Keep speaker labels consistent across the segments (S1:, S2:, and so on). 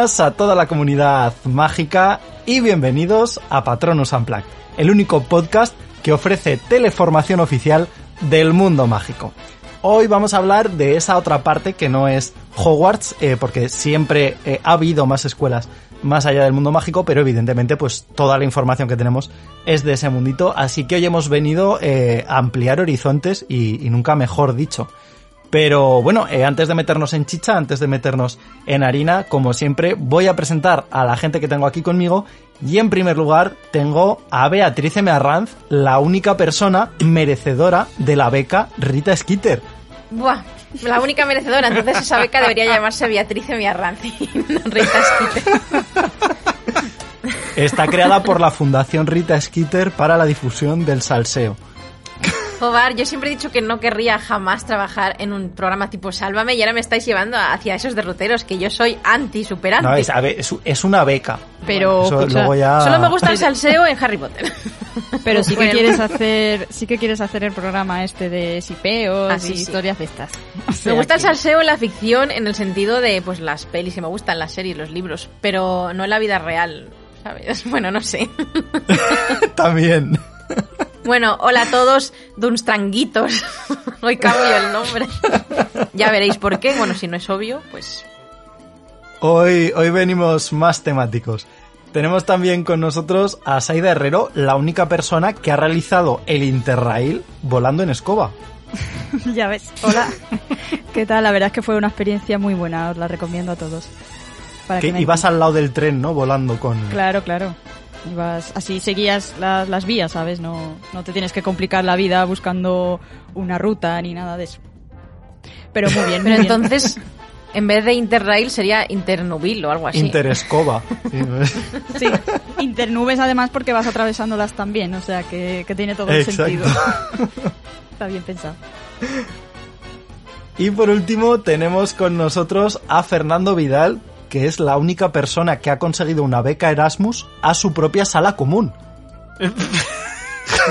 S1: A toda la comunidad mágica y bienvenidos a Patronus Unplugged, el único podcast que ofrece teleformación oficial del mundo mágico. Hoy vamos a hablar de esa otra parte que no es Hogwarts, eh, porque siempre eh, ha habido más escuelas más allá del mundo mágico, pero evidentemente pues toda la información que tenemos es de ese mundito, así que hoy hemos venido eh, a ampliar horizontes y nunca mejor dicho. Pero bueno, eh, antes de meternos en chicha, antes de meternos en harina, como siempre, voy a presentar a la gente que tengo aquí conmigo. Y en primer lugar, tengo a Beatriz M. Arranz, la única persona merecedora de la beca Rita Skeeter.
S2: Buah, la única merecedora. Entonces esa beca debería llamarse Beatriz M. Arranz y no Rita Skeeter.
S1: Está creada por la Fundación Rita Skeeter para la difusión del salseo.
S2: Jobar, yo siempre he dicho que no querría jamás trabajar en un programa tipo Sálvame y ahora me estáis llevando hacia esos derroteros que yo soy anti superante.
S1: No, es, a ver, es, es una beca.
S2: Pero
S1: Eso
S2: escucha,
S1: luego ya-
S2: solo me gusta el salseo en Harry Potter.
S3: Pero sí que
S2: Bueno.
S3: quieres hacer, sí que quieres hacer el programa este de sipeos
S2: Ah, sí,
S3: y
S2: sí.
S3: historias de estas. O
S2: Me gusta el salseo en la ficción en el sentido de pues las pelis que me gustan, las series, los libros, pero no en la vida real, ¿sabes? Bueno, no sé.
S1: También.
S2: Bueno, hola a todos, Dunstranguitos. Hoy cambio el nombre. Ya veréis por qué. Bueno, si no es obvio, pues
S1: Hoy, hoy venimos más temáticos. Tenemos también con nosotros a Saida Herrero, la única persona que ha realizado el Interrail volando en escoba.
S3: ya ves. Hola. ¿Qué tal? La verdad es que fue una experiencia muy buena, os la recomiendo a todos. Para
S1: Que
S3: que me-
S1: ibas al lado del tren, ¿no? Volando con...
S3: Claro, claro. Ibas, así seguías las, las vías, ¿sabes? No, no te tienes que complicar la vida buscando una ruta ni nada de eso. Pero muy bien, muy
S2: Pero
S3: bien.
S2: entonces, en vez de Interrail sería Internubil o algo así.
S1: Interescoba. Sí, ¿no?
S3: Sí, internubes además porque vas atravesándolas también, o sea que, que tiene todo el sentido. Está bien pensado.
S1: Y por último tenemos con nosotros a Fernando Vidal, que es la única persona que ha conseguido una beca Erasmus a su propia sala común.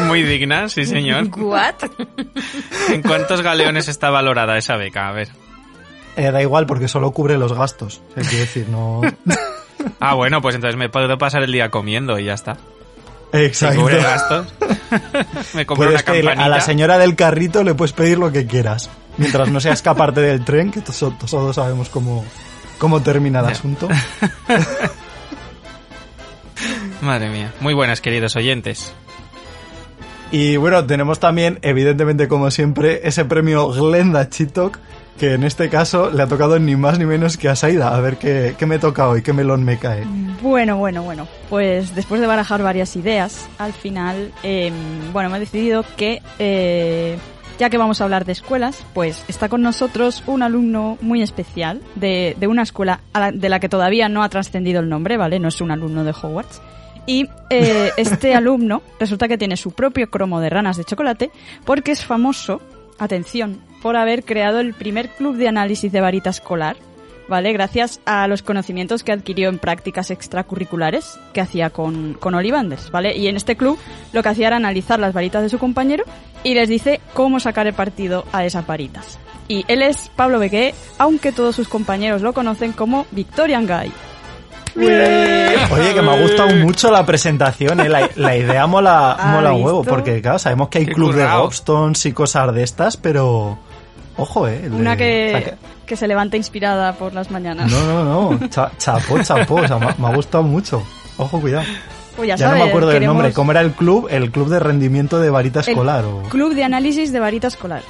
S4: Muy digna, sí señor.
S2: ¿What?
S4: ¿En cuántos galeones está valorada esa beca? A ver.
S1: Eh, da igual porque solo cubre los gastos. Es decir, no...
S4: Ah, bueno, pues entonces me puedo pasar el día comiendo y ya está.
S1: Exacto.
S4: cubre gastos. me compro
S1: Puedes
S4: una campanita.
S1: a la señora del carrito le puedes pedir lo que quieras. Mientras no sea escaparte del tren, que todos, todos sabemos cómo, cómo termina el
S4: Ya.
S1: asunto.
S4: Madre mía. Muy buenas, queridos oyentes.
S1: Y bueno, tenemos también, evidentemente como siempre, ese premio Glenda Chitok, que en este caso le ha tocado ni más ni menos que a Saida. A ver qué, qué me toca hoy, qué melón me cae.
S3: Bueno, bueno, bueno. Pues después de barajar varias ideas, al final, eh, bueno, me he decidido que, eh, ya que vamos a hablar de escuelas, pues está con nosotros un alumno muy especial de, de una escuela la- de la que todavía no ha trascendido el nombre, ¿vale? No es un alumno de Hogwarts. Y eh, este alumno resulta que tiene su propio cromo de ranas de chocolate porque es famoso, atención, por haber creado el primer club de análisis de varita escolar, ¿vale? Gracias a los conocimientos que adquirió en prácticas extracurriculares que hacía con, con Ollivanders, ¿vale? Y en este club lo que hacía era analizar las varitas de su compañero y les dice cómo sacar el partido a esas varitas. Y él es Pablo Bequé, aunque todos sus compañeros lo conocen como Victorian Guy.
S1: Oye, que me ha gustado mucho la presentación, ¿eh? la, la idea mola,
S3: ¿Ha
S1: mola un huevo,
S3: visto?
S1: porque claro, sabemos que hay
S4: Qué
S1: club de
S4: currao.
S1: Gobstones y cosas de estas, pero... Ojo, ¿eh? de-
S3: Una
S1: o
S3: que,
S1: que-
S3: se levanta inspirada por las mañanas.
S1: No, no, no, cha- chapó, chapó, o sea, me, ha- me ha gustado mucho. Ojo, cuidado.
S3: Pues ya,
S1: Ya, no me acuerdo del
S3: queremos
S1: nombre. ¿Cómo era el club? El club de rendimiento de varita
S3: el
S1: escolar o
S3: Club de análisis de varita escolar.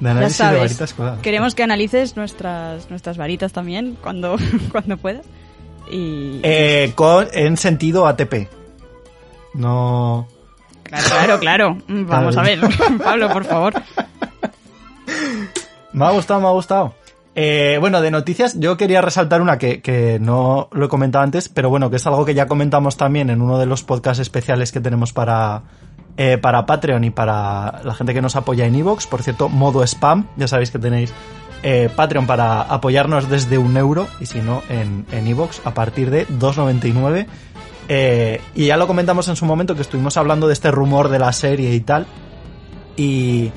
S1: de análisis
S3: ya sabes,
S1: de varita escolar.
S3: Queremos que analices nuestras, nuestras varitas también cuando, cuando puedas. Y...
S1: Eh, con, en sentido ATP. No.
S3: Claro, claro, claro. Vamos a ver, Pablo, por favor.
S1: Me ha gustado, me ha gustado. Eh, bueno, de noticias, yo quería resaltar una que, que no lo he comentado antes, pero bueno, que es algo que ya comentamos también en uno de los podcasts especiales que tenemos para, eh, para Patreon y para la gente que nos apoya en Evox. Por cierto, modo spam, ya sabéis que tenéis eh, Patreon para apoyarnos desde un euro y si no, en en Evox a partir de 2,99. Eh, y ya lo comentamos en su momento que estuvimos hablando de este rumor de la serie y tal. Y,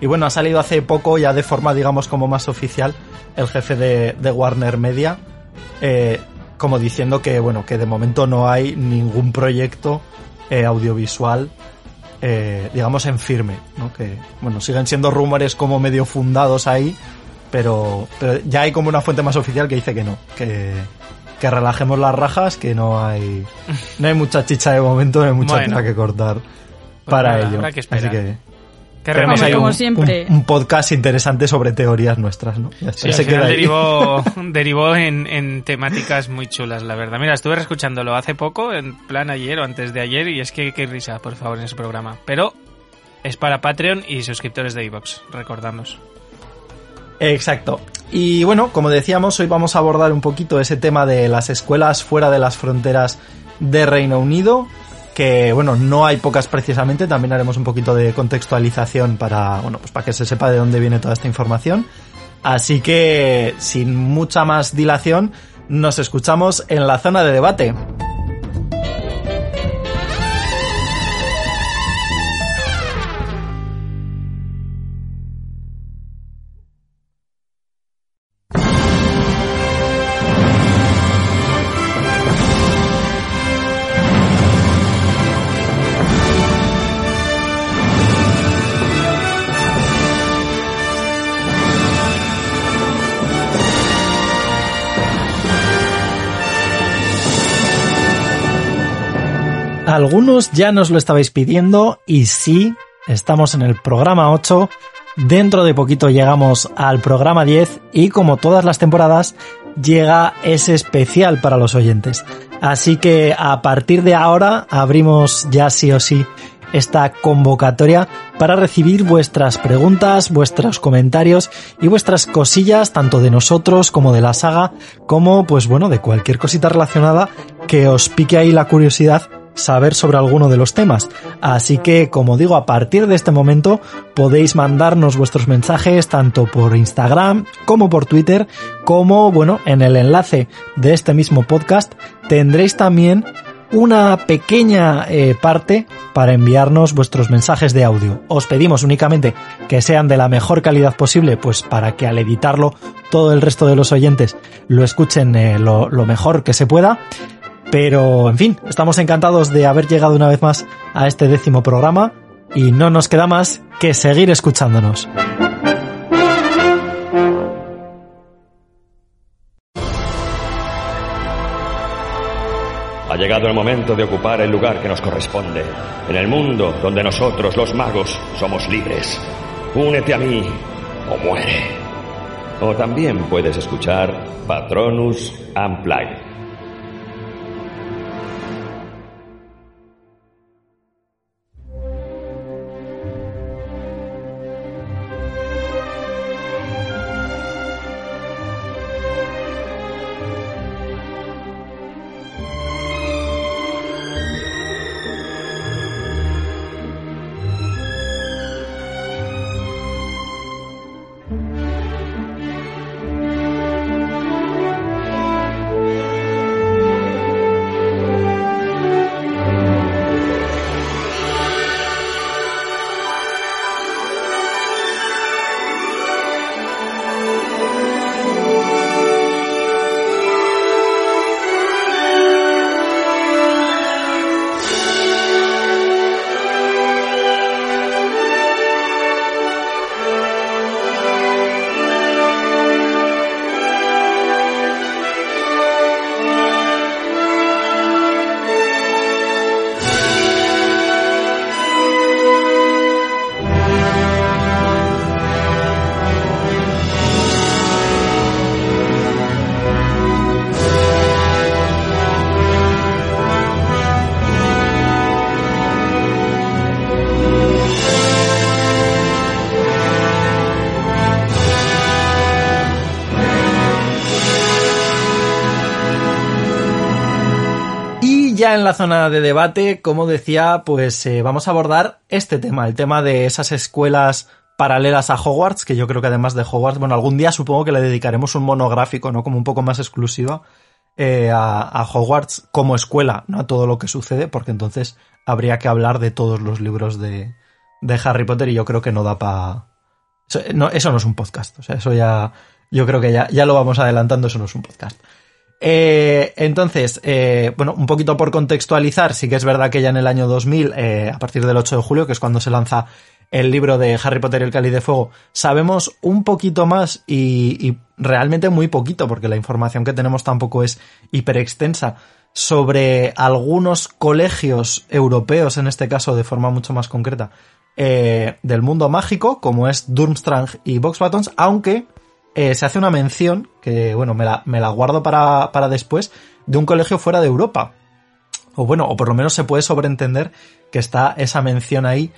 S1: y bueno, ha salido hace poco, ya de forma, digamos, como más oficial, el jefe de, de Warner Media, eh, como diciendo que, bueno, que de momento no hay ningún proyecto eh, audiovisual, eh, digamos, en firme, ¿no? Que, bueno, siguen siendo rumores como medio fundados ahí, pero, pero ya hay como una fuente más oficial que dice que no, que, que relajemos las rajas, que no hay, no hay mucha chicha de momento, no hay mucha
S4: Bueno.
S1: tela que cortar para
S4: nada,
S1: ello.
S4: habrá que esperar.
S1: Así que tenemos ahí
S3: Como
S1: un,
S3: siempre.
S1: un- un podcast interesante sobre teorías nuestras, ¿no? Ya
S4: Sí,
S1: se queda ahí.
S4: derivó, derivó en, en temáticas muy chulas, la verdad. Mira, estuve reescuchándolo hace poco, en plan ayer o antes de ayer, y es que qué risa, por favor, en ese programa. Pero es para Patreon y suscriptores de iVoox, recordamos.
S1: Exacto. Y bueno, como decíamos, hoy vamos a abordar un poquito ese tema de las escuelas fuera de las fronteras de Reino Unido, que bueno, no hay pocas precisamente, también haremos un poquito de contextualización para, bueno, pues para que se sepa de dónde viene toda esta información. Así que, sin mucha más dilación, nos escuchamos en la zona de debate. Algunos ya nos lo estabais pidiendo y sí, estamos en el programa 8. Dentro de poquito llegamos al programa 10 y como todas las temporadas llega ese especial para los oyentes. Así que a partir de ahora abrimos ya sí o sí esta convocatoria para recibir vuestras preguntas, vuestros comentarios y vuestras cosillas tanto de nosotros como de la saga como pues bueno de cualquier cosita relacionada que os pique ahí la curiosidad saber sobre alguno de los temas. Así que, como digo, a partir de este momento podéis mandarnos vuestros mensajes tanto por Instagram como por Twitter, como, bueno, en el enlace de este mismo podcast tendréis también una pequeña eh, parte para enviarnos vuestros mensajes de audio. Os pedimos únicamente que sean de la mejor calidad posible, pues para que al editarlo todo el resto de los oyentes lo escuchen eh, lo, lo mejor que se pueda. Pero, en fin, estamos encantados de haber llegado una vez más a este décimo programa y no nos queda más que seguir escuchándonos.
S5: Ha llegado el momento de ocupar el lugar que nos corresponde, en el mundo donde nosotros, los magos, somos libres. Únete a mí o muere. O también puedes escuchar Patronus Unplugged.
S1: La zona de debate, como decía, pues eh, vamos a abordar este tema, el tema de esas escuelas paralelas a Hogwarts, que yo creo que además de Hogwarts, bueno, algún día supongo que le dedicaremos un monográfico, ¿no? Como un poco más exclusiva eh, a, a Hogwarts como escuela, no a todo lo que sucede, porque entonces habría que hablar de todos los libros de, de Harry Potter y yo creo que no da para... Eso no, eso no es un podcast, o sea, eso ya... Yo creo que ya, ya lo vamos adelantando, eso no es un podcast. Eh, entonces, eh, bueno, un poquito por contextualizar, sí que es verdad que ya en el año 2000, eh, a partir del 8 de julio, que es cuando se lanza el libro de Harry Potter y el Cáliz de Fuego, sabemos un poquito más y, realmente muy poquito, porque la información que tenemos tampoco es hiper extensa, sobre algunos colegios europeos, en este caso de forma mucho más concreta, eh, del mundo mágico, como es Durmstrang y Box Buttons, aunque eh, se hace una mención, que bueno, me la, me la guardo para, para después, de un colegio fuera de Europa. O bueno, o por lo menos se puede sobreentender que está esa mención ahí.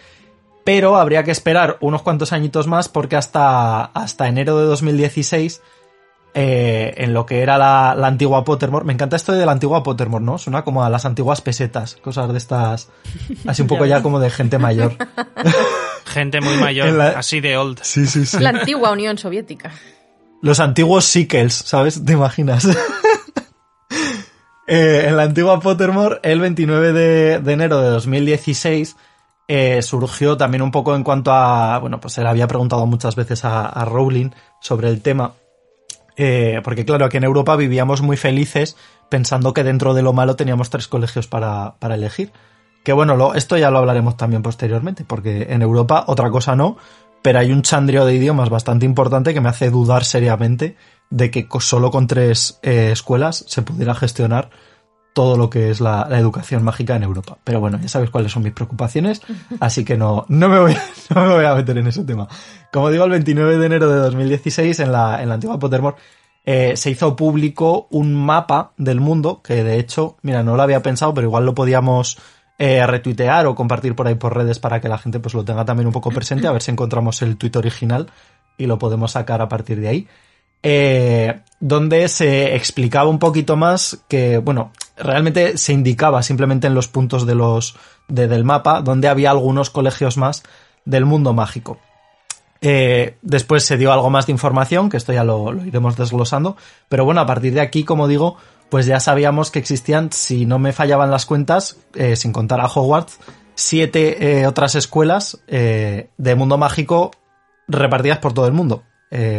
S1: Pero habría que esperar unos cuantos añitos más porque hasta, hasta enero de 2016 eh, en lo que era la, la, antigua Pottermore. Me encanta esto de la antigua Pottermore, ¿no? Suena como a las antiguas pesetas, cosas de estas, así un poco ya como de gente mayor.
S4: Gente muy mayor, la... así de old.
S1: Sí, sí, sí.
S2: La antigua Unión Soviética.
S1: Los antiguos Sickles, ¿sabes? ¿Te imaginas? eh, en la antigua Pottermore, el 29 de, enero de 2016, eh, surgió también un poco en cuanto a, bueno, pues se le había preguntado muchas veces a, Rowling sobre el tema. Eh, porque claro, aquí en Europa vivíamos muy felices pensando que dentro de lo malo teníamos tres colegios para, para elegir. Que bueno, esto ya lo hablaremos también posteriormente, porque en Europa otra cosa no, pero hay un chandrio de idiomas bastante importante que me hace dudar seriamente de que solo con tres eh, escuelas se pudiera gestionar todo lo que es la, la, educación mágica en Europa. Pero bueno, ya sabéis cuáles son mis preocupaciones, así que no, no, me, voy, no me voy a meter en ese tema. Como digo, el 29 de enero de 2016, en la, en la antigua Pottermore, eh, se hizo público un mapa del mundo, que de hecho, mira, no lo había pensado, pero igual lo podíamos eh, retuitear o compartir por ahí por redes para que la gente pues lo tenga también un poco presente, a ver si encontramos el tuit original y lo podemos sacar a partir de ahí. Eh, donde se explicaba un poquito más que, bueno, realmente se indicaba simplemente en los puntos de los, de, del mapa donde había algunos colegios más del mundo mágico. Eh, después se dio algo más de información, que esto ya lo, lo, iremos desglosando, pero bueno, a partir de aquí, como digo, pues ya sabíamos que existían, si no me fallaban las cuentas, eh, sin contar a Hogwarts, siete eh, otras escuelas de mundo mágico repartidas por todo el mundo.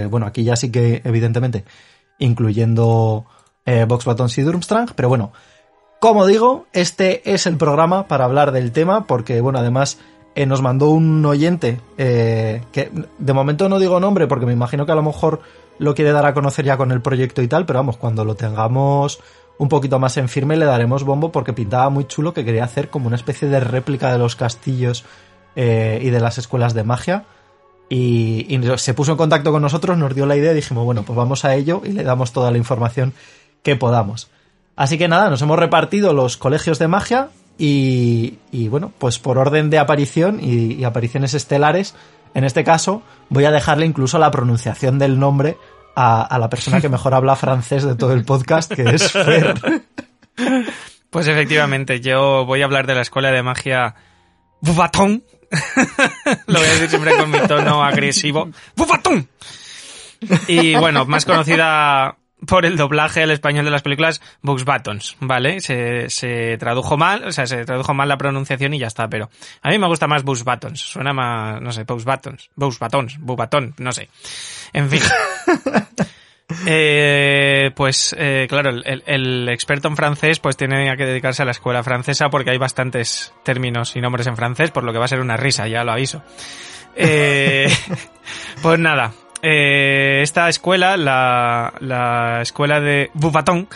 S1: bueno, aquí ya sí que, evidentemente, incluyendo Box Buttons y Durmstrang, pero bueno, como digo, este es el programa para hablar del tema, porque bueno, además eh, nos mandó un oyente eh, que de momento no digo nombre porque me imagino que a lo mejor lo quiere dar a conocer ya con el proyecto y tal, pero vamos, cuando lo tengamos un poquito más en firme le daremos bombo porque pintaba muy chulo que quería hacer como una especie de réplica de los castillos eh, y de las escuelas de magia. Y, se puso en contacto con nosotros, nos dio la idea y dijimos, bueno, pues vamos a ello y le damos toda la información que podamos. Así que nada, nos hemos repartido los colegios de magia y, y, bueno, pues por orden de aparición y, apariciones estelares, en este caso voy a dejarle incluso la pronunciación del nombre a, la persona que mejor habla francés de todo el podcast, que es Fer.
S4: Pues efectivamente, yo voy a hablar de la escuela de magia Bufatón. Lo voy a decir siempre con mi tono agresivo. Bufatón. Y bueno, más conocida por el doblaje al español de las películas Bugs Buttons, ¿vale? Se, se, tradujo mal, o sea, se tradujo mal la pronunciación y ya está, pero a mí me gusta más Bugs Buttons, suena más, no sé, Bugs Buttons, Bugs Buttons, Bubatón, no sé. En fin. eh, pues, eh, claro, el, el, experto en francés pues tiene que dedicarse a la escuela francesa porque hay bastantes términos y nombres en francés, por lo que va a ser una risa, ya lo aviso. Eh, pues nada, eh, esta escuela, la, la escuela de Bouvaton,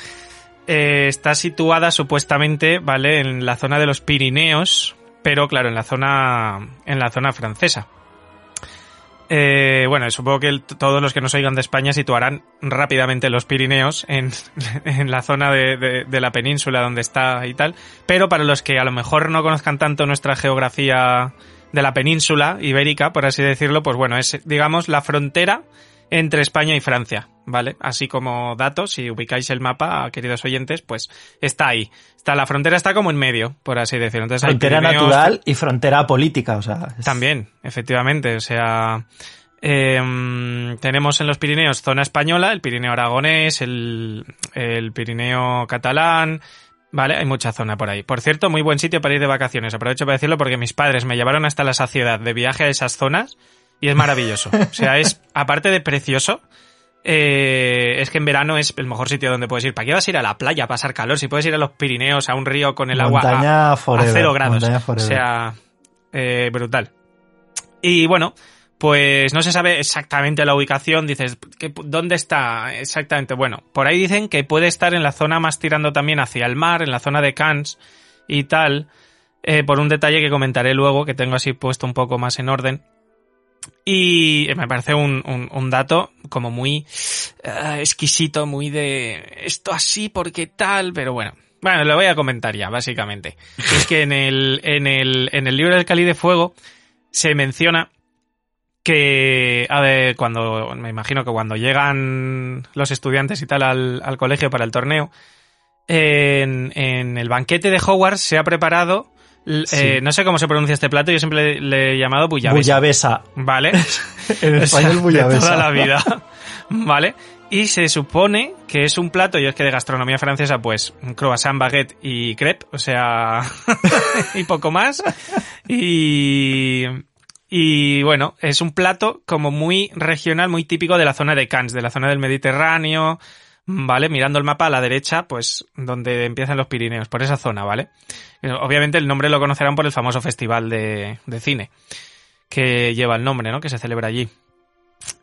S4: eh, está situada supuestamente, ¿vale? En la zona de los Pirineos, pero claro, en la zona, en la zona francesa. Eh, bueno, supongo que todos los que nos oigan de España situarán rápidamente los Pirineos en, en la zona de, de, de, la península donde está y tal. Pero para los que a lo mejor no conozcan tanto nuestra geografía de la península ibérica, por así decirlo, pues bueno, es, digamos, la frontera entre España y Francia, ¿vale? Así como datos, si ubicáis el mapa, queridos oyentes, pues está ahí. Está, la frontera está como en medio, por así decirlo. Entonces,
S1: frontera Pirineos, natural y frontera política, o sea.
S4: Es... También, efectivamente, o sea. Eh, tenemos en los Pirineos zona española, el Pirineo aragonés, el, el Pirineo catalán, Vale, hay mucha zona por ahí. Por cierto, muy buen sitio para ir de vacaciones. Aprovecho para decirlo porque mis padres me llevaron hasta la saciedad de viaje a esas zonas y es maravilloso. O sea, es, aparte de precioso, eh, es que en verano es el mejor sitio donde puedes ir. ¿Para qué vas a ir a la playa a pasar calor? Si puedes ir a los Pirineos, a un río con el agua a,
S1: forever,
S4: a cero grados. O sea, eh, brutal. Y bueno, pues no se sabe exactamente la ubicación. Dices, ¿qué- ¿dónde está exactamente? Bueno, por ahí dicen que puede estar en la zona más tirando también hacia el mar, en la zona de Cannes y tal. eh, por un detalle que comentaré luego, que tengo así puesto un poco más en orden. Y me parece un, un- un dato como muy eh, exquisito, muy de esto así porque tal, pero bueno. Bueno, lo voy a comentar ya, básicamente. Es que en el, en el, en el libro del Cali de Fuego se menciona que, a ver, cuando, me imagino que cuando llegan los estudiantes y tal al, al colegio para el torneo, en, en el banquete de Hogwarts se ha preparado,
S1: Sí.
S4: eh, no sé cómo se pronuncia este plato, yo siempre le he llamado bullabesa.
S1: Bullabesa.
S4: ¿Vale?
S1: En
S4: O sea,
S1: español,
S4: de
S1: bullabesa.
S4: toda la vida. ¿Vale? Y se supone que es un plato, yo es que de gastronomía francesa, pues, croissant, baguette y crepe, o sea, y poco más. Y, y bueno, es un plato como muy regional, muy típico de la zona de Cannes, de la zona del Mediterráneo, ¿vale? Mirando el mapa a la derecha, pues, donde empiezan los Pirineos, por esa zona, ¿vale? Eh, Obviamente el nombre lo conocerán por el famoso festival de, de cine que lleva el nombre, ¿no? Que se celebra allí.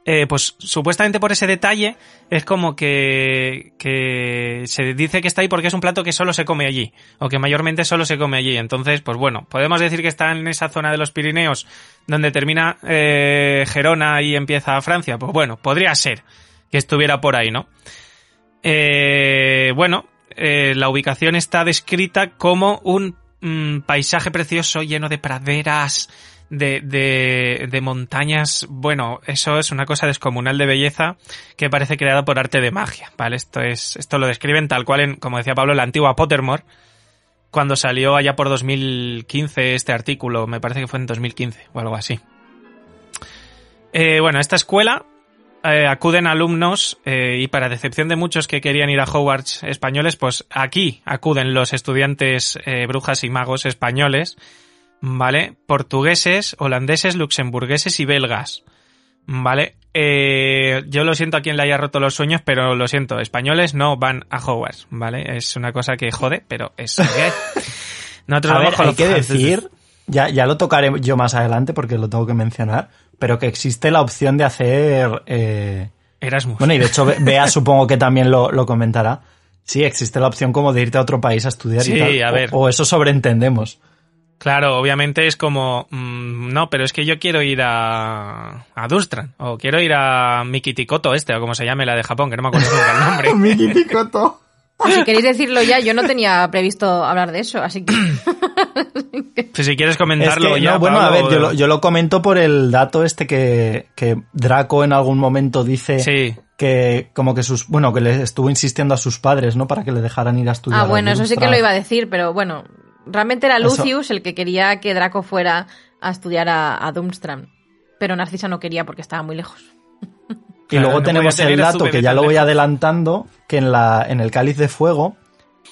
S4: Eh, pues supuestamente por ese detalle es como que, que se dice que está ahí porque es un plato que solo se come allí, o que mayormente solo se come allí. Entonces, pues bueno, podemos decir que está en esa zona de los Pirineos donde termina eh, Gerona y empieza Francia. Pues bueno, podría ser que estuviera por ahí, ¿no? Eh, bueno, eh, la ubicación está descrita como un mm, paisaje precioso lleno de praderas, de, de, de montañas. Bueno, eso es una cosa descomunal de belleza que parece creada por arte de magia, ¿vale? Esto es, esto lo describen tal cual en, como decía Pablo, la antigua Pottermore, cuando salió allá por 2015 este artículo, me parece que fue en 2015 o algo así. Eh, bueno, esta escuela eh, acuden alumnos eh, y para decepción de muchos que querían ir a Hogwarts españoles, pues aquí acuden los estudiantes eh, brujas y magos españoles, ¿vale? Portugueses, holandeses, luxemburgueses y belgas, ¿vale? Eh, yo lo siento a quien le haya roto los sueños, pero lo siento, españoles no van a Hogwarts, ¿vale? Es una cosa que jode, pero es. Nosotros
S1: A ver, hay que decir, ya, ya lo tocaré yo más adelante porque lo tengo que mencionar, pero que existe la opción de hacer... eh,
S4: Erasmus.
S1: Bueno, y de hecho Be- Bea supongo que también lo, lo comentará. Sí, existe la opción como de irte a otro país a estudiar
S4: Sí,
S1: y tal.
S4: a
S1: O-
S4: ver.
S1: O, eso sobreentendemos.
S4: Claro, obviamente es como, mm, no, pero es que yo quiero ir a, a Dustran, o quiero ir a Mikitikoto este, o como se llame la de Japón, que no me acuerdo nunca el nombre.
S1: Miki Picoto.
S2: Pues si queréis decirlo ya, yo no tenía previsto hablar de eso, así que...
S4: Pues si quieres
S1: Es
S4: comentarlo
S1: que,
S4: ya,
S1: no, bueno, a ver, yo lo, yo lo comento por el dato este que, que Draco en algún momento dice
S4: Sí,
S1: que como que sus, bueno, que le estuvo insistiendo a sus padres, ¿no? Para que le dejaran ir a estudiar.
S2: Ah, bueno, eso sí que lo iba a decir, pero bueno, realmente era
S1: Eso.
S2: Lucius el que quería que Draco fuera a estudiar a, a Doomstram, pero Narcisa no quería porque estaba muy lejos.
S1: Y
S4: Claro,
S1: luego
S4: no
S1: tenemos el dato que ya lo voy
S4: lejos.
S1: adelantando, que en, la, en el Cáliz de Fuego,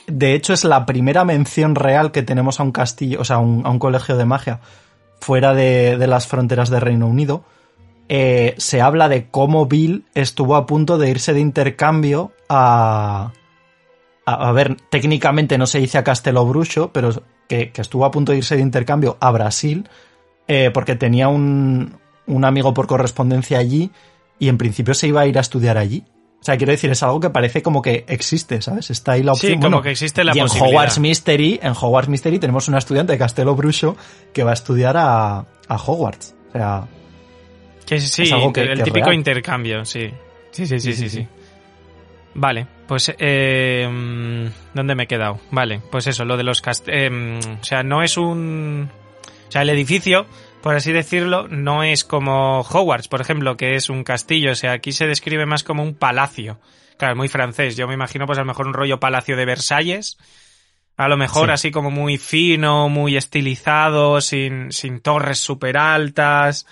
S1: de hecho es la primera mención real que tenemos a un castillo, o sea, a un, a un colegio de magia fuera de, de las fronteras de Reino Unido. Eh, se habla de cómo Bill estuvo a punto de irse de intercambio a... A, a ver, técnicamente no se dice a Castelo Bruxo, pero que, que estuvo a punto de irse de intercambio a Brasil, eh, porque tenía un, un amigo por correspondencia allí y en principio se iba a ir a estudiar allí. O sea, quiero decir, es algo que parece como que existe, ¿sabes? Está ahí la
S4: Sí,
S1: opción.
S4: como
S1: Bueno,
S4: que existe la
S1: y en. Hogwarts Mystery, en Hogwarts Mystery tenemos una estudiante de Castelo Bruxo que va a estudiar a, a Hogwarts. O sea,
S4: que sí,
S1: es algo que-
S4: el
S1: que
S4: típico
S1: real.
S4: intercambio, sí. Sí, sí, sí, sí,
S1: Sí, sí,
S4: sí. Vale, pues, eh, ¿dónde me he quedado? Vale, pues eso, lo de los cast eh, o sea, no es un... O sea, el edificio, por así decirlo, no es como Hogwarts, por ejemplo, que es un castillo. O sea, aquí se describe más como un palacio. Claro, muy francés. Yo me imagino, pues a lo mejor un rollo palacio de Versalles. A lo mejor
S1: Sí.
S4: así como muy fino, muy estilizado, sin, sin torres súper altas.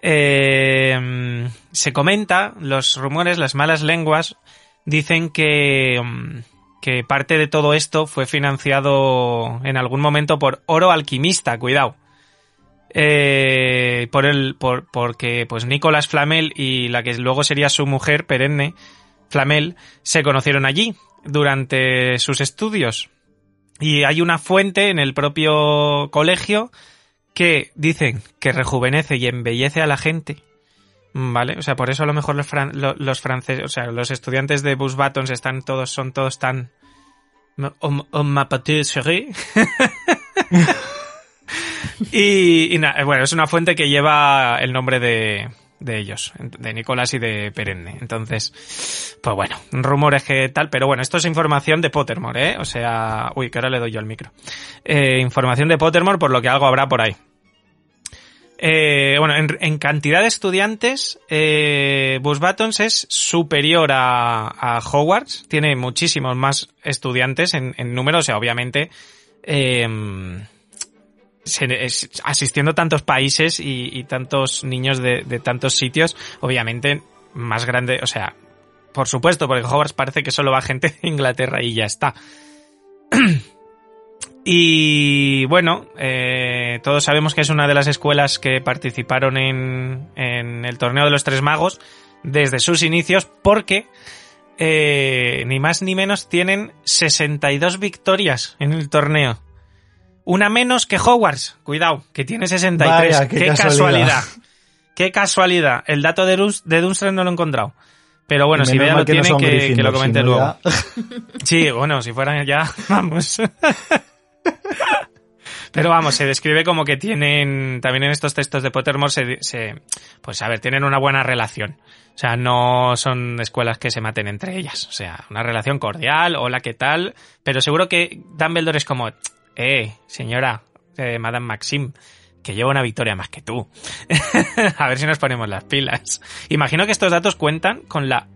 S4: Eh, se comenta, los rumores, las malas lenguas, dicen que, mm, que parte de todo esto fue financiado en algún momento por oro alquimista, cuidado. Eh, por el, por, porque pues Nicolás Flamel y la que luego sería su mujer perenne Flamel se conocieron allí durante sus estudios. Y hay una fuente en el propio colegio que dicen que rejuvenece y embellece a la gente. Vale, o sea, por eso a lo mejor los, fran- lo- los franceses, o sea, los estudiantes de Bus Buttons están todos, son todos tan... On, on y, y na- bueno, es una fuente que lleva el nombre de, de ellos, de Nicolás y de Perenne. Entonces, pues bueno, rumores que tal, pero bueno, esto es información de Pottermore, ¿eh? O sea, uy, que ahora le doy yo el micro. Eh, información de Pottermore, por lo que algo habrá por ahí. Eh, bueno, en, en cantidad de estudiantes, eh, Bus Buttons es superior a, a Hogwarts. Tiene muchísimos más estudiantes en, en número, o sea, obviamente, eh, se- es- asistiendo tantos países y, y tantos niños de, de tantos sitios, obviamente más grande, o sea, por supuesto, porque Hogwarts parece que solo va gente de Inglaterra y ya está. Y bueno, eh, todos sabemos que es una de las escuelas que participaron en, en el torneo de los Tres Magos desde sus inicios porque eh, ni más ni menos tienen 62 victorias en el torneo. Una menos que Hogwarts, cuidado, que tiene 63.
S1: Vaya, qué
S4: casualidad.
S1: casualidad.
S4: Qué casualidad. El dato de, Dun- de no lo he encontrado. Pero bueno, si
S1: mal
S4: lo
S1: que no
S4: tiene,
S1: son
S4: que, lo comente
S1: si no
S4: luego.
S1: ya-
S4: Sí, bueno, si fueran ya, vamos. Pero vamos, se describe como que tienen, también en estos textos de Pottermore, se, se- pues a ver, tienen una buena relación. O sea, no son escuelas que se maten entre ellas. O sea, una relación cordial, hola, ¿qué tal? Pero seguro que Dumbledore es como, eh, señora, eh, Madame Maxim, que lleva una victoria más que tú. a ver si nos ponemos las pilas. Imagino que estos datos cuentan con la...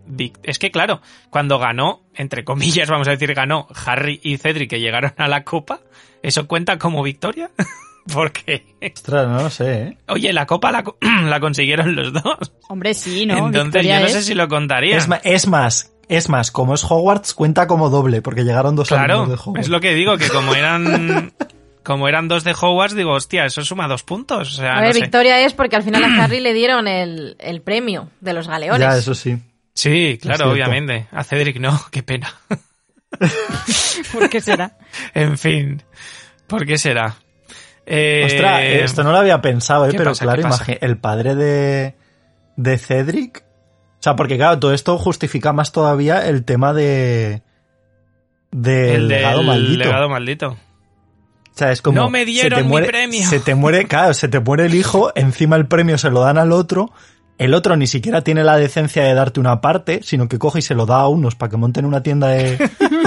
S4: Es que claro, cuando ganó, entre comillas, vamos a decir, ganó Harry y Cedric que llegaron a la copa, ¿eso cuenta como victoria? Porque,
S1: Ostras, no lo sé, ¿eh?
S4: oye, la copa la, la consiguieron los dos.
S3: Hombre, sí, ¿no?
S4: Entonces
S3: Victoria
S4: yo no
S3: es-
S4: sé si lo contaría.
S1: Es, es más, es más, como es Hogwarts, cuenta como doble, porque llegaron dos
S4: Claro,
S1: alumnos de Hogwarts.
S4: es lo que digo, que como eran... Como eran dos de Hogwarts, digo, hostia, eso suma dos puntos. O sea,
S2: A ver,
S4: no sé.
S2: victoria es porque al final a Harry le dieron el, el premio de los galeones.
S1: Ya, eso sí.
S4: Sí, claro, obviamente. A Cedric no, qué pena.
S3: ¿Por qué será?
S4: en fin, ¿por qué será? Eh,
S1: Ostras, esto no lo había pensado, ¿eh?
S4: ¿qué
S1: Pero
S4: pasa?
S1: claro, imagi- el padre de, de Cedric. O sea, porque claro, todo esto justifica más todavía el tema de. del
S4: el
S1: legado
S4: del
S1: maldito.
S4: legado maldito.
S1: O sea, es como.
S4: No me dieron
S1: se te
S4: mi premio.
S1: Se te muere, claro, se te muere el hijo, encima el premio se lo dan al otro. El otro ni siquiera tiene la decencia de darte una parte, sino que coge y se lo da a unos para que monten una tienda de,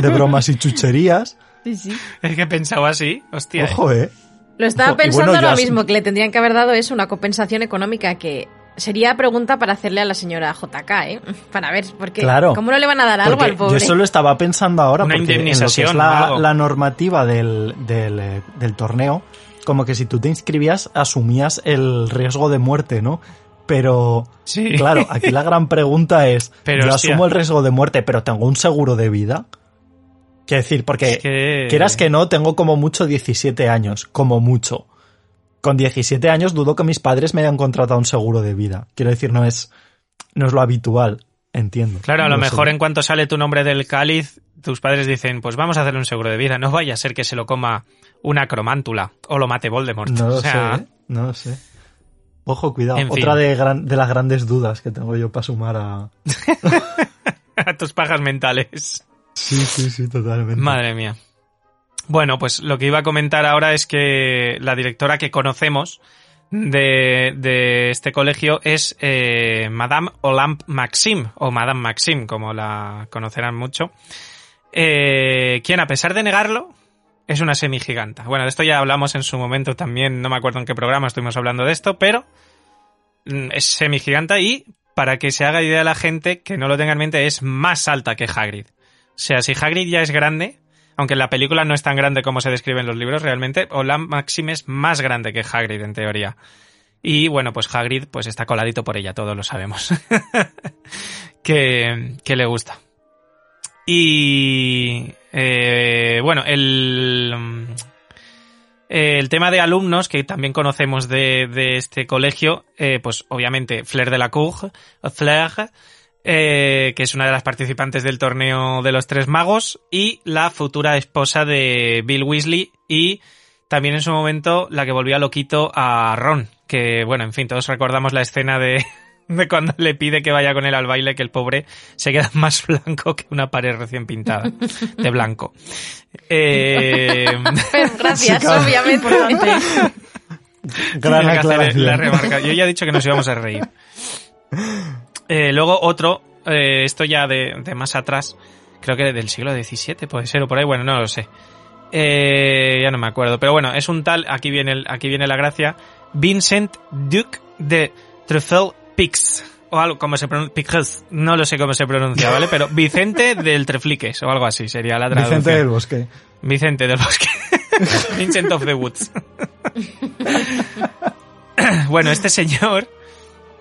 S1: de bromas y chucherías.
S3: Sí, sí.
S4: Es que pensaba así, hostia.
S1: Ojo, eh.
S2: Lo estaba
S1: Ojo,
S2: pensando
S1: bueno,
S2: ahora mismo, que le tendrían que haber dado es una compensación económica que sería pregunta para hacerle a la señora JK, ¿eh? Para ver, porque
S1: Claro.
S2: ¿cómo no le van a dar algo al pobre?
S1: Yo eso lo estaba pensando ahora,
S4: Una
S1: porque en lo que es
S4: indemnización
S1: la, normativa del, del, eh, del torneo, como que si tú te inscribías, asumías el riesgo de muerte, ¿no? Pero,
S4: Sí.
S1: claro, aquí la gran pregunta es,
S4: Pero,
S1: yo
S4: hostia.
S1: asumo el riesgo de muerte, pero tengo un seguro de vida. Quiero decir, porque
S4: Es que-
S1: quieras que no, tengo como mucho 17 años, como mucho. Con 17 años dudo que mis padres me hayan contratado un seguro de vida. Quiero decir, no es, no es lo habitual, entiendo.
S4: Claro, a lo
S1: No
S4: mejor
S1: sé.
S4: en cuanto sale tu nombre del cáliz, tus padres dicen, pues vamos a hacerle un seguro de vida. No vaya a ser que se lo coma una cromántula o lo mate Voldemort.
S1: No lo
S4: o sea,
S1: sé, ¿eh? no lo sé. Ojo, cuidado.
S4: En.
S1: Otra de, gran- de las grandes dudas que tengo yo para sumar a...
S4: a tus pajas mentales.
S1: Sí, sí, sí, totalmente.
S4: Madre mía. Bueno, pues lo que iba a comentar ahora es que la directora que conocemos de, de este colegio es eh, Madame Olympe Maxim, o Madame Maxim, como la conocerán mucho, eh, quien a pesar de negarlo, es una semigiganta. Bueno, de esto ya hablamos en su momento también, no me acuerdo en qué programa estuvimos hablando de esto, pero mm, es semigiganta y, para que se haga idea la gente, que no lo tenga en mente, es más alta que Hagrid. O sea, si Hagrid ya es grande, aunque la película no es tan grande como se describe en los libros realmente, Olam Maxim es más grande que Hagrid en teoría. Y bueno, pues Hagrid pues está coladito por ella, todos lo sabemos. que, que le gusta. Y eh, bueno, el, el tema de alumnos que también conocemos de, de este colegio, eh, pues obviamente Flair de la Cour, Flair, eh, que es una de las participantes del torneo de los tres magos, y la futura esposa de Bill Weasley y también en su momento la que volvía loquito a Ron, que bueno, en fin, todos recordamos la escena de, de cuando le pide que vaya con él al baile, que el pobre se queda más blanco que una pared recién pintada de blanco. Eh,
S2: Gracias, obviamente.
S1: Gran
S4: la remarca. Yo ya he dicho que nos íbamos a reír. Eh, luego otro, eh, esto ya de, de más atrás, creo que del siglo XVII puede ser o por ahí, bueno, no lo sé. Eh, ya no me acuerdo, pero bueno, es un tal, aquí viene, el- aquí viene la gracia, Vincent Duke de Truffel Pix. O algo, como se pronuncia, Pixes, no lo sé cómo se pronuncia, ¿vale? Pero Vicente del Trefliques, o algo así, sería la traducción.
S1: Vicente del Bosque.
S4: Vicente del Bosque. Vincent of the Woods. bueno, este señor,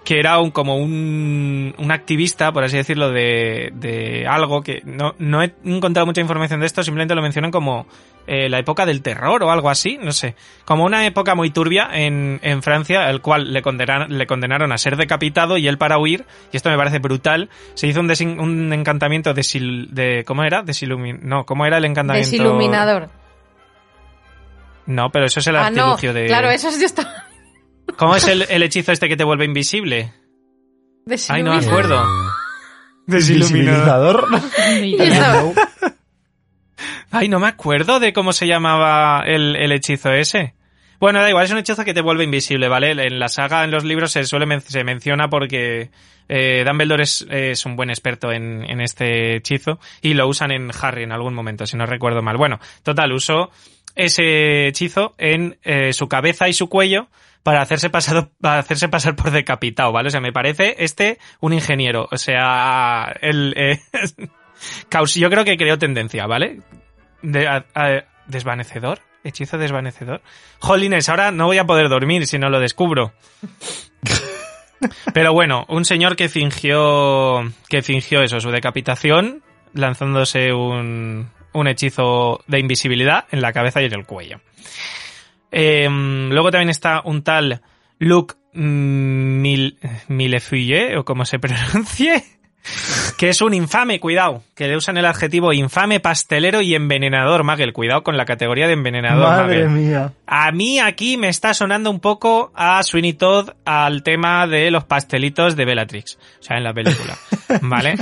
S4: que era un, como un, un activista, por así decirlo, de, de algo que no, no he encontrado mucha información de esto, simplemente lo mencionan como eh, la época del terror o algo así, no sé. Como una época muy turbia en, en Francia, el cual le condenaron, le condenaron a ser decapitado y él para huir, y esto me parece brutal, se hizo un, desin- un encantamiento de, de... ¿Cómo era? Desilumin... No, ¿cómo era el encantamiento?
S2: Desiluminador.
S4: No, pero eso es el
S2: Ah, no.
S4: artilugio de...
S2: Claro, eso es yo estaba...
S4: ¿Cómo es el, el hechizo este que te vuelve invisible? Ay, no me acuerdo. Desiluminador. Ay, no me acuerdo de cómo se llamaba el, el hechizo ese. Bueno, da igual, es un hechizo que te vuelve invisible, ¿vale? En la saga, en los libros, se suele men- se menciona porque eh, Dumbledore es, es un buen experto en, en este hechizo y lo usan en Harry en algún momento, si no recuerdo mal. Bueno, total, usó ese hechizo en eh, su cabeza y su cuello para hacerse pasar para hacerse pasar por decapitado, ¿vale? O sea, me parece este un ingeniero, o sea, el eh, yo creo que creó tendencia, ¿vale? De, a- a- desvanecedor, hechizo desvanecedor. Jolines, ahora no voy a poder dormir si no lo descubro. Pero bueno, un señor que fingió que fingió eso, su decapitación, lanzándose un, un hechizo de invisibilidad en la cabeza y en el cuello. Eh, luego también está un tal Luc Mil, o como se pronuncie, que es un infame, cuidado, que le usan el adjetivo infame, pastelero y envenenador, Magel. Cuidado con la categoría de envenenador,
S1: Madre
S4: Magel.
S1: mía.
S4: A mí aquí me está sonando un poco a Sweeney Todd al tema de los pastelitos de Bellatrix. O sea, en la película. ¿Vale?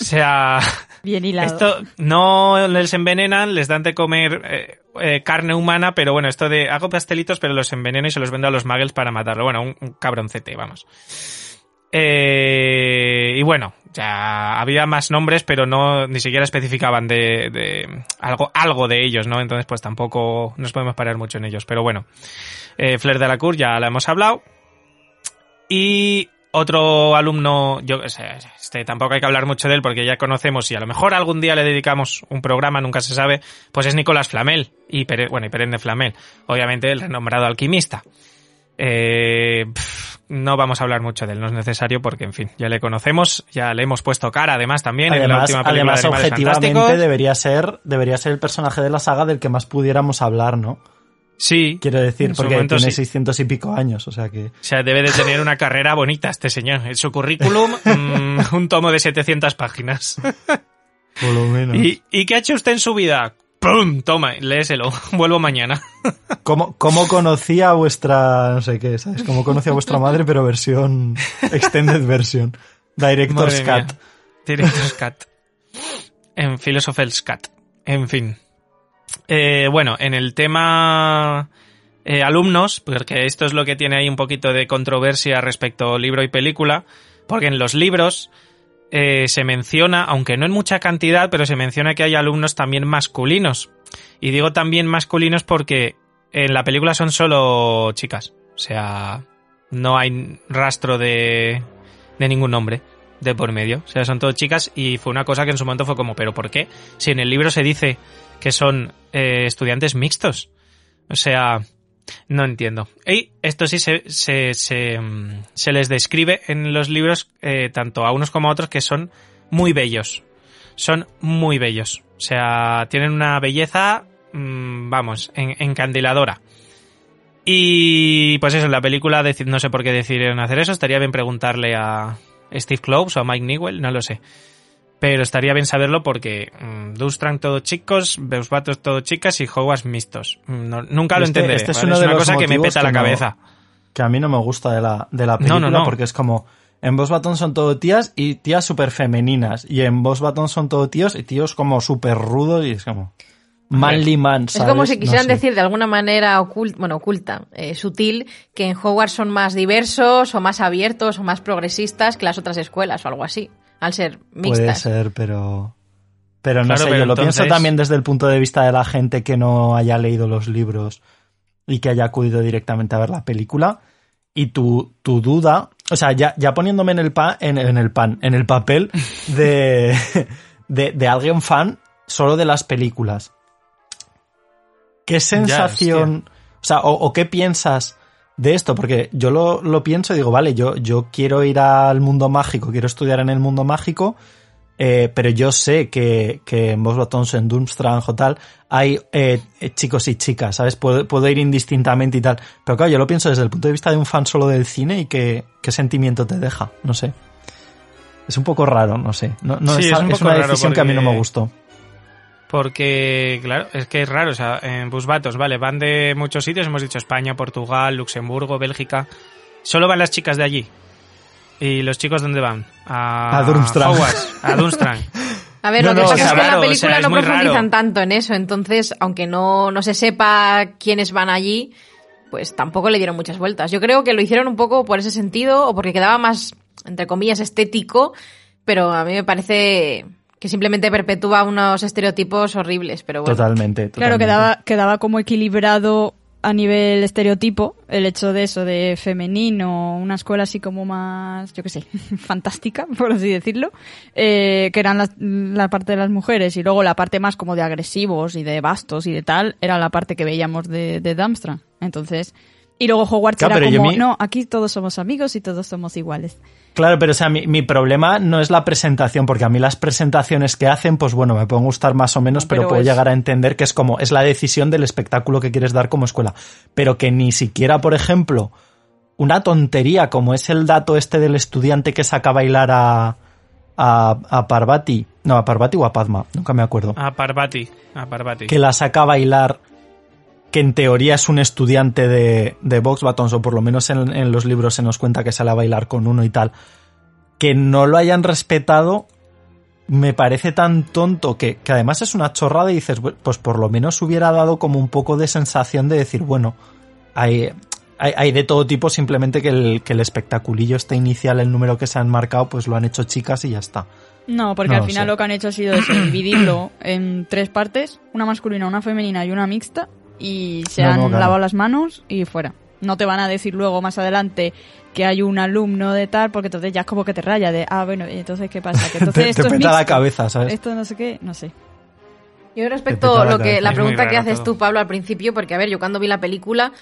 S4: O sea,
S3: Bien hilado.
S4: esto no les envenenan, les dan de comer eh, eh, carne humana, pero bueno, esto de hago pastelitos, pero los enveneno y se los vendo a los muggles para matarlo. Bueno, un, cabroncete, vamos. Eh, y bueno, ya había más nombres, pero no ni siquiera especificaban de, de algo, algo de ellos, ¿no? Entonces, pues tampoco nos podemos parar mucho en ellos. Pero bueno, eh, Flair de la Cour ya la hemos hablado. Y otro alumno, yo este tampoco hay que hablar mucho de él porque ya conocemos y a lo mejor algún día le dedicamos un programa, nunca se sabe, pues es Nicolás Flamel y Pere- bueno, y Perenne Flamel, obviamente el renombrado alquimista. Eh, no vamos a hablar mucho de él, no es necesario porque, en fin, ya le conocemos, ya le hemos puesto cara además también en la
S1: Además,
S4: última película
S1: además
S4: de
S1: objetivamente
S4: Fantásticos.
S1: debería ser, debería ser el personaje de la saga del que más pudiéramos hablar, ¿no?
S4: Sí,
S1: Quiero decir, porque
S4: momento
S1: tiene
S4: sí.
S1: 600 y pico años, o sea que...
S4: O sea, debe de tener una carrera bonita este señor. En su currículum, mm, un tomo de 700 páginas.
S1: Por lo menos.
S4: ¿Y, ¿Y qué ha hecho usted en su vida? ¡Pum! Toma, léeselo. Vuelvo mañana.
S1: ¿Cómo, ¿Cómo conocía a vuestra, no sé qué, ¿sabes? ¿Cómo conocía a vuestra madre, pero versión, extended version? Director's. Cut.
S4: Director's Cut. En Philosopher's Cut. En fin. Eh, bueno, en el tema eh, alumnos, porque esto es lo que tiene ahí un poquito de controversia respecto libro y película, porque en los libros eh, se menciona, aunque no en mucha cantidad, pero se menciona que hay alumnos también masculinos. Y digo también masculinos porque en la película son solo chicas. O sea, no hay rastro de, de ningún hombre de por medio. O sea, son todas chicas y fue una cosa que en su momento fue como, ¿pero por qué? Si en el libro se dice que son eh, estudiantes mixtos. O sea, no entiendo. Y esto sí se, se, se, mm, se les describe en los libros, eh, tanto a unos como a otros, que son muy bellos. Son muy bellos. O sea, tienen una belleza, mm, vamos, en- encandiladora. Y pues eso, en la película no sé por qué decidieron hacer eso. Estaría bien preguntarle a Steve Kloves o Mike Newell, no lo sé. Pero estaría bien saberlo porque mm, Durmstrang todo chicos, Beusbatos todo chicas y Hogwarts mixtos. Mm, no- nunca lo
S1: Este-
S4: entenderé.
S1: este es
S4: ¿vale?
S1: uno
S4: es
S1: de
S4: una
S1: los
S4: cosa que me peta la
S1: no-
S4: cabeza.
S1: Que a mí no me gusta de la, de la película
S4: no, no.
S1: porque es como... En Boss Baton son todo tías y tías súper femeninas. Y en Boss Baton son todo tíos y tíos como súper rudos y es como... Manly man,
S2: Es
S1: ¿sabes?
S2: como si
S1: No
S2: quisieran
S1: sé.
S2: decir de alguna manera oculta, bueno, oculta, eh, sutil, que en Hogwarts son más diversos o más abiertos o más progresistas que las otras escuelas o algo así, al ser
S1: Puede
S2: mixtas.
S1: ser, pero... Pero no
S4: Claro,
S1: sé,
S4: pero
S1: yo lo pienso también desde el punto de vista de la gente que no haya leído los libros y que haya acudido directamente a ver la película. Y tu, tu duda, o sea, ya, ya poniéndome en el pan, en, en el pan, en el papel de, de, de alguien fan solo de las películas. ¿Qué sensación, o sea, o, o qué piensas de esto? Porque yo lo, lo pienso y digo, vale, yo, yo quiero ir al mundo mágico, quiero estudiar en el mundo mágico, eh, pero yo sé que, que en Bosbatons, en Durmstrang o tal, hay eh, eh, chicos y chicas, ¿sabes? Puedo, puedo ir indistintamente y tal. Pero claro, yo lo pienso desde el punto de vista de un fan solo del cine y qué, qué sentimiento te deja, no sé. Es un poco raro, no sé. No, no,
S4: Sí,
S1: es,
S4: es un
S1: es
S4: poco
S1: una decisión que a mí no me gustó.
S4: Porque, claro, es que es raro. O sea, en Busbatos, vale, van de muchos sitios. Hemos dicho España, Portugal, Luxemburgo, Bélgica. Solo van las chicas de allí. ¿Y los chicos dónde van? A,
S1: A Durmstrang.
S4: Hogwarts, a Durmstrang.
S2: A ver,
S1: No,
S2: lo que
S1: no,
S2: pasa es que en la
S4: o
S2: película
S4: sea,
S2: no profundizan
S4: raro.
S2: tanto en eso, entonces, aunque no, no se sepa quiénes van allí, pues tampoco le dieron muchas vueltas. Yo creo que lo hicieron un poco por ese sentido o porque quedaba más, entre comillas, estético, pero a mí me parece que simplemente perpetúa unos estereotipos horribles, pero bueno.
S1: Totalmente,
S3: Claro,
S1: totalmente.
S3: quedaba, quedaba como equilibrado a nivel estereotipo el hecho de eso, de femenino, una escuela así como más, yo qué sé, fantástica, por así decirlo, eh, que eran la, la parte de las mujeres y luego la parte más como de agresivos y de bastos y de tal, era la parte que veíamos de, de Darmstrang. Entonces, y luego Hogwarts
S1: Claro,
S3: era como, no, aquí todos somos amigos y todos somos iguales.
S1: Claro, pero o sea, mi, mi problema no es la presentación, porque a mí las presentaciones que hacen, pues bueno, me pueden gustar más o menos,
S3: No,
S1: pero,
S3: pero
S1: puedo
S3: es-
S1: llegar a entender que es como, es la decisión del espectáculo que quieres dar como escuela. Pero que ni siquiera, por ejemplo, una tontería como es el dato este del estudiante que saca a bailar a, a, a Parvati, no, a Parvati o a Padma, nunca me acuerdo,
S4: A Parvati. A Parvati.
S1: que la saca a bailar, que en teoría es un estudiante de, de Vox Batons, o por lo menos en, en los libros se nos cuenta que sale a bailar con uno y tal, que no lo hayan respetado, me parece tan tonto que, que además es una chorrada y dices, "Bu- pues por lo menos hubiera dado como un poco de sensación de decir, bueno, hay, hay, hay de todo tipo, simplemente que el, que el espectaculillo este inicial, el número que se han marcado, pues lo han hecho chicas y ya está.
S3: No, porque
S1: No
S3: al final
S1: sé.
S3: lo que han hecho ha sido eso, dividirlo en tres partes, una masculina, una femenina y una mixta, y se
S1: No,
S3: han
S1: no, claro.
S3: lavado las manos y fuera. No te van a decir luego más adelante que hay un alumno de tal, porque entonces ya es como que te raya de, ah, bueno, ¿y entonces qué pasa? Que entonces
S1: te
S3: esto
S1: te
S3: es
S1: peta la cabeza, ¿sabes?
S3: Esto no sé qué, no sé.
S2: Yo respecto a
S1: la
S2: lo que la pregunta que haces
S4: todo.
S2: tú, Pablo, al principio, porque a ver, yo cuando vi la película,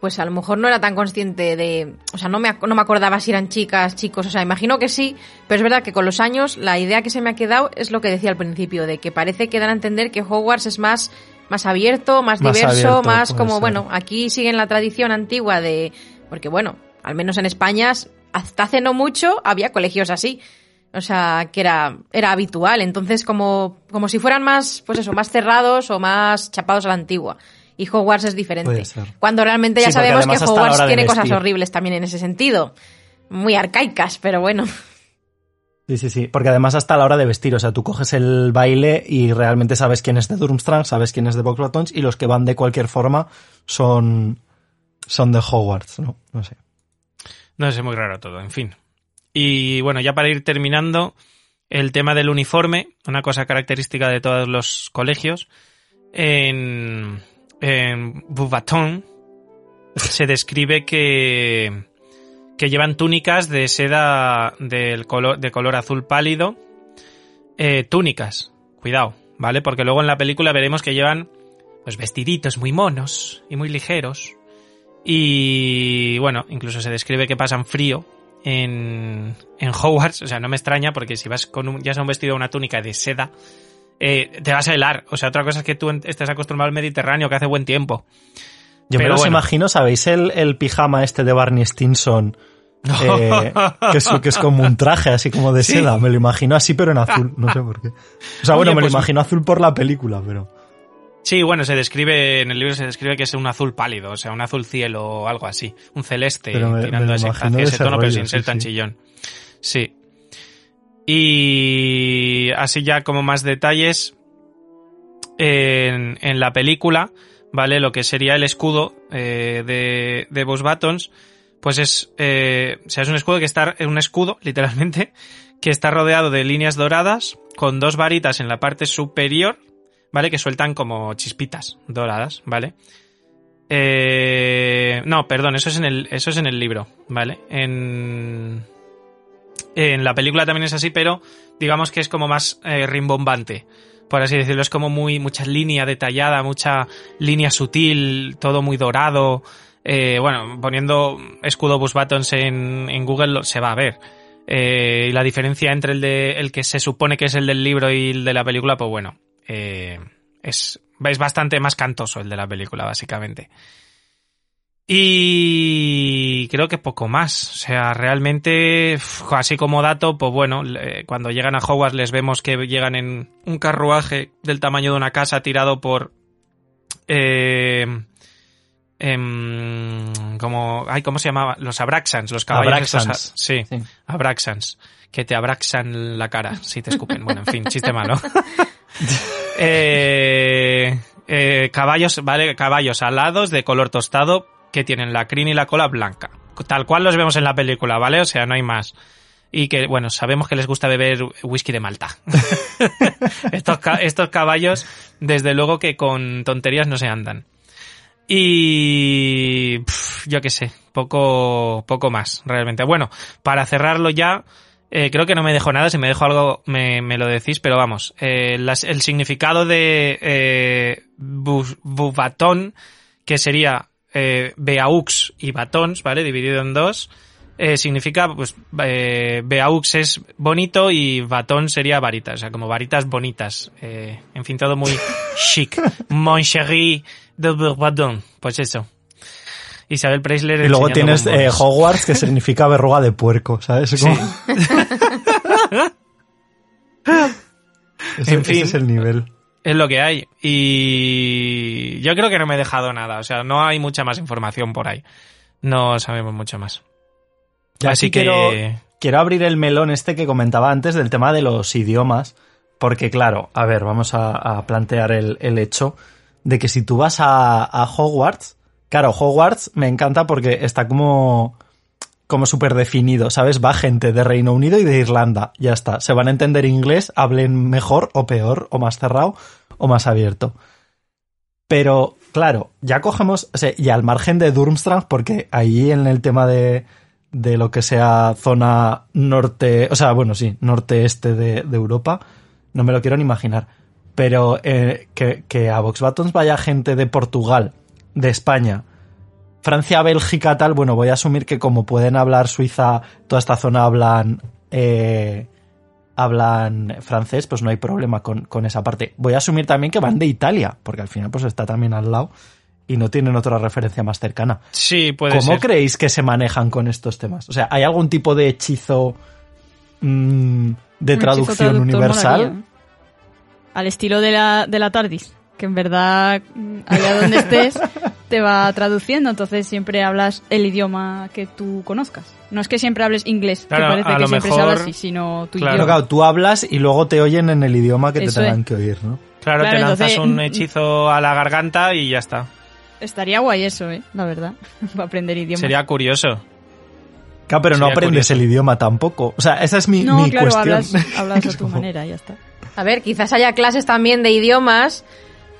S2: pues a lo mejor no era tan consciente de, o sea, no me, no me acordaba si eran chicas, chicos, o sea, imagino que sí, pero es verdad que con los años la idea que se me ha quedado es lo que decía al principio, de que parece que dan a entender que Hogwarts es más más abierto, más,
S1: Más
S2: diverso,
S1: abierto,
S2: más como,
S1: ser.
S2: bueno, aquí siguen la tradición antigua de, porque bueno, al menos en España, hasta hace no mucho había colegios así. O sea, que era, era habitual. Entonces, como, como si fueran más, pues eso, más cerrados o más chapados a la antigua. Y Hogwarts es diferente. Cuando realmente ya
S1: Sí,
S2: sabemos que Hogwarts tiene cosas horribles también en ese sentido. Muy arcaicas, pero bueno.
S1: Sí, sí, sí. Porque además hasta la hora de vestir, o sea, tú coges el baile y realmente sabes quién es de Durmstrang, sabes quién es de Box y los que van de cualquier forma son, son de Hogwarts, ¿no? No sé.
S4: No sé, muy raro todo, en fin. Y bueno, ya para ir terminando, el tema del uniforme, una cosa característica de todos los colegios. En, en Beauxbatons se describe que, que llevan túnicas de seda del color, de color azul pálido. Eh, túnicas, cuidado, ¿vale? Porque luego en la película veremos que llevan pues vestiditos muy monos y muy ligeros. Y bueno, incluso se describe que pasan frío en, en Hogwarts. O sea, no me extraña porque si vas con un, ya sea un vestido o una túnica de seda, eh, te vas a helar. O sea, otra cosa es que tú estés acostumbrado al Mediterráneo, que hace buen tiempo.
S1: Yo me los
S4: bueno.
S1: imagino, ¿sabéis el, el pijama este de Barney Stinson eh, que, es, que es como un traje, así como de
S4: Sí.
S1: seda. Me lo imagino así, pero en azul. No sé por qué. O sea, bueno, me
S4: pues-
S1: lo imagino azul por la película, pero.
S4: Sí, bueno, se describe, en el libro se describe que es un azul pálido, o sea, un azul cielo o algo así. Un celeste,
S1: Pero me-
S4: tirando
S1: me
S4: ese- hacia ese tono, pero sin ser
S1: sí,
S4: tan
S1: sí.
S4: chillón. Sí. Y así ya como más detalles, en, en la película, ¿vale? Lo que sería el escudo eh, de, de Boss Buttons, pues es, eh, o sea, es un escudo que está, es un escudo, literalmente, que está rodeado de líneas doradas, con dos varitas en la parte superior, ¿vale? Que sueltan como chispitas doradas, ¿vale? Eh, no, perdón, eso es en el, eso es en el libro, ¿vale? En, en la película también es así, pero digamos que es como más eh, rimbombante, por así decirlo. Es como muy, mucha línea detallada, mucha línea sutil, todo muy dorado. Eh, bueno, poniendo escudo Bus Buttons en, Google se va a ver. Eh, y la diferencia entre el, de, el que se supone que es el del libro y el de la película, pues bueno, eh, es, es bastante más cantoso el de la película, básicamente. Y creo que poco más. O sea, realmente, así como dato, pues bueno, cuando llegan a Hogwarts les vemos que llegan en un carruaje del tamaño de una casa tirado por... Eh, em, como, ay, ¿cómo se llamaba? Los Abraxans, los caballos. estos
S1: Abraxans.
S4: sí,
S1: Sí.
S4: Abraxans. Que te abraxan la cara si te escupen. Bueno, en fin, chiste malo. Eh, eh, caballos, ¿vale? Caballos alados de color tostado que tienen la crin y la cola blanca. Tal cual los vemos en la película, ¿vale? O sea, no hay más. Y que, bueno, sabemos que les gusta beber whisky de Malta. estos, estos caballos, desde luego que con tonterías no se andan. Y yo qué sé, poco, poco más, realmente. Bueno, para cerrarlo ya, eh, creo que no me dejo nada, si me dejo algo me, lo decís, pero vamos, eh, el significado de eh, bu- bufatón, que sería eh, beaux y batons, ¿vale? Dividido en dos, eh, significa, pues, eh, beaux es bonito y batón sería varitas, o sea, como varitas bonitas. Eh, en fin, todo muy chic. Mon chéri de Bourbon. Pues eso. Isabel Preisler
S1: Y luego tienes eh. Hogwarts, que significa verruga de puerco, ¿sabes?
S4: Sí.
S1: Como- Ese,
S4: En fin.
S1: ese es el nivel.
S4: Es lo que hay. Y yo creo que no me he dejado nada. O sea, no hay mucha más información por ahí. No sabemos mucho más.
S1: Y
S4: Así que...
S1: quiero, quiero abrir el melón este que comentaba antes del tema de los idiomas, porque claro, a ver, vamos a, a plantear el, el hecho de que si tú vas a, a Hogwarts, claro, Hogwarts me encanta porque está como como súper definido, ¿sabes? Va gente de Reino Unido y de Irlanda, ya está. Se van a entender inglés, hablen mejor o peor, o más cerrado o más abierto. Pero, claro, ya cogemos, o sea, y al margen de Durmstrang, porque ahí en el tema de, de lo que sea zona norte, o sea, bueno, sí, norte-este de, de Europa, no me lo quiero ni imaginar. Pero eh, que, que a Vox Buttons vaya gente de Portugal, de España, Francia, Bélgica, tal, bueno, voy a asumir que como pueden hablar Suiza, toda esta zona hablan eh, hablan francés, pues no hay problema con, con esa parte. Voy a asumir también que van de Italia, porque al final pues está también al lado y no tienen otra referencia más cercana.
S4: Sí, puede
S1: ¿Cómo
S4: ser.
S1: creéis que se manejan con estos temas? O sea, ¿hay algún tipo de hechizo mm, de
S3: Un
S1: traducción
S3: hechizo
S1: universal?
S3: Al estilo de la, de la TARDIS, que en verdad, mm, allá donde estés, te va traduciendo, entonces siempre hablas el idioma que tú conozcas. No es que siempre hables inglés,
S4: Claro,
S3: que parece que siempre se
S4: mejor-
S3: habla así, sino tu
S4: Claro.
S3: Idioma.
S1: claro, tú hablas y luego te oyen en el idioma que
S3: Eso
S1: te tengan
S3: es.
S1: que oír, ¿no?
S4: Claro,
S3: Claro,
S4: te lanzas
S3: entonces-
S4: un hechizo a la garganta y ya está.
S3: Estaría guay eso, ¿eh? La verdad, para aprender idiomas.
S4: Sería curioso.
S1: Claro, pero no aprendes
S4: curioso.
S1: el idioma tampoco. O sea, esa es mi,
S3: No,
S1: mi
S3: claro,
S1: cuestión.
S3: hablas, hablas a tu manera, ya está.
S2: A ver, quizás haya clases también de idiomas,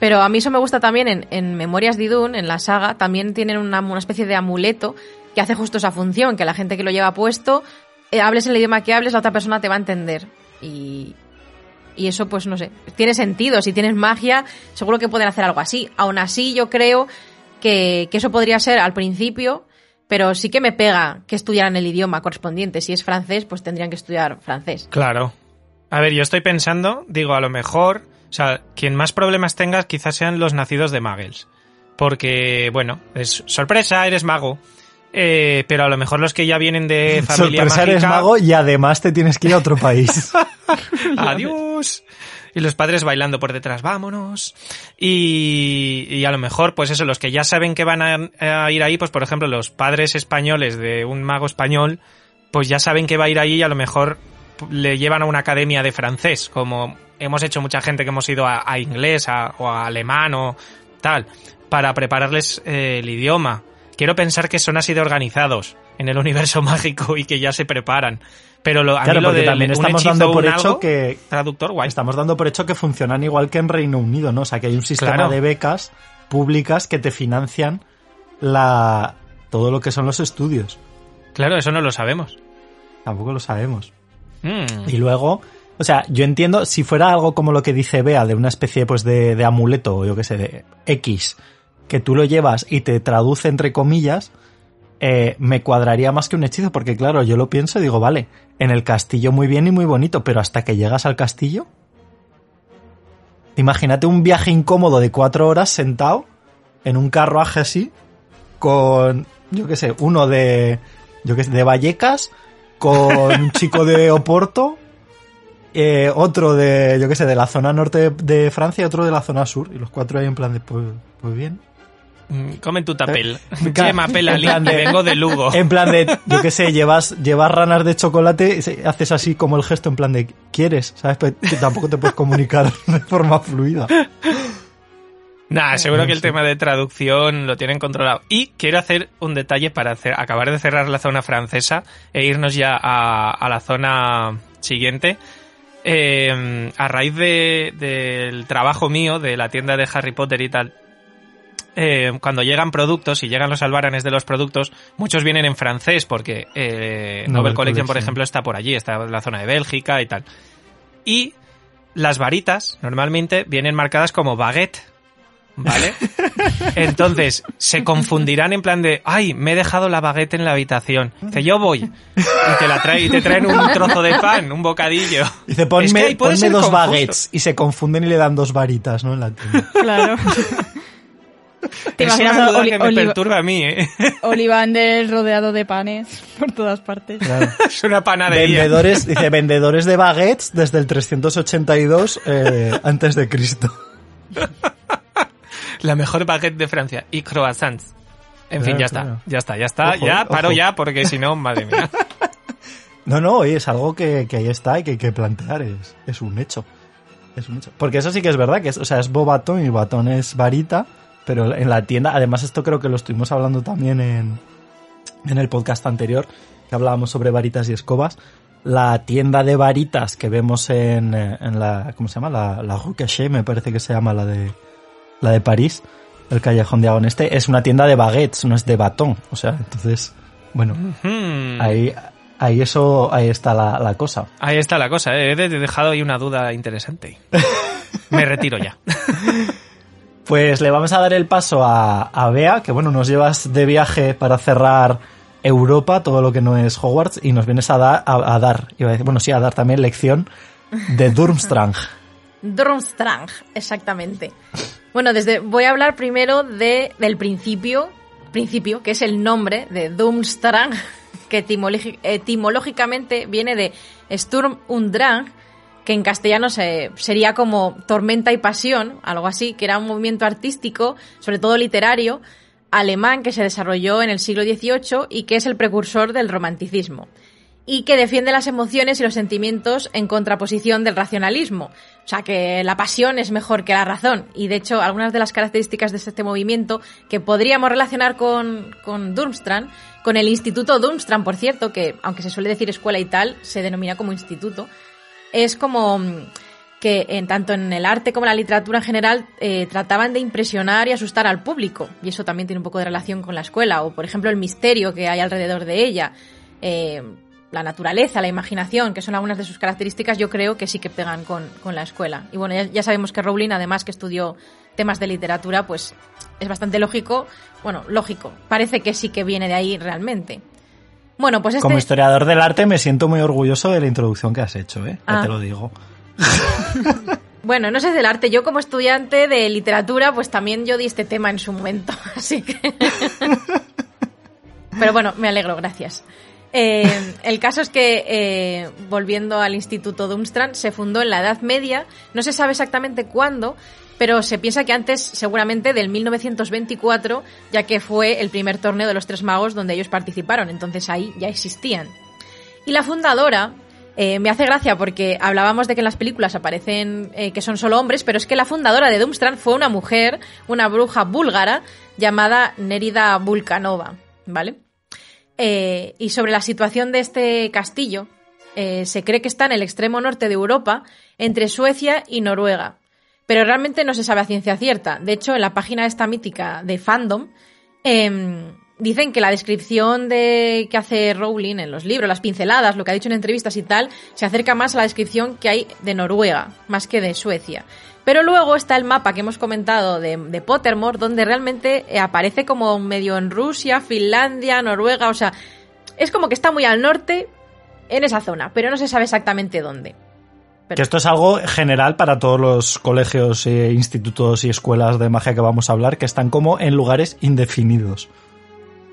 S2: pero a mí eso me gusta también en, Memorias de Idun, en la saga, también tienen una, una especie de amuleto que hace justo esa función, que la gente que lo lleva puesto, eh, hables el idioma que hables, la otra persona te va a entender. Y, y eso, pues no sé, tiene sentido. Si tienes magia, seguro que pueden hacer algo así. Aún así, yo creo que, que eso podría ser al principio, pero sí que me pega que estudiaran el idioma correspondiente. Si es francés, pues tendrían que estudiar francés.
S4: Claro. A ver, yo estoy pensando, digo, a lo mejor, o sea, quien más problemas tengas quizás sean los nacidos de Muggles. Porque, bueno, es sorpresa, eres mago. Eh, pero a lo mejor los que ya vienen de familia
S1: Sorpresa
S4: mágica...
S1: eres mago y además te tienes que ir a otro país.
S4: Adiós. Y los padres bailando por detrás, vámonos. Y, y a lo mejor, pues eso, los que ya saben que van a, a ir ahí, pues por ejemplo, los padres españoles de un mago español, pues ya saben que va a ir ahí y a lo mejor le llevan a una academia de francés, como hemos hecho mucha gente que hemos ido a, a inglés a- o a alemán o tal, para prepararles eh, el idioma. Quiero pensar que son así de organizados en el universo mágico y que ya se preparan. Pero lo, a
S1: Claro,
S4: mí lo
S1: porque
S4: de
S1: también estamos dando por hecho
S4: algo,
S1: que
S4: traductor guay.
S1: estamos dando por hecho que funcionan igual que en Reino Unido, ¿no? O sea, que hay un sistema
S4: Claro.
S1: de becas públicas que te financian la todo lo que son los estudios.
S4: Claro, eso no lo sabemos.
S1: Tampoco lo sabemos.
S4: Mm.
S1: Y luego, o sea, yo entiendo si fuera algo como lo que dice Bea, de una especie pues de, de amuleto, o yo qué sé, de X, que tú lo llevas y te traduce entre comillas, eh, me cuadraría más que un hechizo, porque claro, yo lo pienso y digo, vale, en el castillo muy bien y muy bonito, pero hasta que llegas al castillo, imagínate un viaje incómodo de cuatro horas sentado en un carruaje así, con, yo qué sé, uno de, yo qué sé, de Vallecas, con un chico de Oporto, eh, otro de, yo qué sé, de la zona norte de, de Francia y otro de la zona sur. Y los cuatro ahí en plan de, pues, pues bien.
S4: Mm, Come tu tapel.
S1: Eh, en
S4: pela vengo de Lugo.
S1: En plan de, yo qué sé, llevas, llevas ranas de chocolate y haces así como el gesto en plan de, ¿quieres? ¿Sabes? Pero que tampoco te puedes comunicar de forma fluida.
S4: Nah, seguro
S1: No
S4: que el tema de traducción lo tienen controlado. Y quiero hacer un detalle para hacer- acabar de cerrar la zona francesa e irnos ya a, a la zona siguiente. Eh, a raíz de- del trabajo mío, de la tienda de Harry Potter y tal, eh, cuando llegan productos y llegan los albaranes de los productos, muchos vienen en francés porque eh,
S1: Nobel
S4: Nobel Collection, por ejemplo, está por allí, está en la zona de Bélgica y tal. Y las varitas normalmente vienen marcadas como baguette, ¿vale? Entonces, se confundirán en plan de, ay, me he dejado la baguette en la habitación. Dice, yo voy. Y te la trae, y te traen un trozo de pan, un bocadillo.
S1: Dice, ponme,
S4: Es que
S1: ponme dos
S4: confuso.
S1: baguettes. Y se confunden y le dan dos varitas, ¿no? En la tienda.
S3: Claro. ¿Te
S4: es
S3: imaginas
S4: una
S3: a
S4: duda
S3: Oli-
S4: que me
S3: Oli-
S4: perturba a mí, ¿eh?
S3: Olivander rodeado de panes por todas partes?
S1: Claro.
S4: Es una panadería.
S1: Vendedores, dice, vendedores de baguettes desde el 382 eh, antes de Cristo.
S4: La mejor baguette de Francia. Y croissants. En fin, ya está. Ya está, ya está.
S1: Ojo,
S4: ya, paro
S1: ojo.
S4: ya, porque si no, madre mía.
S1: No, no, es algo que, que ahí está y que hay que plantear, es, es un hecho. Es un hecho. Porque eso sí que es verdad, que es, o sea, es bobatón y batón es varita, pero en la tienda, además esto creo que lo estuvimos hablando también en, en el podcast anterior, que hablábamos sobre varitas y escobas. La tienda de varitas que vemos en, en la, ¿cómo se llama? La, la Rue Cachet, me parece que se llama la de, la de París, el callejón de Agón Este, es una tienda de baguettes, no es de batón. O sea, entonces, bueno, ahí, ahí eso, ahí está la, la cosa.
S4: Ahí está la cosa, ¿eh? he de- dejado ahí una duda interesante. Me retiro ya.
S1: Pues le vamos a dar el paso a, a Bea, que bueno, nos llevas de viaje para cerrar Europa, todo lo que no es Hogwarts, y nos vienes a, dar a, a dar, iba a decir, bueno, sí, a dar también lección de Durmstrang.
S2: Durmstrang, exactamente. Bueno, desde voy a hablar primero de, del principio, principio, que es el nombre de Durmstrang, que etimológicamente viene de Sturm und Drang, que en castellano se- sería como tormenta y pasión, algo así, que era un movimiento artístico, sobre todo literario, alemán que se desarrolló en el siglo XVIII y que es el precursor del romanticismo y que defiende las emociones y los sentimientos en contraposición del racionalismo. O sea, que la pasión es mejor que la razón. Y de hecho, algunas de las características de este movimiento que podríamos relacionar con, con Durmstrang, con el Instituto Durmstrang, por cierto, que aunque se suele decir escuela y tal, se denomina como instituto, es como mm, que en, tanto en el arte como en la literatura en general eh, trataban de impresionar y asustar al público. Y eso también tiene un poco de relación con la escuela. O, por ejemplo, el misterio que hay alrededor de ella. Eh, la naturaleza, la imaginación, que son algunas de sus características, yo creo que sí que pegan con, con la escuela. Y bueno, ya, ya sabemos que Rowling, además que estudió temas de literatura, pues es bastante lógico. Bueno, lógico. Parece que sí que viene de ahí realmente. Bueno, pues este...
S1: Como historiador del arte me siento muy orgulloso de la introducción que has hecho, ¿eh? Ya
S2: Ah.
S1: te lo digo.
S2: Bueno, no sé del arte. Yo como estudiante de literatura, pues también yo di este tema en su momento. Así que... Pero bueno, me alegro, gracias. Eh, el caso es que, eh, volviendo al Instituto Dumstrand, se fundó en la Edad Media, no se sabe exactamente cuándo, pero se piensa que antes, seguramente del 1924, ya que fue el primer torneo de los Tres Magos donde ellos participaron, entonces ahí ya existían. Y la fundadora, eh, me hace gracia porque hablábamos de que en las películas aparecen eh, que son solo hombres, pero es que la fundadora de Dumstrand fue una mujer, una bruja búlgara llamada Nerida Vulcanova, ¿vale? Eh, y sobre la situación de este castillo, se cree que está en el extremo norte de Europa, entre Suecia y Noruega. Pero realmente no se sabe a ciencia cierta. De hecho, en la página esta mítica de Fandom, em, dicen que la descripción de que hace Rowling en los libros, las pinceladas, lo que ha dicho en entrevistas y tal, se acerca más a la descripción que hay de Noruega, más que de Suecia. Pero luego está el mapa que hemos comentado de, de Pottermore, donde realmente eh, aparece como medio en Rusia, Finlandia, Noruega, o sea, es como que está muy al norte en esa zona, pero no se sabe exactamente dónde.
S1: Que esto es algo general para todos los colegios, e institutos y escuelas de magia que vamos a hablar, que están como en lugares indefinidos.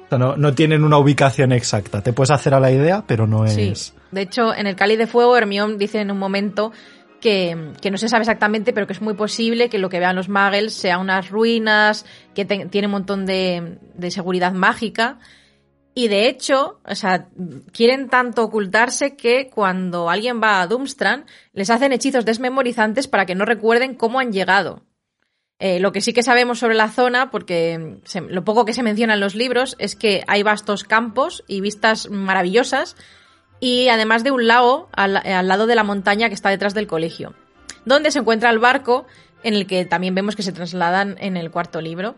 S1: O sea, no, no, tienen una ubicación exacta. Te puedes hacer a la idea, pero no es.
S2: Sí. De hecho, en el Cáliz de Fuego, Hermión dice en un momento que, no se sabe exactamente, pero que es muy posible que lo que vean los muggles sea unas ruinas, que tiene un montón de, seguridad mágica. Y de hecho, o sea, quieren tanto ocultarse que cuando alguien va a Doomstrand, les hacen hechizos desmemorizantes para que no recuerden cómo han llegado. Eh, lo que sí que sabemos sobre la zona, porque lo poco que se menciona en los libros, es que hay vastos campos y vistas maravillosas, y además de un lago al, al, lado de la montaña que está detrás del colegio, donde se encuentra el barco en el que también vemos que se trasladan en el cuarto libro.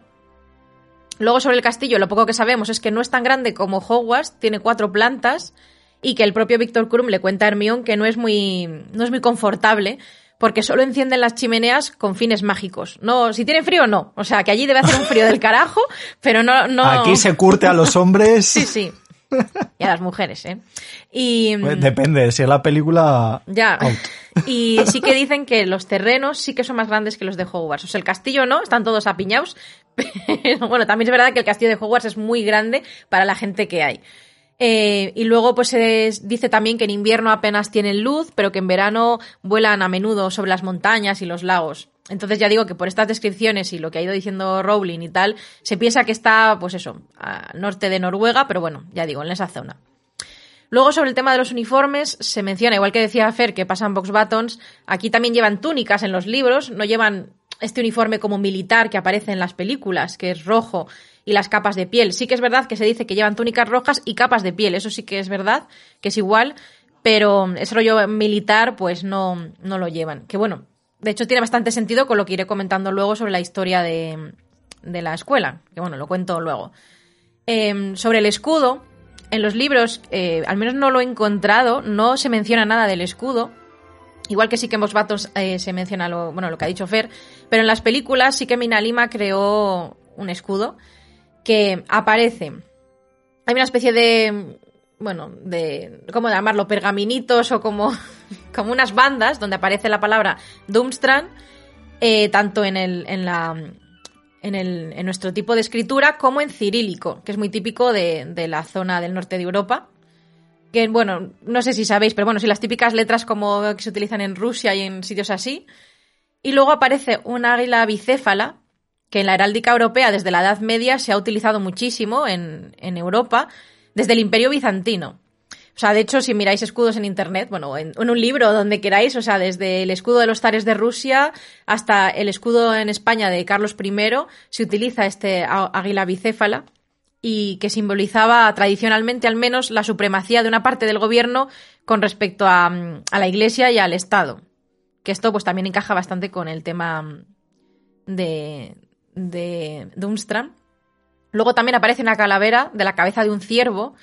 S2: Luego sobre el castillo, lo poco que sabemos es que no es tan grande como Hogwarts, tiene cuatro plantas, y que el propio Víctor Krum le cuenta a Hermione que no es muy, no es muy confortable porque solo encienden las chimeneas con fines mágicos. No, si tienen frío, no. O sea, que allí debe hacer un frío del carajo, pero no, no.
S1: Aquí se curte a los hombres.
S2: sí, sí. Y a las mujeres, ¿eh? Y.
S1: Pues depende, si es la película.
S2: Ya. Out. Y sí que dicen que los terrenos sí que son más grandes que los de Hogwarts. O sea, el castillo no, están todos apiñados. Pero bueno, también es verdad que el castillo de Hogwarts es muy grande para la gente que hay. Eh, y luego pues se dice también que en invierno apenas tienen luz, pero que en verano vuelan a menudo sobre las montañas y los lagos. Entonces ya digo que por estas descripciones y lo que ha ido diciendo Rowling y tal, se piensa que está, pues eso, norte de Noruega, pero bueno, ya digo, en esa zona. Luego sobre el tema de los uniformes, se menciona, igual que decía Fer, que pasan box buttons, aquí también llevan túnicas en los libros, no llevan este uniforme como militar que aparece en las películas, que es rojo y las capas de piel. Sí que es verdad que se dice que llevan túnicas rojas y capas de piel, eso sí que es verdad, que es igual, pero ese rollo militar pues no, no lo llevan. Que bueno, de hecho tiene bastante sentido con lo que iré comentando luego sobre la historia de, de la escuela, que bueno, lo cuento luego. Eh, sobre el escudo, en los libros, eh, al menos no lo he encontrado, no se menciona nada del escudo, Igual que sí que en Vox Battles eh, se menciona lo, bueno, lo que ha dicho Fer, pero en las películas sí que Mina Lima creó un escudo que aparece. Hay una especie de, bueno, de, ¿cómo llamarlo? Pergaminitos o como, como unas bandas donde aparece la palabra Doomstrand, eh, tanto en, el, en, la, en, el, en nuestro tipo de escritura como en cirílico, que es muy típico de, de la zona del norte de Europa que bueno, no sé si sabéis, pero bueno, si las típicas letras como que se utilizan en Rusia y en sitios así. Y luego aparece un águila bicéfala, que en la heráldica europea desde la Edad Media se ha utilizado muchísimo en, en Europa, desde el Imperio Bizantino. O sea, de hecho, si miráis escudos en internet, bueno, en, en, un libro, donde queráis, o sea, desde el escudo de los zares de Rusia hasta el escudo en España de Carlos I, se utiliza este águila bicéfala y que simbolizaba tradicionalmente al menos la supremacía de una parte del gobierno con respecto a, a, la Iglesia y al Estado. Que esto pues también encaja bastante con el tema de, de Dumstrand. Luego también aparece una calavera de la cabeza de un ciervo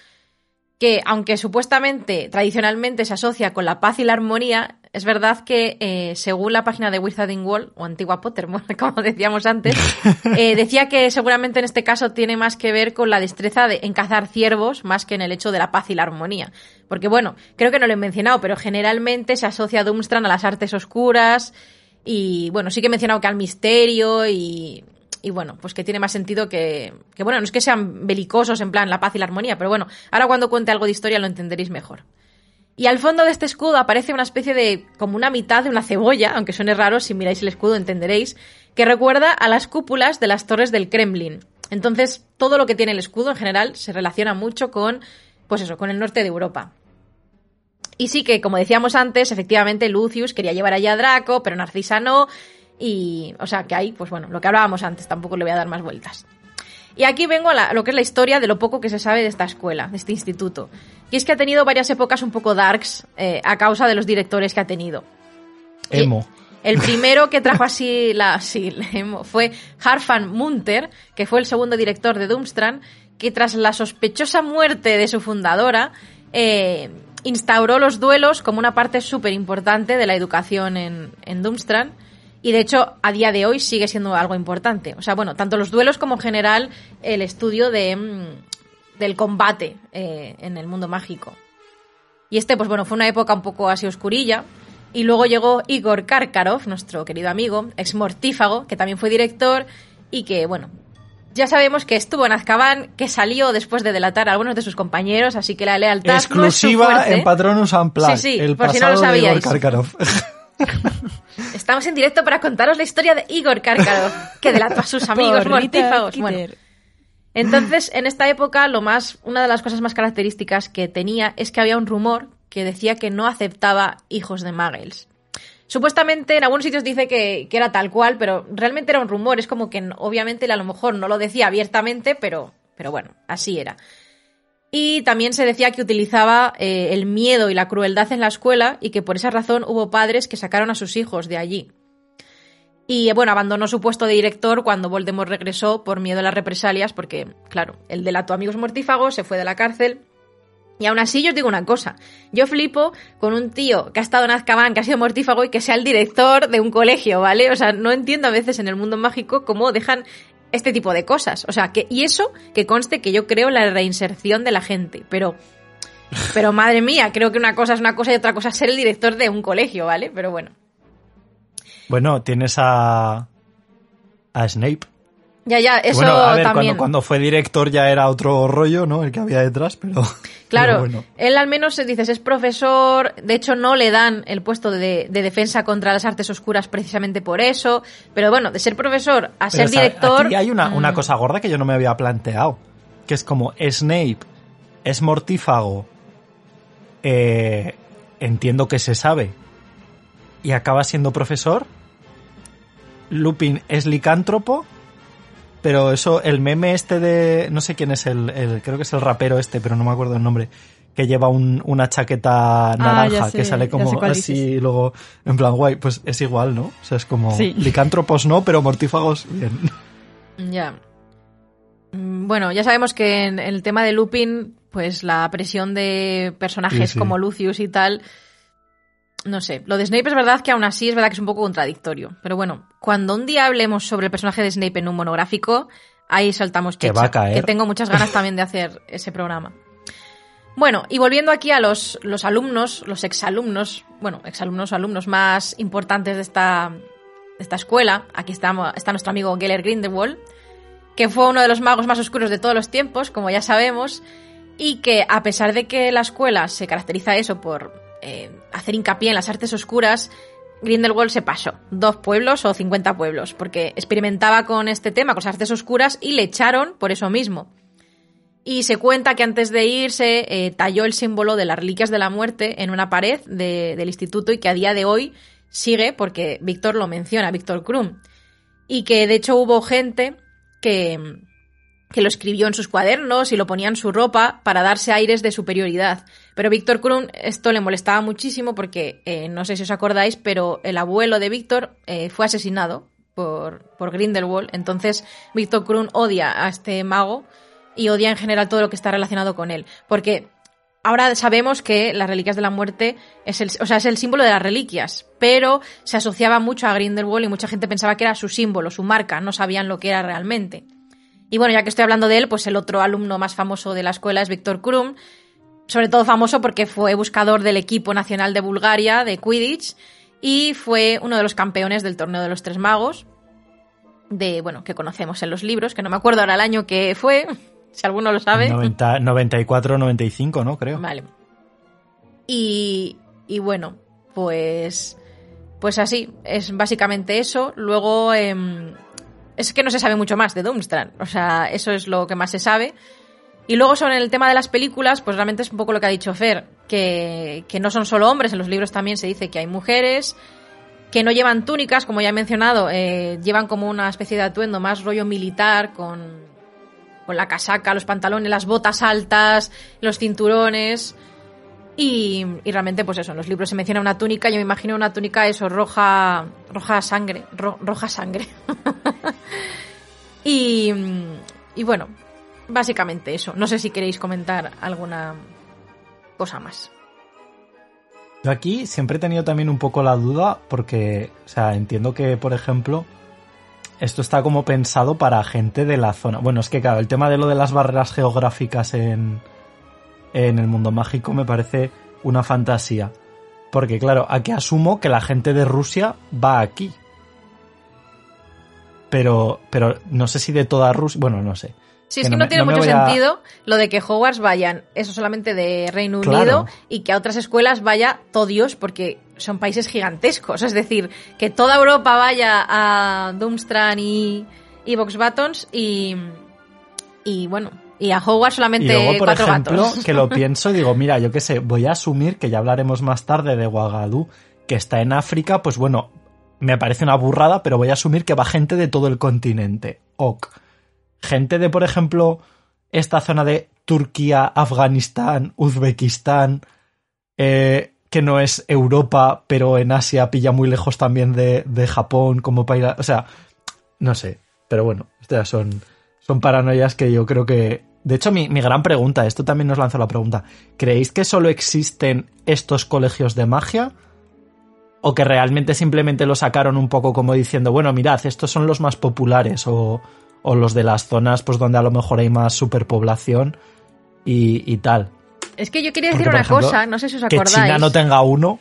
S2: que, aunque supuestamente, tradicionalmente se asocia con la paz y la armonía, es verdad que eh, según la página de Wizarding World, o antigua Potter, como decíamos antes, eh, decía que seguramente en este caso tiene más que ver con la destreza de, en cazar ciervos más que en el hecho de la paz y la armonía. Porque bueno, creo que no lo he mencionado, pero generalmente se asocia a Doomstrand a las artes oscuras y bueno, sí que he mencionado que al misterio y, y bueno, pues que tiene más sentido que, que, bueno, no es que sean belicosos en plan la paz y la armonía, pero bueno, ahora cuando cuente algo de historia lo entenderéis mejor. Y al fondo de este escudo aparece una especie de, como una mitad de una cebolla, aunque suene raro, si miráis el escudo entenderéis, que recuerda a las cúpulas de las torres del Kremlin. Entonces, todo lo que tiene el escudo en general se relaciona mucho con, pues eso, con el norte de Europa. Y sí que, como decíamos antes, efectivamente Lucius quería llevar allá a Draco, pero Narcisa no. Y, o sea, que hay, pues bueno, lo que hablábamos antes, tampoco le voy a dar más vueltas. Y aquí vengo a, lo que es la historia de lo poco que se sabe de esta escuela, de este instituto. Y es que ha tenido varias épocas un poco darks eh, a causa de los directores que ha tenido.
S1: Emo.
S2: El primero que trajo así la, sí, emo, fue Harfan Munter, que fue el segundo director de Doomstrand, que tras la sospechosa muerte de su fundadora, eh, instauró los duelos como una parte súper importante de la educación en, en Doomstrand. Y de hecho, a día de hoy sigue siendo algo importante. O sea, bueno, tanto los duelos como en general el estudio de, mm, del combate eh, en el mundo mágico. Y este, pues bueno, fue una época un poco así oscurilla. Y luego llegó Igor Karkarov, nuestro querido amigo, ex mortífago, que también fue director y que, bueno, ya sabemos que estuvo en Azkaban, que salió después de delatar a algunos de sus compañeros, así que la lealtad
S1: Exclusiva
S2: no es su
S1: en Patronus Unplugged.
S2: Sí, sí,
S1: el
S2: por si no lo
S1: pasado de Igor. Karkarov.
S2: Estamos en directo para contaros la historia de Igor Karkarov, que delató a sus amigos mortífagos. Bueno, entonces, en esta época, lo más, una de las cosas más características que tenía es que había un rumor que decía que no aceptaba hijos de muggles. Supuestamente en algunos sitios dice que, que era tal cual, pero realmente era un rumor. Es como que obviamente él a lo mejor no lo decía abiertamente, pero, pero bueno, así era. Y también se decía que utilizaba eh, el miedo y la crueldad en la escuela y que por esa razón hubo padres que sacaron a sus hijos de allí. Y bueno, abandonó su puesto de director cuando Voldemort regresó por miedo a las represalias, porque, claro, el delató a amigos mortífagos, se fue de la cárcel. Y aún así, yo os digo una cosa. Yo flipo con un tío que ha estado en Azkaban, que ha sido mortífago y que sea el director de un colegio, ¿vale? O sea, no entiendo a veces en el mundo mágico cómo dejan este tipo de cosas. O sea, que, y eso que conste que yo creo la reinserción de la gente, pero. Pero madre mía, creo que una cosa es una cosa y otra cosa es ser el director de un colegio, ¿vale? Pero bueno.
S1: Bueno, tienes a. a Snape.
S2: Ya, ya, eso
S1: bueno, a ver,
S2: también.
S1: Cuando, cuando fue director ya era otro rollo, ¿no? El que había detrás, pero.
S2: Claro,
S1: pero bueno.
S2: él al menos dices es profesor, de hecho no le dan el puesto de, de defensa contra las artes oscuras precisamente por eso, pero bueno, de ser profesor a
S1: Pero,
S2: ser director...
S1: aquí hay una, una
S2: mm,
S1: cosa gorda que yo no me había planteado. Que es como Snape es mortífago. eh, entiendo que se sabe. Y acaba siendo profesor. Lupin es licántropo. Pero eso, el meme este de. No sé quién es el. el- creo que es el rapero este, pero no me acuerdo el nombre. Que lleva un- una chaqueta naranja
S3: Ah, sé,
S1: que sale como así,
S3: dices.
S1: y luego en plan guay. Pues es igual, ¿no? O sea, es como.
S3: Sí.
S1: Licántropos no, pero mortífagos bien.
S2: Ya. Mm, Bueno, ya sabemos que en el tema de Lupin, pues la presión de personajes
S1: Sí, sí.
S2: como Lucius y tal... No sé, lo de Snape es verdad que aún así es verdad que es un poco contradictorio. Pero bueno, cuando un día hablemos sobre el personaje de Snape en un monográfico, ahí saltamos
S1: Que va a caer.
S2: Que tengo muchas ganas también de hacer ese programa. Bueno, y volviendo aquí a los, los alumnos, los exalumnos, bueno, exalumnos o alumnos más importantes de esta, de esta escuela, aquí estamos, está nuestro amigo Geller Grindelwald, que fue uno de los magos más oscuros de todos los tiempos, como ya sabemos, y que a pesar de que la escuela se caracteriza eso por eh, hacer hincapié en las artes oscuras, Grindelwald se pasó dos pueblos o 50 pueblos, porque experimentaba con este tema, con las artes oscuras, y le echaron por eso mismo. Y se cuenta que antes de irse eh, talló el símbolo de las reliquias de la muerte en una pared de- del instituto y que a día de hoy sigue porque Víctor lo menciona, Víctor Krum. Y que de hecho hubo gente que, que lo escribió en sus cuadernos y lo ponía en su ropa para darse aires de superioridad. Pero Víctor Krum esto le molestaba muchísimo porque, eh, no sé si os acordáis, pero el abuelo de Víctor eh, fue asesinado por, por Grindelwald. Entonces Víctor Krum odia a este mago y odia en general todo lo que está relacionado con él. Porque ahora sabemos que las reliquias de la muerte es el, o sea, es el símbolo de las reliquias, pero se asociaba mucho a Grindelwald y mucha gente pensaba que era su símbolo, su marca, no sabían lo que era realmente. Y bueno, ya que estoy hablando de él, pues el otro alumno más famoso de la escuela es Víctor Krum, sobre todo famoso porque fue buscador del equipo nacional de Bulgaria de Quidditch y fue uno de los campeones del torneo de los tres magos. de, bueno, que conocemos en los libros, que no me acuerdo ahora el año que fue, si alguno lo sabe.
S1: 90, 94, 95, ¿no? Creo.
S2: Vale. Y, y bueno, pues, pues así, es básicamente eso. Luego, em, es que no se sabe mucho más de Doomstrand, o sea, eso es lo que más se sabe. Y luego sobre el tema de las películas, pues realmente es un poco lo que ha dicho Fer, que, que no son solo hombres, en los libros también se dice que hay mujeres, que no llevan túnicas, como ya he mencionado, eh, llevan como una especie de atuendo más rollo militar, con, con la casaca, los pantalones, las botas altas, los cinturones. Y, y realmente, pues eso, en los libros se menciona una túnica, yo me imagino una túnica eso, roja, roja sangre, ro- roja sangre. y, y bueno, básicamente eso. No sé si queréis comentar alguna cosa más.
S1: Yo aquí siempre he tenido también un poco la duda porque, o sea, entiendo que, por ejemplo, esto está como pensado para gente de la zona. Bueno, es que claro, el tema de lo de las barreras geográficas en, en el mundo mágico me parece una fantasía. Porque claro, aquí asumo que la gente de Rusia va aquí. Pero, pero no sé si de toda Rusia, bueno, no sé.
S2: Sí, es
S1: Que
S2: que
S1: no me-
S2: tiene
S1: no
S2: mucho
S1: a-
S2: sentido lo de que Hogwarts vayan, eso solamente de Reino
S1: Claro.
S2: Unido, y que a otras escuelas vaya todo Dios, porque son países gigantescos. Es decir, que toda Europa vaya a Doomstrand y, y Box Buttons y, y bueno, y a Hogwarts
S1: Y
S2: solamente
S1: luego, por
S2: cuatro
S1: ejemplo,
S2: gatos.
S1: que lo pienso y digo, mira, yo qué sé, voy a asumir que ya hablaremos más tarde de Ouagadougou, que está en África, pues bueno, me parece una burrada, pero voy a asumir que va gente de todo el continente. Ok. Gente de, por ejemplo, esta zona de Turquía, Afganistán, Uzbekistán, eh, que no es Europa, pero en Asia pilla muy lejos también de, de Japón, como a- O sea, no sé. Pero bueno, estas son, son paranoias que yo creo que... De hecho, mi, mi gran pregunta, esto también nos lanzó la pregunta, ¿creéis que solo existen estos colegios de magia? ¿O que realmente simplemente lo sacaron un poco como diciendo, bueno, mirad, estos son los más populares o, o los de las zonas pues donde a lo mejor hay más superpoblación y, y tal?
S2: Es que yo quería decir una
S1: ejemplo,
S2: cosa, no sé si os
S1: Que
S2: acordáis.
S1: China no tenga uno,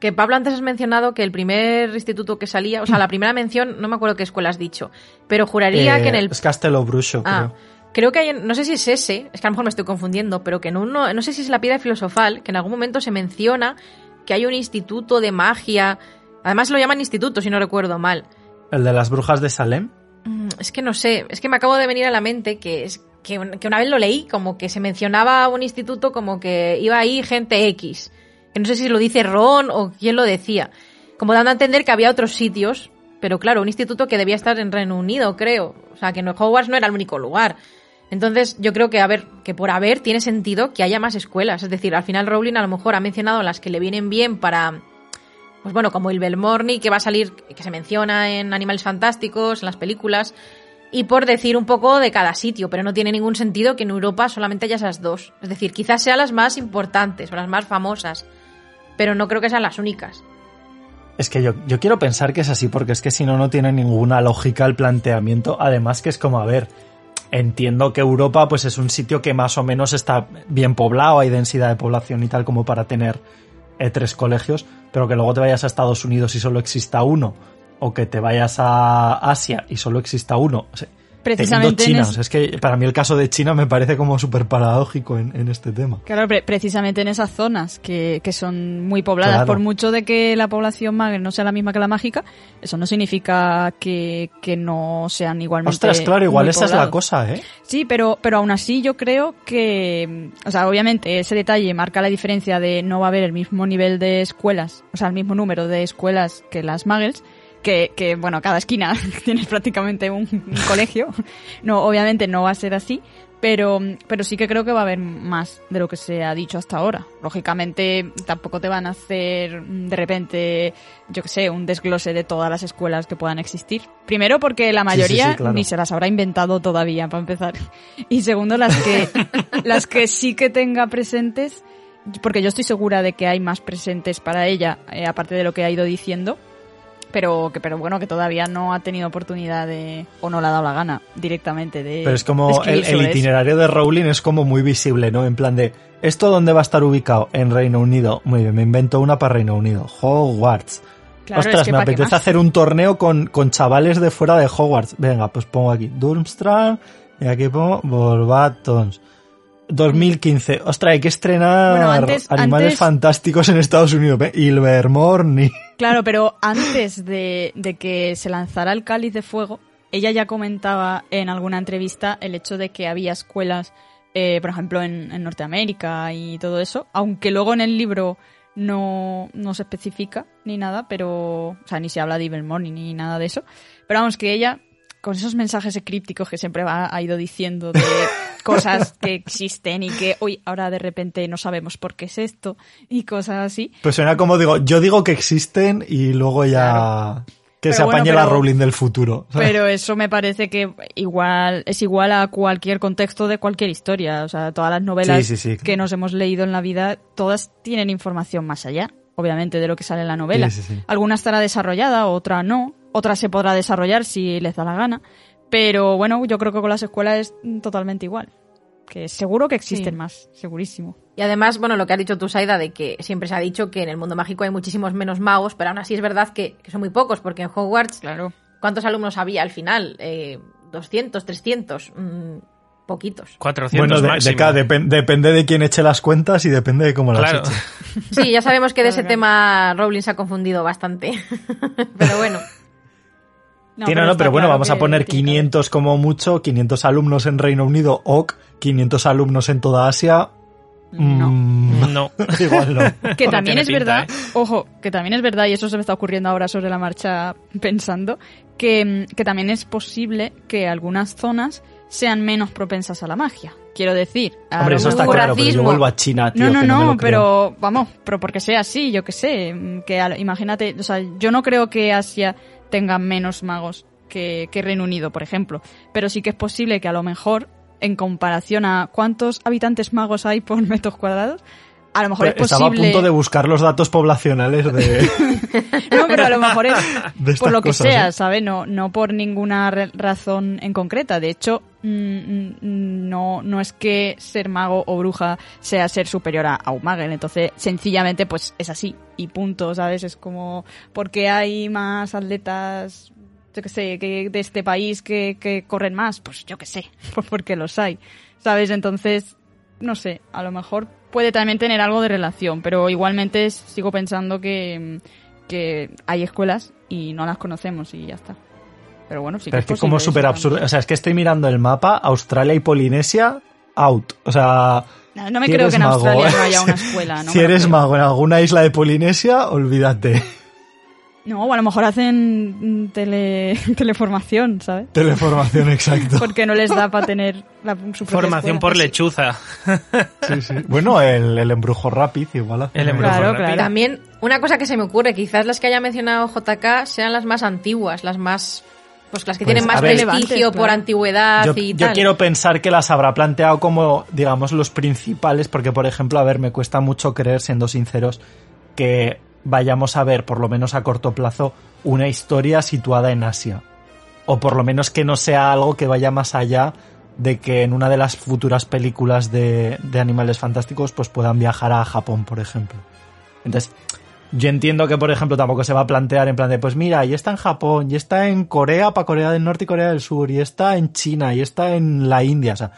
S2: Que Pablo antes has mencionado que el primer instituto que salía, o sea, la primera mención, no me acuerdo qué escuela has dicho, pero juraría
S1: eh,
S2: que en el
S1: es Castelo Brucho,
S2: Ah,
S1: creo.
S2: creo que hay, no sé si es ese, es que a lo mejor me estoy confundiendo, pero que en uno, no sé si es la piedra filosofal, que en algún momento se menciona que hay un instituto de magia, además lo llaman instituto si no recuerdo mal.
S1: El de las brujas de Salem.
S2: Mm, Es que no sé, es que me acabo de venir a la mente que es que, un- que una vez lo leí, como que se mencionaba un instituto como que iba ahí gente X. Que no sé si lo dice Ron o quién lo decía. Como dando a entender que había otros sitios, pero claro, un instituto que debía estar en Reino Unido, creo. O sea, que Hogwarts no era el único lugar. Entonces, yo creo que, a ver, que por haber tiene sentido que haya más escuelas. Es decir, al final Rowling a lo mejor ha mencionado las que le vienen bien para, pues bueno, como el Belmorny, que va a salir, que se menciona en Animales Fantásticos, en las películas, y por decir un poco de cada sitio, pero no tiene ningún sentido que en Europa solamente haya esas dos. Es decir, quizás sean las más importantes o las más famosas, pero no creo que sean las únicas.
S1: Es que yo, yo quiero pensar que es así, porque es que si no, no tiene ninguna lógica el planteamiento. Además que es como, a ver, entiendo que Europa pues es un sitio que más o menos está bien poblado, hay densidad de población y tal como para tener tres colegios, pero que luego te vayas a Estados Unidos y solo exista uno, o que te vayas a Asia y solo exista uno. O sea,
S3: Precisamente en es-
S1: o sea, es que para mí el caso de China me parece como súper paradójico en, en este tema.
S3: Claro, pre- precisamente en esas zonas que, que son muy pobladas,
S1: Claro.
S3: por mucho de que la población maga no sea la misma que la mágica, eso no significa que, que no sean igualmente.
S1: Ostras, claro, igual esa es la cosa, ¿eh?
S3: Sí, pero, pero aún así yo creo que, o sea, obviamente ese detalle marca la diferencia de no va a haber el mismo nivel de escuelas, o sea, el mismo número de escuelas que las muggles, que, que bueno, cada esquina tienes prácticamente un, un colegio. No, obviamente no va a ser así, pero, pero sí que creo que va a haber más de lo que se ha dicho hasta ahora. Lógicamente tampoco te van a hacer de repente, yo que sé, un desglose de todas las escuelas que puedan existir. Primero porque la
S1: Sí, sí, sí,
S3: mayoría
S1: claro.
S3: ni se las habrá inventado todavía, para empezar. Y segundo, las que, las que sí que tenga presentes, porque yo estoy segura de que hay más presentes para ella, eh, aparte de lo que ha ido diciendo, pero que pero bueno, que todavía no ha tenido oportunidad de, o no le ha dado la gana directamente de
S1: Pero es
S3: de
S1: como el, itinerario de Rowling es como muy visible, ¿no? En plan de, ¿esto dónde va a estar ubicado? En Reino Unido. Muy bien, me invento una para Reino Unido. Hogwarts.
S3: Claro,
S1: Ostras,
S3: es que
S1: me
S3: ¿pa' qué
S1: apetece hacer un torneo con, con chavales de fuera de Hogwarts. Venga, pues pongo aquí Durmstrang y aquí pongo Volvatons. 2015. Ostras, hay que estrenar
S3: Bueno, antes-
S1: Animales
S3: antes-
S1: Fantásticos en Estados Unidos. ¿eh? Ilvermorny.
S3: Claro, pero antes de, de que se lanzara el cáliz de fuego, ella ya comentaba en alguna entrevista el hecho de que había escuelas, eh, por ejemplo, en, en Norteamérica y todo eso, aunque luego en el libro no, no se especifica ni nada, pero, o sea, ni se habla de Morning ni nada de eso, pero vamos, que ella, con esos mensajes crípticos que siempre va, ha ido diciendo de cosas que existen y que, hoy ahora de repente no sabemos por qué es esto y cosas así,
S1: Pues suena como digo, yo digo que existen y luego ya que
S3: Pero
S1: se
S3: bueno,
S1: apañe la Rowling del futuro. ¿sabes?
S3: Pero eso me parece que igual es igual a cualquier contexto de cualquier historia. O sea, todas las novelas
S1: Sí, sí, sí.
S3: que nos hemos leído en la vida, todas tienen información más allá, obviamente, de lo que sale en la novela.
S1: Sí, sí, sí.
S3: Alguna estará desarrollada, otra no. Otra se podrá desarrollar si les da la gana. Pero bueno, yo creo que con las escuelas es totalmente igual. Que seguro que existen
S2: Sí.
S3: más, segurísimo.
S2: Y además, bueno, lo que has dicho tú, Saida, de que siempre se ha dicho que en el mundo mágico hay muchísimos menos magos, pero aún así es verdad que, que son muy pocos, porque en Hogwarts,
S3: Claro.
S2: ¿cuántos alumnos había al final? Eh, ¿200, 300? Mm, poquitos.
S4: 400
S1: Bueno, de- de
S4: máximo.
S1: cada- depen- depende de quién eche las cuentas y depende de cómo las
S4: Claro.
S1: eche.
S2: Sí, ya sabemos que de ese tema Rowling se ha confundido bastante. pero bueno,
S3: No,
S1: Sí, no, pero bueno,
S3: claro
S1: vamos a poner
S3: tiene que haber.
S1: 500 como mucho, 500 alumnos en Reino Unido, OK, 500 alumnos en toda Asia.
S3: No.
S1: mm,
S4: No.
S1: igual no.
S3: Que también es
S4: pinta,
S3: verdad,
S4: ¿eh?
S3: ojo, que también es verdad, y eso se me está ocurriendo ahora sobre la marcha pensando, que, que también es posible que algunas zonas sean menos propensas a la magia. Quiero decir, a
S1: Hombre, eso está claro, pero yo vuelvo a China, tío.
S3: no, no,
S1: que no,
S3: pero vamos, pero porque sea así, yo que sé, mm, que imagínate, o sea, yo no creo que Asia tenga menos magos que, que Reino Unido, por ejemplo, pero sí que es posible que a lo mejor, en comparación a cuántos habitantes magos hay por metros cuadrados, a lo mejor es
S1: Estaba a
S3: posible...
S1: punto de buscar los datos poblacionales de,
S3: No, pero a lo mejor es por lo que
S1: cosas,
S3: sea,
S1: ¿eh?
S3: ¿sabes? No, no por ninguna razón en concreta. De hecho, mm, mm, no, no es que ser mago o bruja sea ser superior a, a un magel. Entonces, sencillamente, pues es así. Y punto, ¿sabes? Es como porque hay más atletas, yo que sé, que de este país que, que corren más. Pues yo que sé, pues porque los hay. ¿Sabes? Entonces, no sé, a lo mejor puede también tener algo de relación, pero igualmente sigo pensando que, que hay escuelas y no las conocemos y ya está. Pero bueno, sí
S1: Pero es que
S3: es
S1: como súper absurdo. O sea, es que estoy mirando el mapa, Australia y Polinesia, out. O sea,
S3: No, no me
S1: si
S3: creo que en
S1: mago,
S3: Australia no haya una escuela. No
S1: si eres mago en alguna isla de Polinesia, olvídate.
S3: No, o a lo mejor hacen mm, tele, teleformación, ¿sabes?
S1: Teleformación, exacto.
S3: Porque no les da para tener la, su
S4: Formación
S3: escuela.
S4: por lechuza.
S1: Sí, sí. Bueno, el, el embrujo rápido igual. hace
S4: El embrujo
S3: Claro,
S4: rápido.
S3: claro.
S2: también una cosa que se me ocurre, quizás las que haya mencionado JK sean las más antiguas, las más... Pues las que
S1: Pues,
S2: tienen más
S1: ver-
S2: prestigio por antigüedad
S1: Yo,
S2: y
S1: yo
S2: tal.
S1: quiero pensar que las habrá planteado como, digamos, los principales, porque, por ejemplo, a ver, me cuesta mucho creer, siendo sinceros, que vayamos a ver, por lo menos a corto plazo, una historia situada en Asia. O por lo menos que no sea algo que vaya más allá de que en una de las futuras películas de, de Animales Fantásticos pues puedan viajar a Japón, por ejemplo. Entonces, yo entiendo que, por ejemplo, tampoco se va a plantear en plan de, pues mira, y está en Japón, y está en Corea para Corea del Norte y Corea del Sur, y está en China, y está en la India. O sea,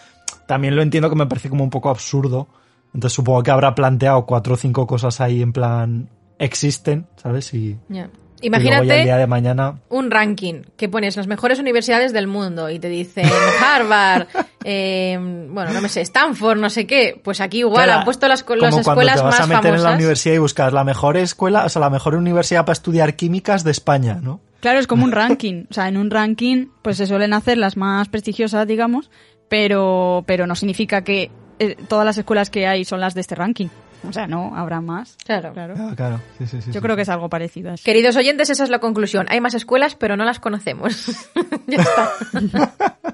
S1: también lo entiendo que me parece como un poco absurdo. Entonces supongo que habrá planteado cuatro o cinco cosas ahí en plan, existen, ¿sabes? Y, luego el día
S2: Imagínate
S1: de mañana...
S2: un ranking que pones las mejores universidades del mundo y te dicen Harvard, eh, bueno, no me sé, Stanford, no sé qué. Pues aquí igual
S1: Claro,
S2: han puesto las,
S1: como
S2: las
S1: cuando
S2: escuelas
S1: te vas
S2: más
S1: a meter en la
S2: famosas.
S1: universidad y buscas la mejor escuela, o sea, la mejor universidad para estudiar químicas de España, ¿no?
S3: Claro, es como un ranking. O sea, en un ranking, pues se suelen hacer las más prestigiosas, digamos, pero, pero no significa que eh, todas las escuelas que hay son las de este ranking. O sea, no, habrá más.
S2: Claro.
S3: Claro.
S1: Claro, claro. Sí, sí, sí,
S3: Yo
S1: sí.
S3: creo que es algo parecido.
S2: Queridos oyentes, esa es la conclusión. Hay más escuelas, pero no las conocemos. ya está.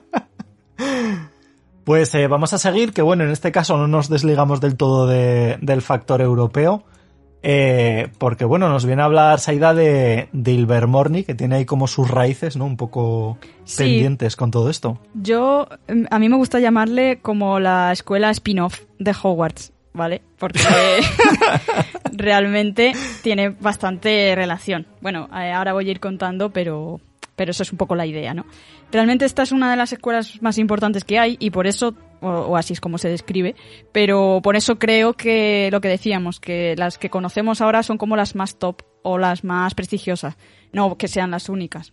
S1: Pues eh, vamos a seguir, que bueno, en este caso no nos desligamos del todo de- del factor europeo, eh, porque bueno, nos viene a hablar Saida de, de Ilvermorny, que tiene ahí como sus raíces, ¿no? Un poco
S3: Sí.
S1: pendientes con todo esto.
S3: Yo, em, a mí me gusta llamarle como la escuela spin-off de Hogwarts. ¿Vale? Porque realmente tiene bastante relación. Bueno, eh, ahora voy a ir contando, pero, pero eso es un poco la idea, ¿no? Realmente esta es una de las escuelas más importantes que hay y por eso, o, o así es como se describe, pero por eso creo que lo que decíamos, que las que conocemos ahora son como las más top o las más prestigiosas, no que sean las únicas.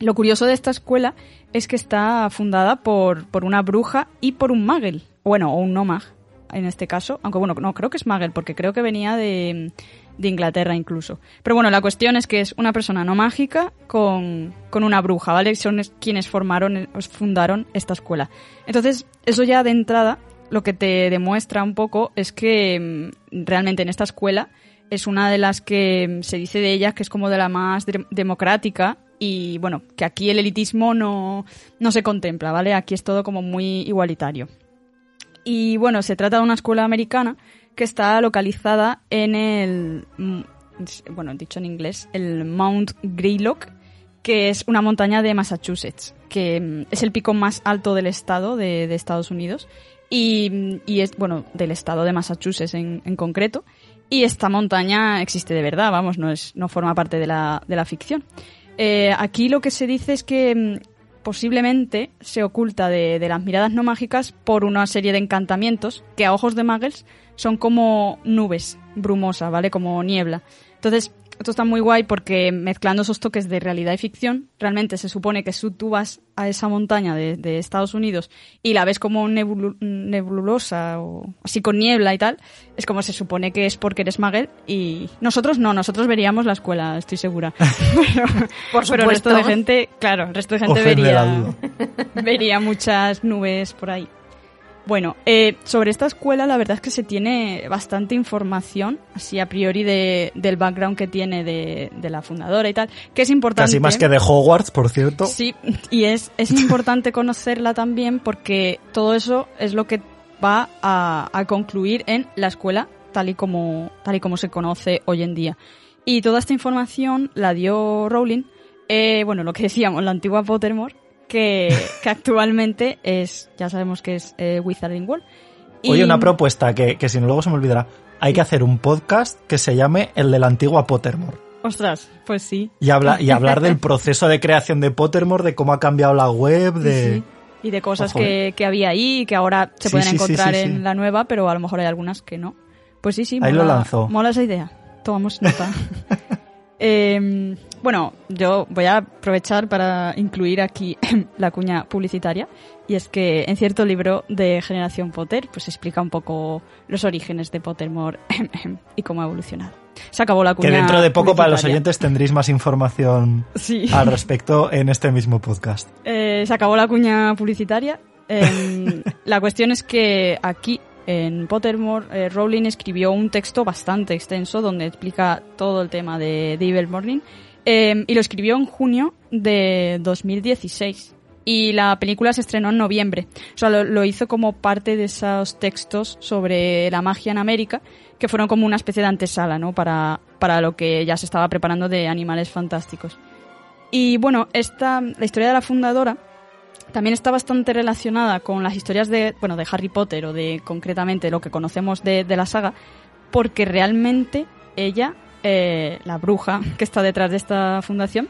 S3: Lo curioso de esta escuela es que está fundada por, por una bruja y por un magel, bueno, o un no mag en este caso, aunque bueno, no creo que es magel porque creo que venía de, de Inglaterra incluso. Pero bueno, la cuestión es que es una persona no mágica con, con una bruja, ¿vale? Son es- quienes formaron, fundaron esta escuela. Entonces, eso ya de entrada lo que te demuestra un poco es que mm, realmente en esta escuela es una de las que mm, se dice de ellas que es como de la más de- democrática y bueno, que aquí el elitismo no, no se contempla, ¿vale? Aquí es todo como muy igualitario. Y bueno, se trata de una escuela americana que está localizada en el, mm, bueno, dicho en inglés, el Mount Greylock, que es una montaña de Massachusetts, que mm, es el pico más alto del estado de, Estados Unidos y, mm, y es, bueno, del estado de Massachusetts en, concreto. Y esta montaña existe de verdad, vamos, no, es, no forma parte de la, de la ficción. Eh, aquí lo que se dice es que posiblemente se oculta de, de las miradas no mágicas por una serie de encantamientos que a ojos de Muggles son como nubes brumosas, ¿vale? Como niebla. Entonces, esto está muy guay porque mezclando esos toques de realidad y ficción, realmente se supone que tú vas a esa montaña de, de Estados Unidos y la ves como nebulu- nebulosa o así con niebla y tal, es como se supone que es porque eres Magel y nosotros no, nosotros veríamos la escuela, estoy segura. pero,
S2: Por
S3: pero el resto de gente, claro, el resto de gente
S1: Ofende
S3: vería, vería muchas nubes por ahí. Bueno, eh, sobre esta escuela la verdad es que se tiene bastante información, así a priori de, del background que tiene de, de la fundadora y tal, que es importante.
S1: Casi más que de Hogwarts, por cierto.
S3: Sí, y es, es importante conocerla también porque todo eso es lo que va a, a concluir en la escuela tal y como tal y como se conoce hoy en día. Y toda esta información la dio Rowling, eh, bueno, lo que decíamos, la antigua Pottermore, que, que actualmente es, ya sabemos que es eh, Wizarding World. Y-
S1: Oye, una propuesta que, que si no luego se me olvidará. Hay que hacer un podcast que se llame el de la antigua Pottermore.
S3: Ostras, pues sí.
S1: Y, habla, y hablar del proceso de creación de Pottermore, de cómo ha cambiado la web, de...
S3: Sí. Y de cosas que, que había ahí y que ahora se
S1: Sí,
S3: pueden encontrar en la nueva, pero a lo mejor hay algunas que no. Pues sí, sí,
S1: Ahí
S3: mola,
S1: lo lanzó.
S3: mola esa idea. Tomamos nota. Eh, bueno, yo voy a aprovechar para incluir aquí la cuña publicitaria. Y es que en cierto libro de Generación Potter, pues explica un poco los orígenes de Pottermore y cómo ha evolucionado. Se acabó la cuña
S1: Que dentro de poco para los oyentes tendréis más información
S3: Sí.
S1: al respecto en este mismo podcast.
S3: Eh, se acabó la cuña publicitaria. Em, la cuestión es que aquí en Pottermore, eh, Rowling escribió un texto bastante extenso donde explica todo el tema de, de Evil Morning em, y lo escribió en junio de 2016 y la película se estrenó en noviembre. O sea, lo, lo hizo como parte de esos textos sobre la magia en América que fueron como una especie de antesala, ¿no? Para, para lo que ya se estaba preparando de Animales Fantásticos. Y bueno, esta, la historia de la fundadora también está bastante relacionada con las historias de, bueno, de Harry Potter o de concretamente lo que conocemos de, de la saga, porque realmente ella, eh, la bruja que está detrás de esta fundación,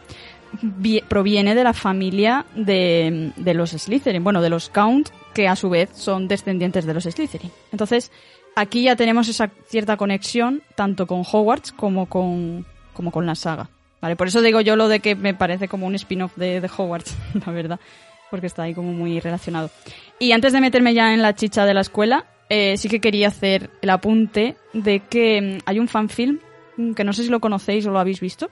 S3: vi- proviene de la familia de, de los Slytherin, bueno, de los Count, que a su vez son descendientes de los Slytherin. Entonces, aquí ya tenemos esa cierta conexión tanto con Hogwarts como con, como con la saga. Vale, por eso digo yo lo de que me parece como un spin-off de, de Hogwarts, la verdad, porque está ahí como muy relacionado. Y antes de meterme ya en la chicha de la escuela, eh, sí que quería hacer el apunte de que mm, hay un fanfilm, que no sé si lo conocéis o lo habéis visto,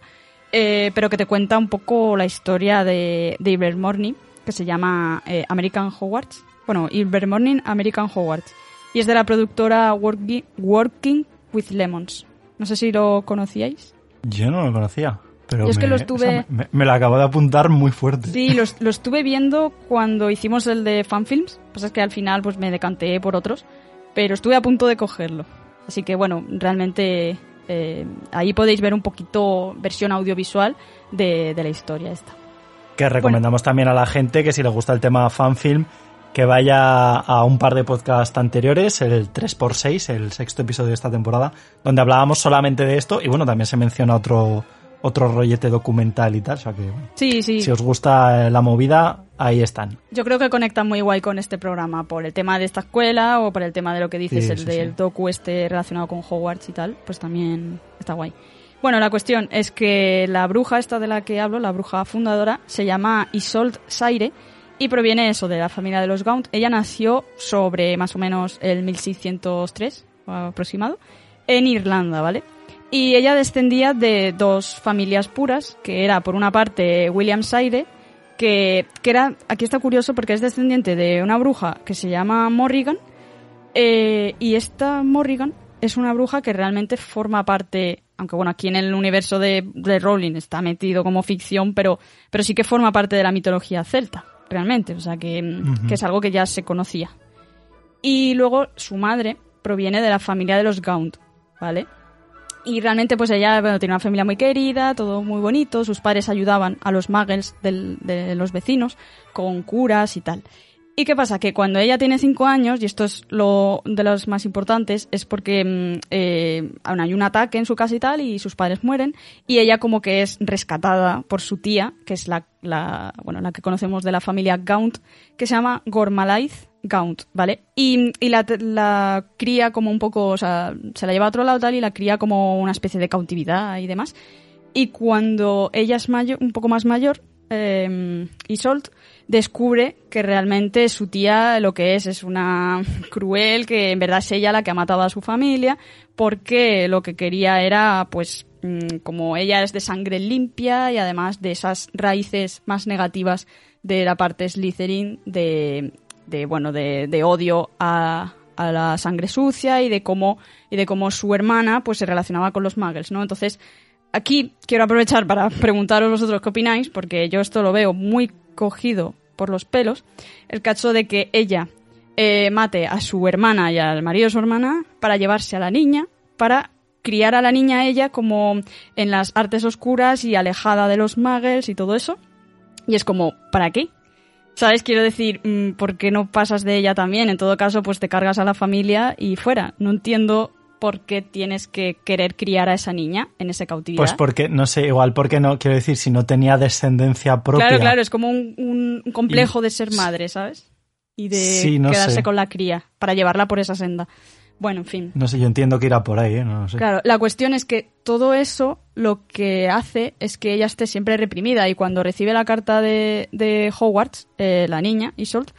S3: eh, pero que te cuenta un poco la historia de, de que se llama eh, American Hogwarts. Bueno, Ilvermorny American Hogwarts. Y es de la productora Working, Working with Lemons. No sé si lo conocíais.
S1: Yo no lo conocía. Pero
S3: Yo es que lo estuve-
S1: o sea, me, me lo acabo de apuntar muy fuerte.
S3: Sí, lo, lo estuve viendo cuando hicimos el de fanfilms. Pues es que al final pues me decanté por otros. Pero estuve a punto de cogerlo. Así que bueno, realmente eh, ahí podéis ver un poquito versión audiovisual de, la historia esta.
S1: Que recomendamos también a la gente que si les gusta el tema fanfilm, que vaya a un par de podcasts anteriores, el 3x6, el sexto episodio de esta temporada, donde hablábamos solamente de esto y bueno, también se menciona otro otro rollete documental y tal, o sea que bueno,
S3: Sí, sí.
S1: si os gusta la movida, ahí están.
S3: Yo creo que conectan muy guay con este programa por el tema de esta escuela o por el tema de lo que dices,
S1: Sí,
S3: el del docu este relacionado con Hogwarts y tal, pues también está guay. Bueno, la cuestión es que la bruja esta de la que hablo, la bruja fundadora, se llama Isolde Saire y proviene eso de la familia de los Gaunt. Ella nació sobre más o menos el 1603 aproximado en Irlanda, ¿vale? Y ella descendía de dos familias puras, que era por una parte William Saire, que, que era, aquí está curioso porque es descendiente de una bruja que se llama Morrigan, eh, y esta Morrigan es una bruja que realmente forma parte, aunque bueno, aquí en el universo de, de Rowling está metido como ficción, pero, pero sí que forma parte de la mitología celta, realmente, o sea que, mm, que es algo que ya se conocía. Y luego su madre proviene de la familia de los Gaunt, ¿vale? Y realmente pues ella bueno, tiene una familia muy querida, todo muy bonito, sus padres ayudaban a los muggles del- de los vecinos con curas y tal. ¿Y qué pasa? Que cuando ella tiene cinco años, y esto es lo de los más importantes, es porque mm, eh, hay un ataque en su casa y tal, y sus padres mueren, y ella como que es rescatada por su tía, que es la, la, bueno, la que conocemos de la familia Gaunt, que se llama Gormalaith Gaunt, ¿vale? Y, y la, la cría como un poco, o sea, se la lleva a otro lado tal, y la cría como una especie de cautividad y demás. Y cuando ella es mayor, un poco más mayor, eh, Isolde descubre que realmente su tía lo que es es una cruel, que en verdad es ella la que ha matado a su familia, porque lo que quería era, pues, mm, como ella es de sangre limpia y además de esas raíces más negativas de la parte Slytherin, de, de bueno, de, de odio a, a la sangre sucia y de cómo, y de cómo su hermana, pues, se relacionaba con los muggles, ¿no? Entonces, aquí quiero aprovechar para preguntaros vosotros qué opináis, porque yo esto lo veo muy cogido por los pelos, el caso de que ella eh, mate a su hermana y al marido de su hermana para llevarse a la niña, para criar a la niña ella como en las artes oscuras y alejada de los muggles y todo eso. Y es como, ¿para qué? ¿Sabes? Quiero decir, mm, ¿por qué no pasas de ella también? En todo caso, pues te cargas a la familia y fuera. No entiendo por qué tienes que querer criar a esa niña en esa cautividad.
S1: Pues porque, no sé, igual porque no, quiero decir, si no tenía descendencia propia.
S3: Claro, claro, es como un, un- un complejo de ser madre, ¿sabes? Y de
S1: Sí, no
S3: quedarse
S1: sé.
S3: con la cría para llevarla por esa senda. Bueno, en fin.
S1: No sé, yo entiendo que irá por ahí, ¿eh? No, sé.
S3: Claro, la cuestión es que todo eso lo que hace es que ella esté siempre reprimida y cuando recibe la carta de, de Hogwarts, eh, la niña, Isolde,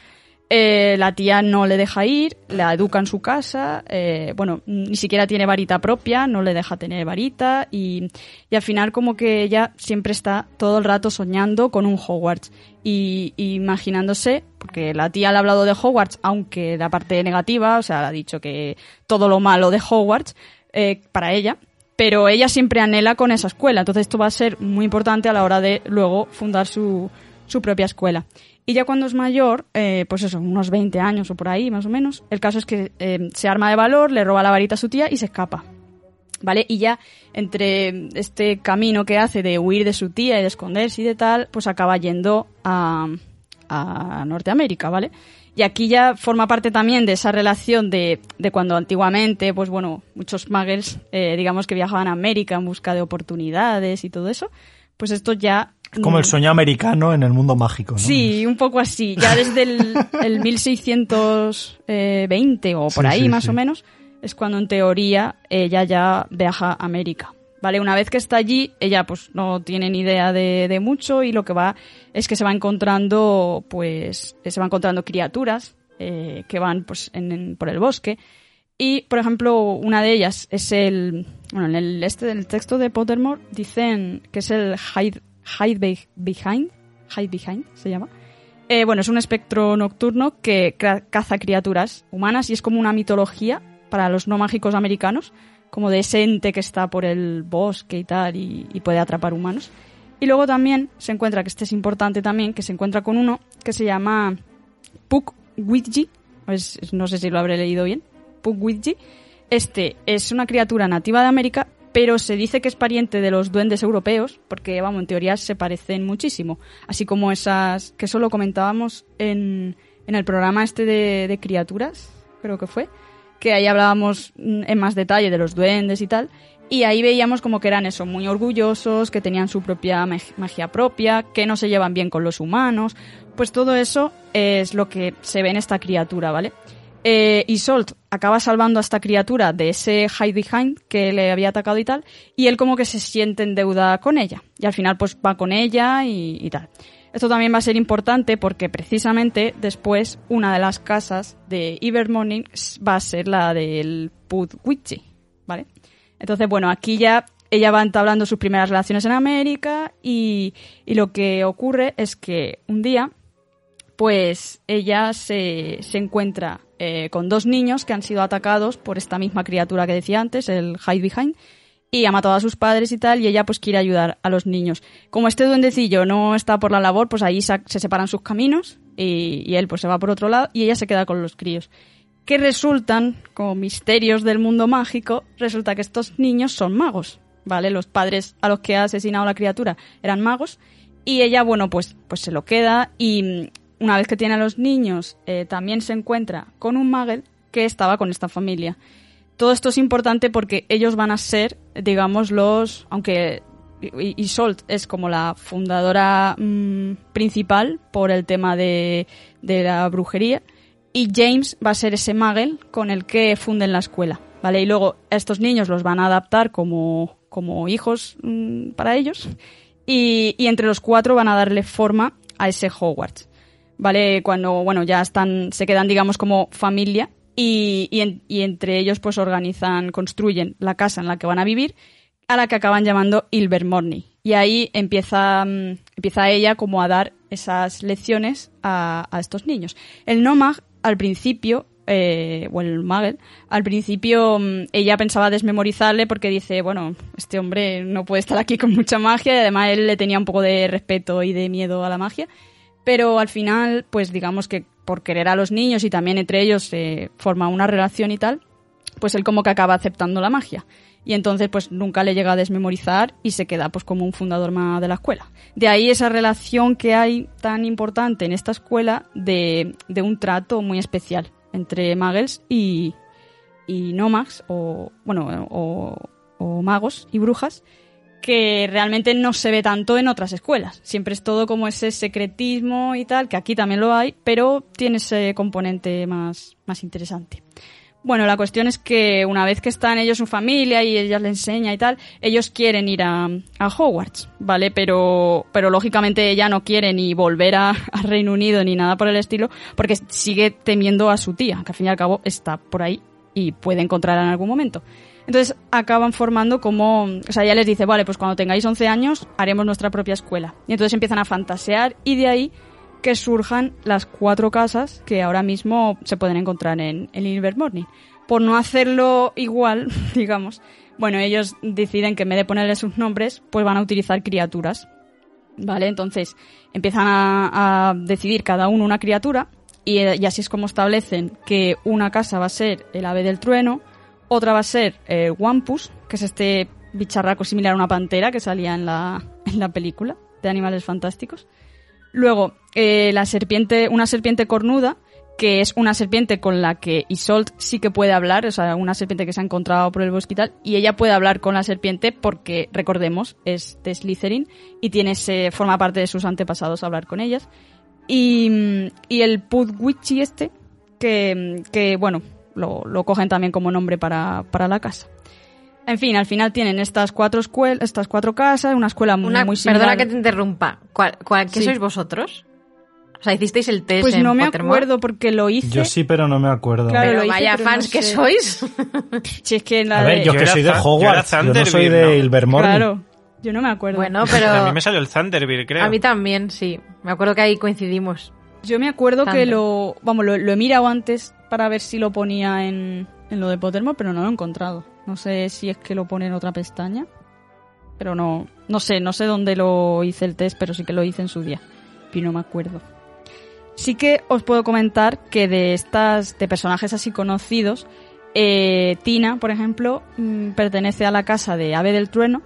S3: eh, la tía no le deja ir, la educa en su casa, eh, bueno, ni siquiera tiene varita propia, no le deja tener varita y, al final como que ella siempre está todo el rato soñando con un Hogwarts y, imaginándose, porque la tía le ha hablado de Hogwarts, aunque la parte negativa, o sea, ha dicho que todo lo malo de Hogwarts eh, para ella, pero ella siempre anhela con esa escuela, entonces esto va a ser muy importante a la hora de luego fundar su, su propia escuela. Y ya cuando es mayor, eh, pues eso, unos 20 años o por ahí más o menos, el caso es que eh, se arma de valor, le roba la varita a su tía y se escapa. ¿Vale? Y ya entre este camino que hace de huir de su tía y de esconderse y de tal, pues acaba yendo a, a Norteamérica, ¿vale? Y aquí ya forma parte también de esa relación de, de cuando antiguamente, pues bueno, muchos muggles, eh, digamos que viajaban a América en busca de oportunidades y todo eso, pues esto ya...
S1: Como el
S3: mm,
S1: sueño americano en el mundo mágico, ¿no?
S3: Sí, un poco así. Ya desde el, el 1620 o por
S1: Sí,
S3: ahí
S1: sí,
S3: más
S1: sí.
S3: o menos es cuando en teoría ella ya viaja a América. ¿Vale? Una vez que está allí, ella pues no tiene ni idea de, de mucho y lo que va es que se va encontrando, pues, se va encontrando criaturas eh, que van pues en- en- por el bosque. Y, por ejemplo, una de ellas es el, bueno, en el este del texto de Pottermore dicen que es el Hide, hide Be- Behind, Hide Behind se llama. Eh, bueno, es un espectro nocturno que caza criaturas humanas y es como una mitología para los no mágicos americanos, como de ese ente que está por el bosque y tal y, puede atrapar humanos. Y luego también se encuentra, que este es importante también, que se encuentra con uno que se llama Pukwidji, pues, no sé si lo habré leído bien, Pukwidji. Este es una criatura nativa de América, pero se dice que es pariente de los duendes europeos, porque, vamos, en teoría se parecen muchísimo. Así como esas, que eso lo comentábamos en, en el programa este de, criaturas, creo que fue, que ahí hablábamos mm, en más detalle de los duendes y tal, y ahí veíamos como que eran eso, muy orgullosos, que tenían su propia mag- magia propia, que no se llevan bien con los humanos. Pues todo eso es lo que se ve en esta criatura, ¿vale? Eh, Isolt acaba salvando a esta criatura de ese hide behind que le había atacado y tal, y él como que se siente en deuda con ella. Y al final pues va con ella y, tal. Esto también va a ser importante porque precisamente después una de las casas de Evermorning va a ser la del Pudwitchy, ¿vale? Entonces, bueno, aquí ya ella va entablando sus primeras relaciones en América y, y lo que ocurre es que un día, pues ella se, se encuentra eh, con dos niños que han sido atacados por esta misma criatura que decía antes, el Hide Behind, y ha matado a sus padres y tal, y ella pues quiere ayudar a los niños. Como este duendecillo no está por la labor, pues ahí se, se separan sus caminos y, y él pues se va por otro lado y ella se queda con los críos que resultan como misterios del mundo mágico, resulta que estos niños son magos, ¿vale? Los padres a los que ha asesinado la criatura eran magos y ella, bueno, pues, pues se lo queda y una vez que tiene a los niños eh, también se encuentra con un magel que estaba con esta familia. Todo esto es importante porque ellos van a ser, digamos, los, aunque Isolt es como la fundadora mm, principal por el tema de, de la brujería, y James va a ser ese magel con el que funden la escuela, ¿vale? Y luego estos niños los van a adaptar como, como hijos mm, para ellos y, y entre los cuatro van a darle forma a ese Hogwarts, ¿vale? Cuando, bueno, ya están, se quedan, digamos, como familia y, y, en- y entre ellos pues organizan, construyen la casa en la que van a vivir a la que acaban llamando Ilvermorny. Y ahí empieza, mm, empieza ella como a dar esas lecciones a, a estos niños. El Nomag, al principio, eh, o el Magel, al principio mm, ella pensaba desmemorizarle porque dice, bueno, este hombre no puede estar aquí con mucha magia y además él le tenía un poco de respeto y de miedo a la magia. Pero al final, pues digamos que por querer a los niños y también entre ellos se forma una relación y tal, pues él como que acaba aceptando la magia. Y entonces pues nunca le llega a desmemorizar y se queda pues como un fundador más de la escuela. De ahí esa relación que hay tan importante en esta escuela de, de un trato muy especial entre magels y, y o bueno o, o magos y brujas que realmente no se ve tanto en otras escuelas. Siempre es todo como ese secretismo y tal, que aquí también lo hay, pero tiene ese componente más, más interesante. Bueno, la cuestión es que una vez que están ellos su familia y ella le enseña y tal, ellos quieren ir a, Hogwarts, ¿vale? Pero, pero lógicamente ella no quiere ni volver a, a Reino Unido ni nada por el estilo, porque sigue temiendo a su tía, que al fin y al cabo está por ahí y puede encontrarla en algún momento. Entonces acaban formando como, o sea, ella les dice, vale, pues cuando tengáis 11 años haremos nuestra propia escuela. Y entonces empiezan a fantasear y de ahí que surjan las cuatro casas que ahora mismo se pueden encontrar en, en Invermorning. Por no hacerlo igual, digamos, bueno, ellos deciden que en vez de ponerle sus nombres, pues van a utilizar criaturas. ¿Vale? Entonces empiezan a, a decidir cada uno una criatura y, eh, y así es como establecen que una casa va a ser el ave del trueno, otra va a ser el Wampus, que es este bicharraco similar a una pantera que salía en la, en la película de Animales Fantásticos. Luego, eh, la serpiente, una serpiente cornuda, que es una serpiente con la que Isolt sí que puede hablar, o sea, una serpiente que se ha encontrado por el bosque y tal, y ella puede hablar con la serpiente porque, recordemos, es de Slytherin y tiene ese, forma parte de sus antepasados hablar con ellas. Y, y el Pudwitchy este, que, que bueno, lo, lo cogen también como nombre para, para la casa. En fin, al final tienen estas cuatro escuelas, estas cuatro casas, una escuela muy,
S2: Una,
S3: muy similar.
S2: perdona que te interrumpa. ¿Cuál, cuál- ¿Qué
S3: Sí.
S2: sois vosotros? O sea, hicisteis el test
S3: Pues
S2: en
S3: no me
S2: Pottermore?
S3: acuerdo porque lo hice.
S1: Yo sí, pero no me acuerdo.
S3: Claro,
S2: Pero
S3: lo hice,
S2: vaya
S3: pero
S2: fans
S3: no
S2: que sois.
S3: Si es que en la
S1: A ver,
S3: de-
S1: yo
S4: Yo
S1: que soy de
S4: yo
S1: Hogwarts, yo, no soy de
S4: ¿no?
S1: Ilvermorny.
S3: Claro, yo no me acuerdo.
S2: bueno,
S4: A
S2: pero
S4: mí me salió el Thunderbird, creo.
S2: a mí también, sí. Me acuerdo que ahí coincidimos.
S3: Yo me acuerdo que lo, vamos, lo, lo he mirado antes para ver si lo ponía en, en lo de Pottermore, pero no lo he encontrado. No sé si es que lo pone en otra pestaña, pero no, no sé, no sé dónde lo hice el test, pero sí que lo hice en su día, y no me acuerdo. Sí que os puedo comentar que de estas, de personajes así conocidos, eh, Tina, por ejemplo, mm, pertenece a la casa de Ave del Trueno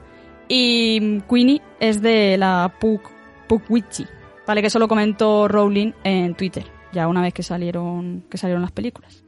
S3: y Queenie es de la Puk, Pukwitchy, ¿vale? Que eso lo comentó Rowling en Twitter. Ya una vez que salieron, que salieron las películas.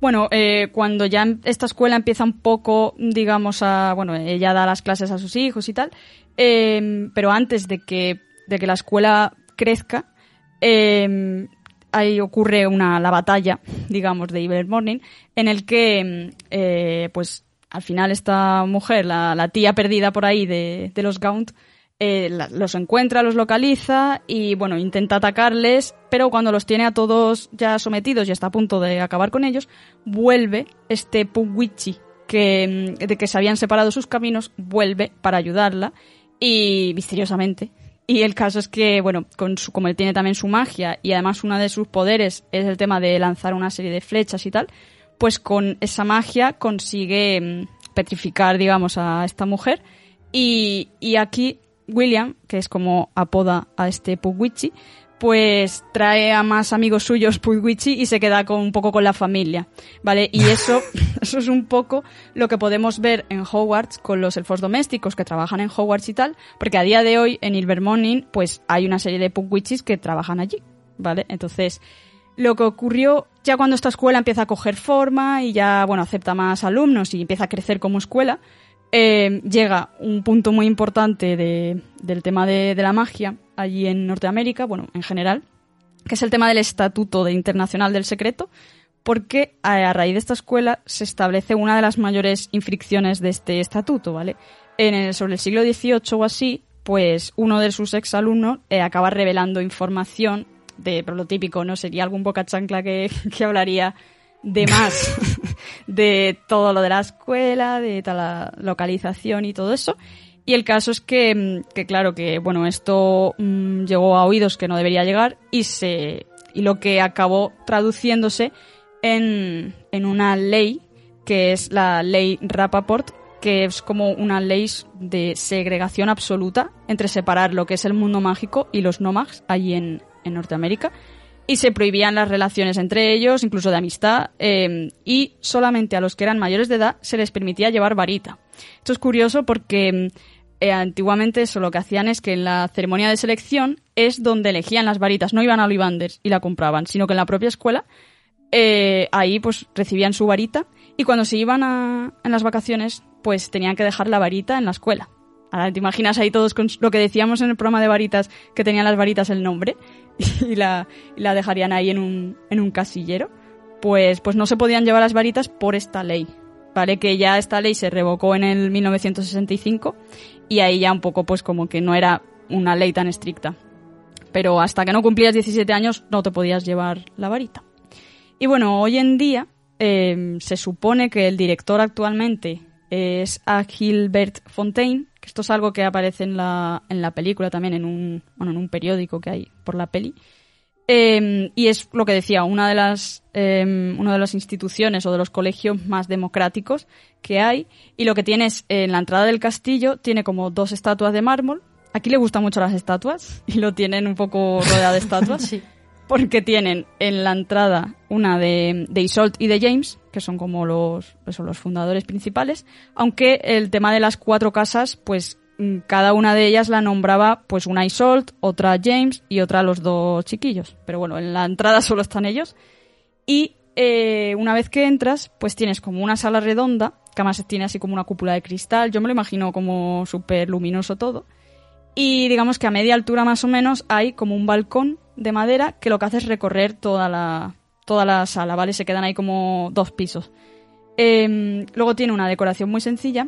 S3: Bueno, eh, cuando ya esta escuela empieza un poco, digamos, a. Bueno, ella da las clases a sus hijos y tal, eh, pero antes de que, de que la escuela crezca, eh, ahí ocurre una, la batalla, digamos, de Evil Morning, en el que, eh, pues, al final esta mujer, la, la tía perdida por ahí de, de los Gaunt, eh, los encuentra, los localiza y bueno, intenta atacarles, pero cuando los tiene a todos ya sometidos y está a punto de acabar con ellos, vuelve este Pugwichi que mm, de que se habían separado sus caminos, vuelve para ayudarla y misteriosamente. Y el caso es que, bueno, con su, como él tiene también su magia y además uno de sus poderes es el tema de lanzar una serie de flechas y tal, pues con esa magia consigue mm, petrificar, digamos, a esta mujer. Y, y aquí William, que es como apoda a este Pugwichi, pues trae a más amigos suyos Pugwichi y se queda con un poco con la familia, ¿vale? Y eso, eso es un poco lo que podemos ver en Hogwarts con los elfos domésticos que trabajan en Hogwarts y tal, porque a día de hoy en Ilvermorning pues hay una serie de Pugwichis que trabajan allí, ¿vale? Entonces, lo que ocurrió ya cuando esta escuela empieza a coger forma y ya, bueno, acepta más alumnos y empieza a crecer como escuela, eh, llega un punto muy importante de- del tema de, la magia allí en Norteamérica, bueno, en general, que es el tema del Estatuto de Internacional del Secreto, porque a, a raíz de esta escuela se establece una de las mayores infracciones de este estatuto, ¿vale? En el, sobre el siglo XVIII o así, pues uno de sus exalumnos eh, acaba revelando información de pero lo típico, ¿no? Sería algún boca chancla que hablaría de más de todo lo de la escuela, de la localización y todo eso. Y el caso es que, mm, que claro, que bueno, esto mm, llegó a oídos que no debería llegar y se y lo que acabó traduciéndose en, en una ley que es la ley Rappaport, que es como una ley de segregación absoluta entre separar lo que es el mundo mágico y los nómadas allí en, en Norteamérica. Y se prohibían las relaciones entre ellos, incluso de amistad, eh, y solamente a los que eran mayores de edad se les permitía llevar varita. Esto es curioso porque eh, antiguamente eso lo que hacían es que en la ceremonia de selección es donde elegían las varitas, no iban a Ollivanders y la compraban, sino que en la propia escuela eh, ahí pues recibían su varita y cuando se iban a, en las vacaciones pues tenían que dejar la varita en la escuela. Ahora te imaginas ahí todos con lo que decíamos en el programa de varitas, que tenían las varitas el nombre y la, la dejarían ahí en un, en un casillero. Pues, pues no se podían llevar las varitas por esta ley. ¿Vale? Que ya esta ley se revocó en el 1965 y ahí ya un poco pues como que no era una ley tan estricta. Pero hasta que no cumplías 17 años no te podías llevar la varita. Y bueno, hoy en día eh, se supone que el director actualmente es a Gilbert Fontaine, esto es algo que aparece en la, en la película también, en un, bueno, en un periódico que hay por la peli. Eh, y es lo que decía, una de las eh, una de las instituciones o de los colegios más democráticos que hay. Y lo que tiene es, en la entrada del castillo, tiene como dos estatuas de mármol. Aquí le gustan mucho las estatuas y lo tienen un poco rodeado de estatuas.
S2: Sí.
S3: Porque tienen en la entrada una de, de Isolt y de James, que son como los, son los fundadores principales, aunque el tema de las cuatro casas, pues mm, cada una de ellas la nombraba pues una Isolt, otra James y otra los dos chiquillos. Pero bueno, en la entrada solo están ellos. Y eh, una vez que entras, pues tienes como una sala redonda, que además tiene así como una cúpula de cristal. Yo me lo imagino como súper luminoso todo. Y digamos que a media altura más o menos hay como un balcón de madera que lo que hace es recorrer toda la, toda la sala, ¿vale? Se quedan ahí como dos pisos. Em, luego tiene una decoración muy sencilla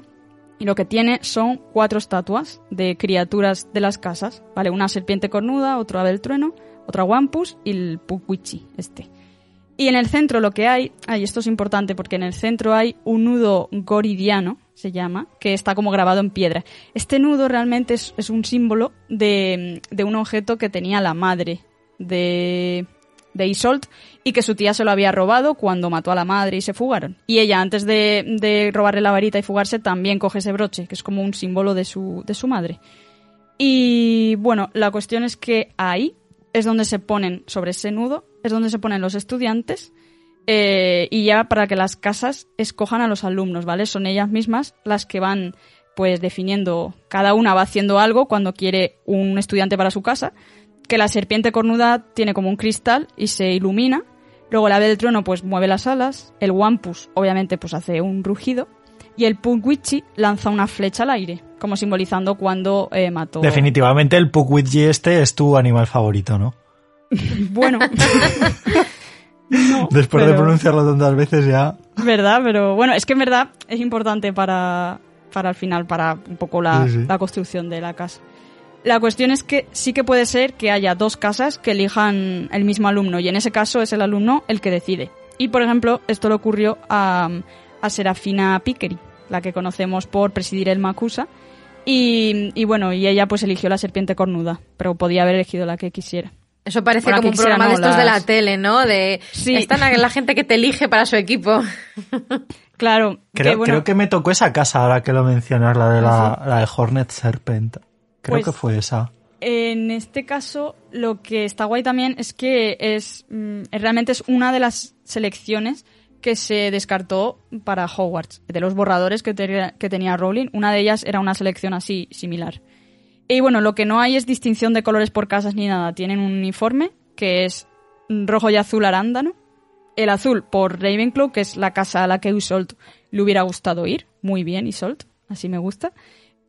S3: y lo que tiene son cuatro estatuas de criaturas de las casas, ¿vale? Una serpiente cornuda, otro ave del trueno, otra wampus y el puquichi, este. Y en el centro lo que hay, ay, esto es importante porque en el centro hay un nudo goridiano, se llama, que está como grabado en piedra. Este nudo realmente es, es un símbolo de, de un objeto que tenía la madre de, de Isolt y que su tía se lo había robado cuando mató a la madre y se fugaron. Y ella, antes de, de robarle la varita y fugarse, también coge ese broche, que es como un símbolo de su, de su madre. Y bueno, la cuestión es que ahí es donde se ponen, sobre ese nudo, es donde se ponen los estudiantes eh, y ya para que las casas escojan a los alumnos, ¿vale? Son ellas mismas las que van pues definiendo, cada una va haciendo algo cuando quiere un estudiante para su casa que la serpiente cornuda tiene como un cristal y se ilumina. Luego el ave del trueno pues mueve las alas, el wampus obviamente pues hace un rugido y el Pugwitchi lanza una flecha al aire, como simbolizando cuando eh, mató.
S1: Definitivamente el Pugwitchi este es tu animal favorito, ¿no?
S3: Bueno. No,
S1: Después de pronunciarlo tantas veces ya...
S3: ¿Verdad? Pero bueno, es que en verdad es importante para, para el final, para un poco la,
S1: Sí, sí.
S3: la construcción de la casa. La cuestión es que sí que puede ser que haya dos casas que elijan el mismo alumno y en ese caso es el alumno el que decide. Y por ejemplo, esto le ocurrió a, a Serafina Pickeri, la que conocemos por presidir el Macusa. Y, y bueno, y ella pues eligió la serpiente cornuda, pero podía haber elegido la que quisiera.
S2: Eso parece
S3: Bueno,
S2: como un programa de estos de la tele, ¿no? De
S3: Sí.
S2: están la, la gente que te elige para su equipo.
S3: Claro,
S1: Creo,
S3: que, bueno,
S1: creo que me tocó esa casa ahora que lo mencionas, la de, la, la de Hornet Serpent. Creo
S3: Pues-
S1: que fue esa.
S3: En este caso, lo que está guay también es que es mm, realmente es una de las selecciones que se descartó para Hogwarts. De los borradores que, te- que tenía Rowling, una de ellas era una selección así similar. Y bueno, lo que no hay es distinción de colores por casas ni nada. Tienen un uniforme que es rojo y azul arándano. El azul por Ravenclaw, que es la casa a la que Isolt le hubiera gustado ir. Muy bien, Isolt. Así me gusta.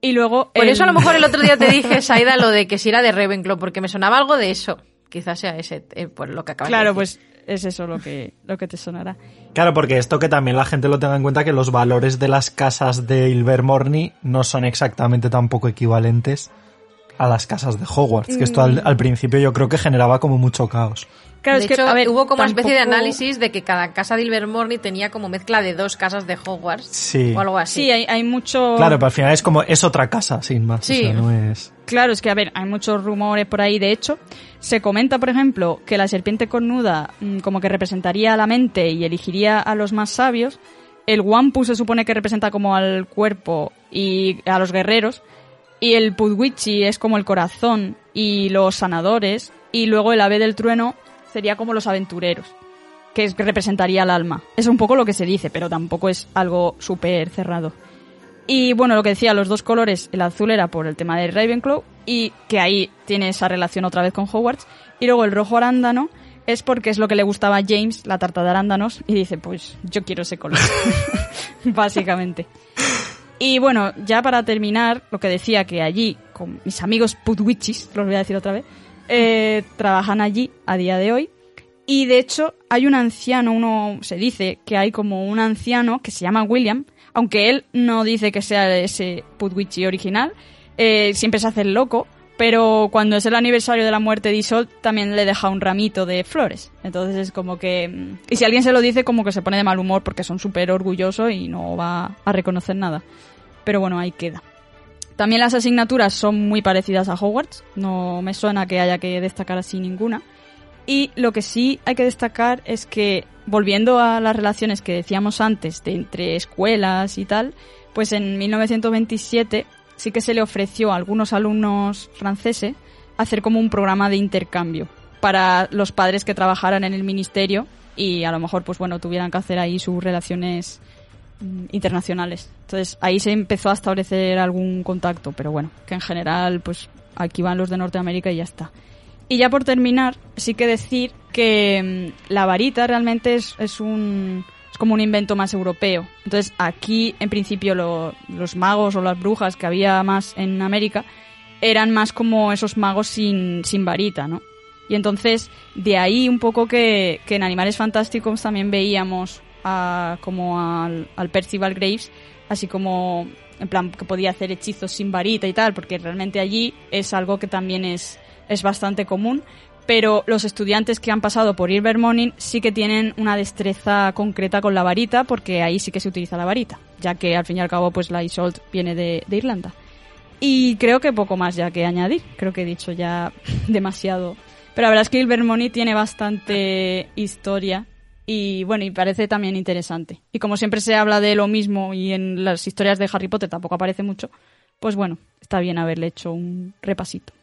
S3: Y luego...
S2: Por
S3: el-
S2: eso a lo mejor el otro día te dije, Saida, lo de que si era de Ravenclaw, porque me sonaba algo de eso. Quizás sea ese, eh, por lo que acabas de
S3: Claro,
S2: decir.
S3: pues es eso lo que, lo que te sonará.
S1: Claro, porque esto que también la gente lo tenga en cuenta que los valores de las casas de Ilvermorny no son exactamente tampoco equivalentes a las casas de Hogwarts, que esto al, al principio yo creo que generaba como mucho caos.
S3: Claro,
S2: de
S3: es que,
S2: hecho,
S3: a ver,
S2: hubo como una especie de análisis de que cada casa de Ilvermorny tenía como mezcla de dos casas de Hogwarts.
S1: Sí.
S2: O algo así.
S3: Sí, hay, hay mucho...
S1: Claro, pero al final es como, es otra casa, sin más.
S2: Sí.
S1: O sea, no es...
S3: Claro, es que, a ver, hay muchos rumores por ahí. De hecho, se comenta, por ejemplo, que la serpiente cornuda mm, como que representaría a la mente y elegiría a los más sabios. El Wampu se supone que representa como al cuerpo y a los guerreros. Y el Pudwichi es como el corazón y los sanadores. Y luego el ave del trueno sería como los aventureros, que es- que representaría al alma. Es un poco lo que se dice, pero tampoco es algo súper cerrado. Y bueno, lo que decía, los dos colores, el azul era por el tema de Ravenclaw y que ahí tiene esa relación otra vez con Hogwarts. Y luego el rojo arándano es porque es lo que le gustaba a James, la tarta de arándanos, y dice, pues yo quiero ese color. Básicamente. Y bueno, ya para terminar, lo que decía que allí, con mis amigos Putwichis, los voy a decir otra vez, eh, trabajan allí a día de hoy. Y de hecho, hay un anciano, uno se dice que hay como un anciano que se llama William, aunque él no dice que sea ese Putwichi original, eh, siempre se hace el loco, pero cuando es el aniversario de la muerte de Isolde también le deja un ramito de flores. Entonces es como que... mm, Y si alguien se lo dice, como que se pone de mal humor porque son súper orgullosos y no va a reconocer nada. Pero bueno, ahí queda. También las asignaturas son muy parecidas a Hogwarts, no me suena que haya que destacar así ninguna. Y lo que sí hay que destacar es que, volviendo a las relaciones que decíamos antes de entre escuelas y tal, pues en 1927 sí que se le ofreció a algunos alumnos franceses hacer como un programa de intercambio para los padres que trabajaran en el ministerio y a lo mejor pues bueno tuvieran que hacer ahí sus relaciones internacionales. Entonces ahí se empezó a establecer algún contacto, pero bueno, que en general pues aquí van los de Norteamérica y ya está. Y ya por terminar, sí que decir que mm, la varita realmente es, es un es como un invento más europeo. Entonces aquí en principio lo- los magos o las brujas que había más en América eran más como esos magos sin, sin varita, ¿no? Y entonces, de ahí un poco que en Animales Fantásticos también veíamos a, como al, al Percival Graves, así como, en plan, que podía hacer hechizos sin varita y tal, porque realmente allí es algo que también es, es bastante común. Pero los estudiantes que han pasado por Ilvermorny sí que tienen una destreza concreta con la varita, porque ahí sí que se utiliza la varita, ya que al fin y al cabo pues la Isolt viene de, de Irlanda. Y creo que poco más ya que añadir. Creo que he dicho ya demasiado. Pero la verdad es que Ilvermorny tiene bastante historia y bueno, y parece también interesante. Y como siempre se habla de lo mismo y en las historias de Harry Potter tampoco aparece mucho, pues bueno, está bien haberle hecho un repasito.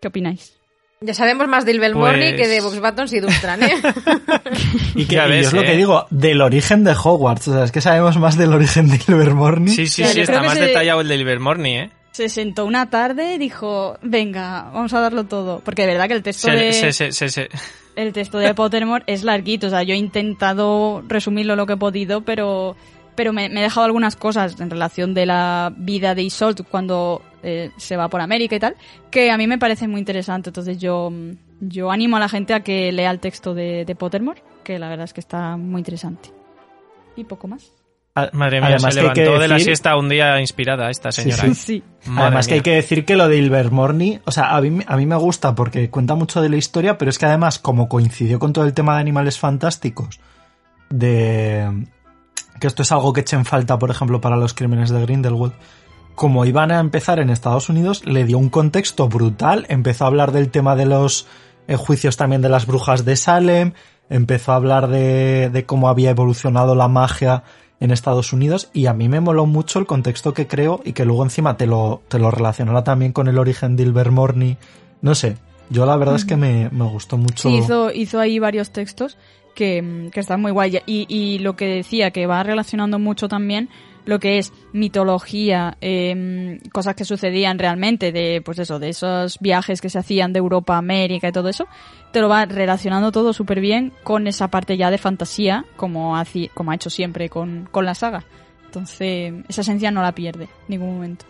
S3: ¿Qué opináis?
S2: Ya sabemos más de Ilvermorny
S4: Pues-
S2: que de Vox Buttons y Dustran, ¿eh?
S1: Y que
S4: Ya
S1: y
S4: ves,
S1: es lo
S4: ¿eh?
S1: que digo, del origen de Hogwarts. O sea, es que sabemos más del origen de Ilvermorny.
S4: Sí, sí, sí,
S3: yo
S4: está más
S3: se-
S4: detallado el de Ilvermorny, ¿eh?
S3: se sentó una tarde y dijo, venga, vamos a darlo todo. Porque de verdad que el texto
S4: Se-
S3: de...
S4: se- se- se- se-
S3: El texto de Pottermore es larguito, o sea, yo he intentado resumirlo lo que he podido, pero, pero me, me he dejado algunas cosas en relación de la vida de Isolt cuando eh, se va por América y tal, que a mí me parece muy interesante. Entonces yo, yo animo a la gente a que lea el texto de, de Pottermore, que la verdad es que está muy interesante. Y poco más.
S4: Madre mía,
S1: Además
S4: se
S1: que
S4: levantó de la siesta un día inspirada esta señora.
S1: sí.
S3: Sí.
S1: Además que hay que decir que lo de Ilvermorny, o sea, a mí, a mí me gusta porque cuenta mucho de la historia, pero es que además, como coincidió con todo el tema de animales fantásticos, de que esto es algo que echen falta, por ejemplo, para los crímenes de Grindelwald, como iban a empezar en Estados Unidos, le dio un contexto brutal, empezó a hablar del tema de los eh, juicios también de las brujas de Salem, empezó a hablar de, de cómo había evolucionado la magia en Estados Unidos y a mí me moló mucho el contexto que creo y que luego encima te lo, te lo relacionara también con el origen de Ilvermorny. No sé, yo la verdad es que me, me gustó mucho.
S3: Sí, hizo, hizo ahí varios textos que, mm, que están muy guay. Y, y lo que decía, que va relacionando mucho también lo que es mitología, eh, cosas que sucedían realmente, de pues eso, de esos viajes que se hacían de Europa a América y todo eso, te lo va relacionando todo súper bien con esa parte ya de fantasía, como, haci- como ha hecho siempre con, con la saga. Entonces, esa esencia no la pierde en ningún momento.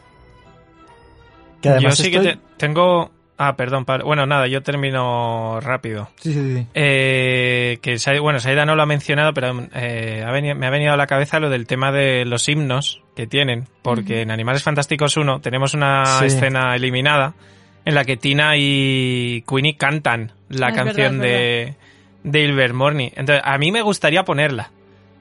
S1: que además
S4: yo sí que
S1: estoy-
S4: te- tengo... Ah, perdón, Pablo. Bueno, nada, yo termino rápido.
S1: Sí, sí, sí.
S4: Eh, que bueno, Saida no lo ha mencionado, pero eh, ha me ha venido a la cabeza lo del tema de los himnos que tienen, porque en Animales Fantásticos 1 tenemos una
S1: Sí.
S4: escena eliminada en la que Tina y Queenie cantan la
S3: Ah, verdad,
S4: canción de, de Ilvermorny. Entonces, a mí me gustaría ponerla.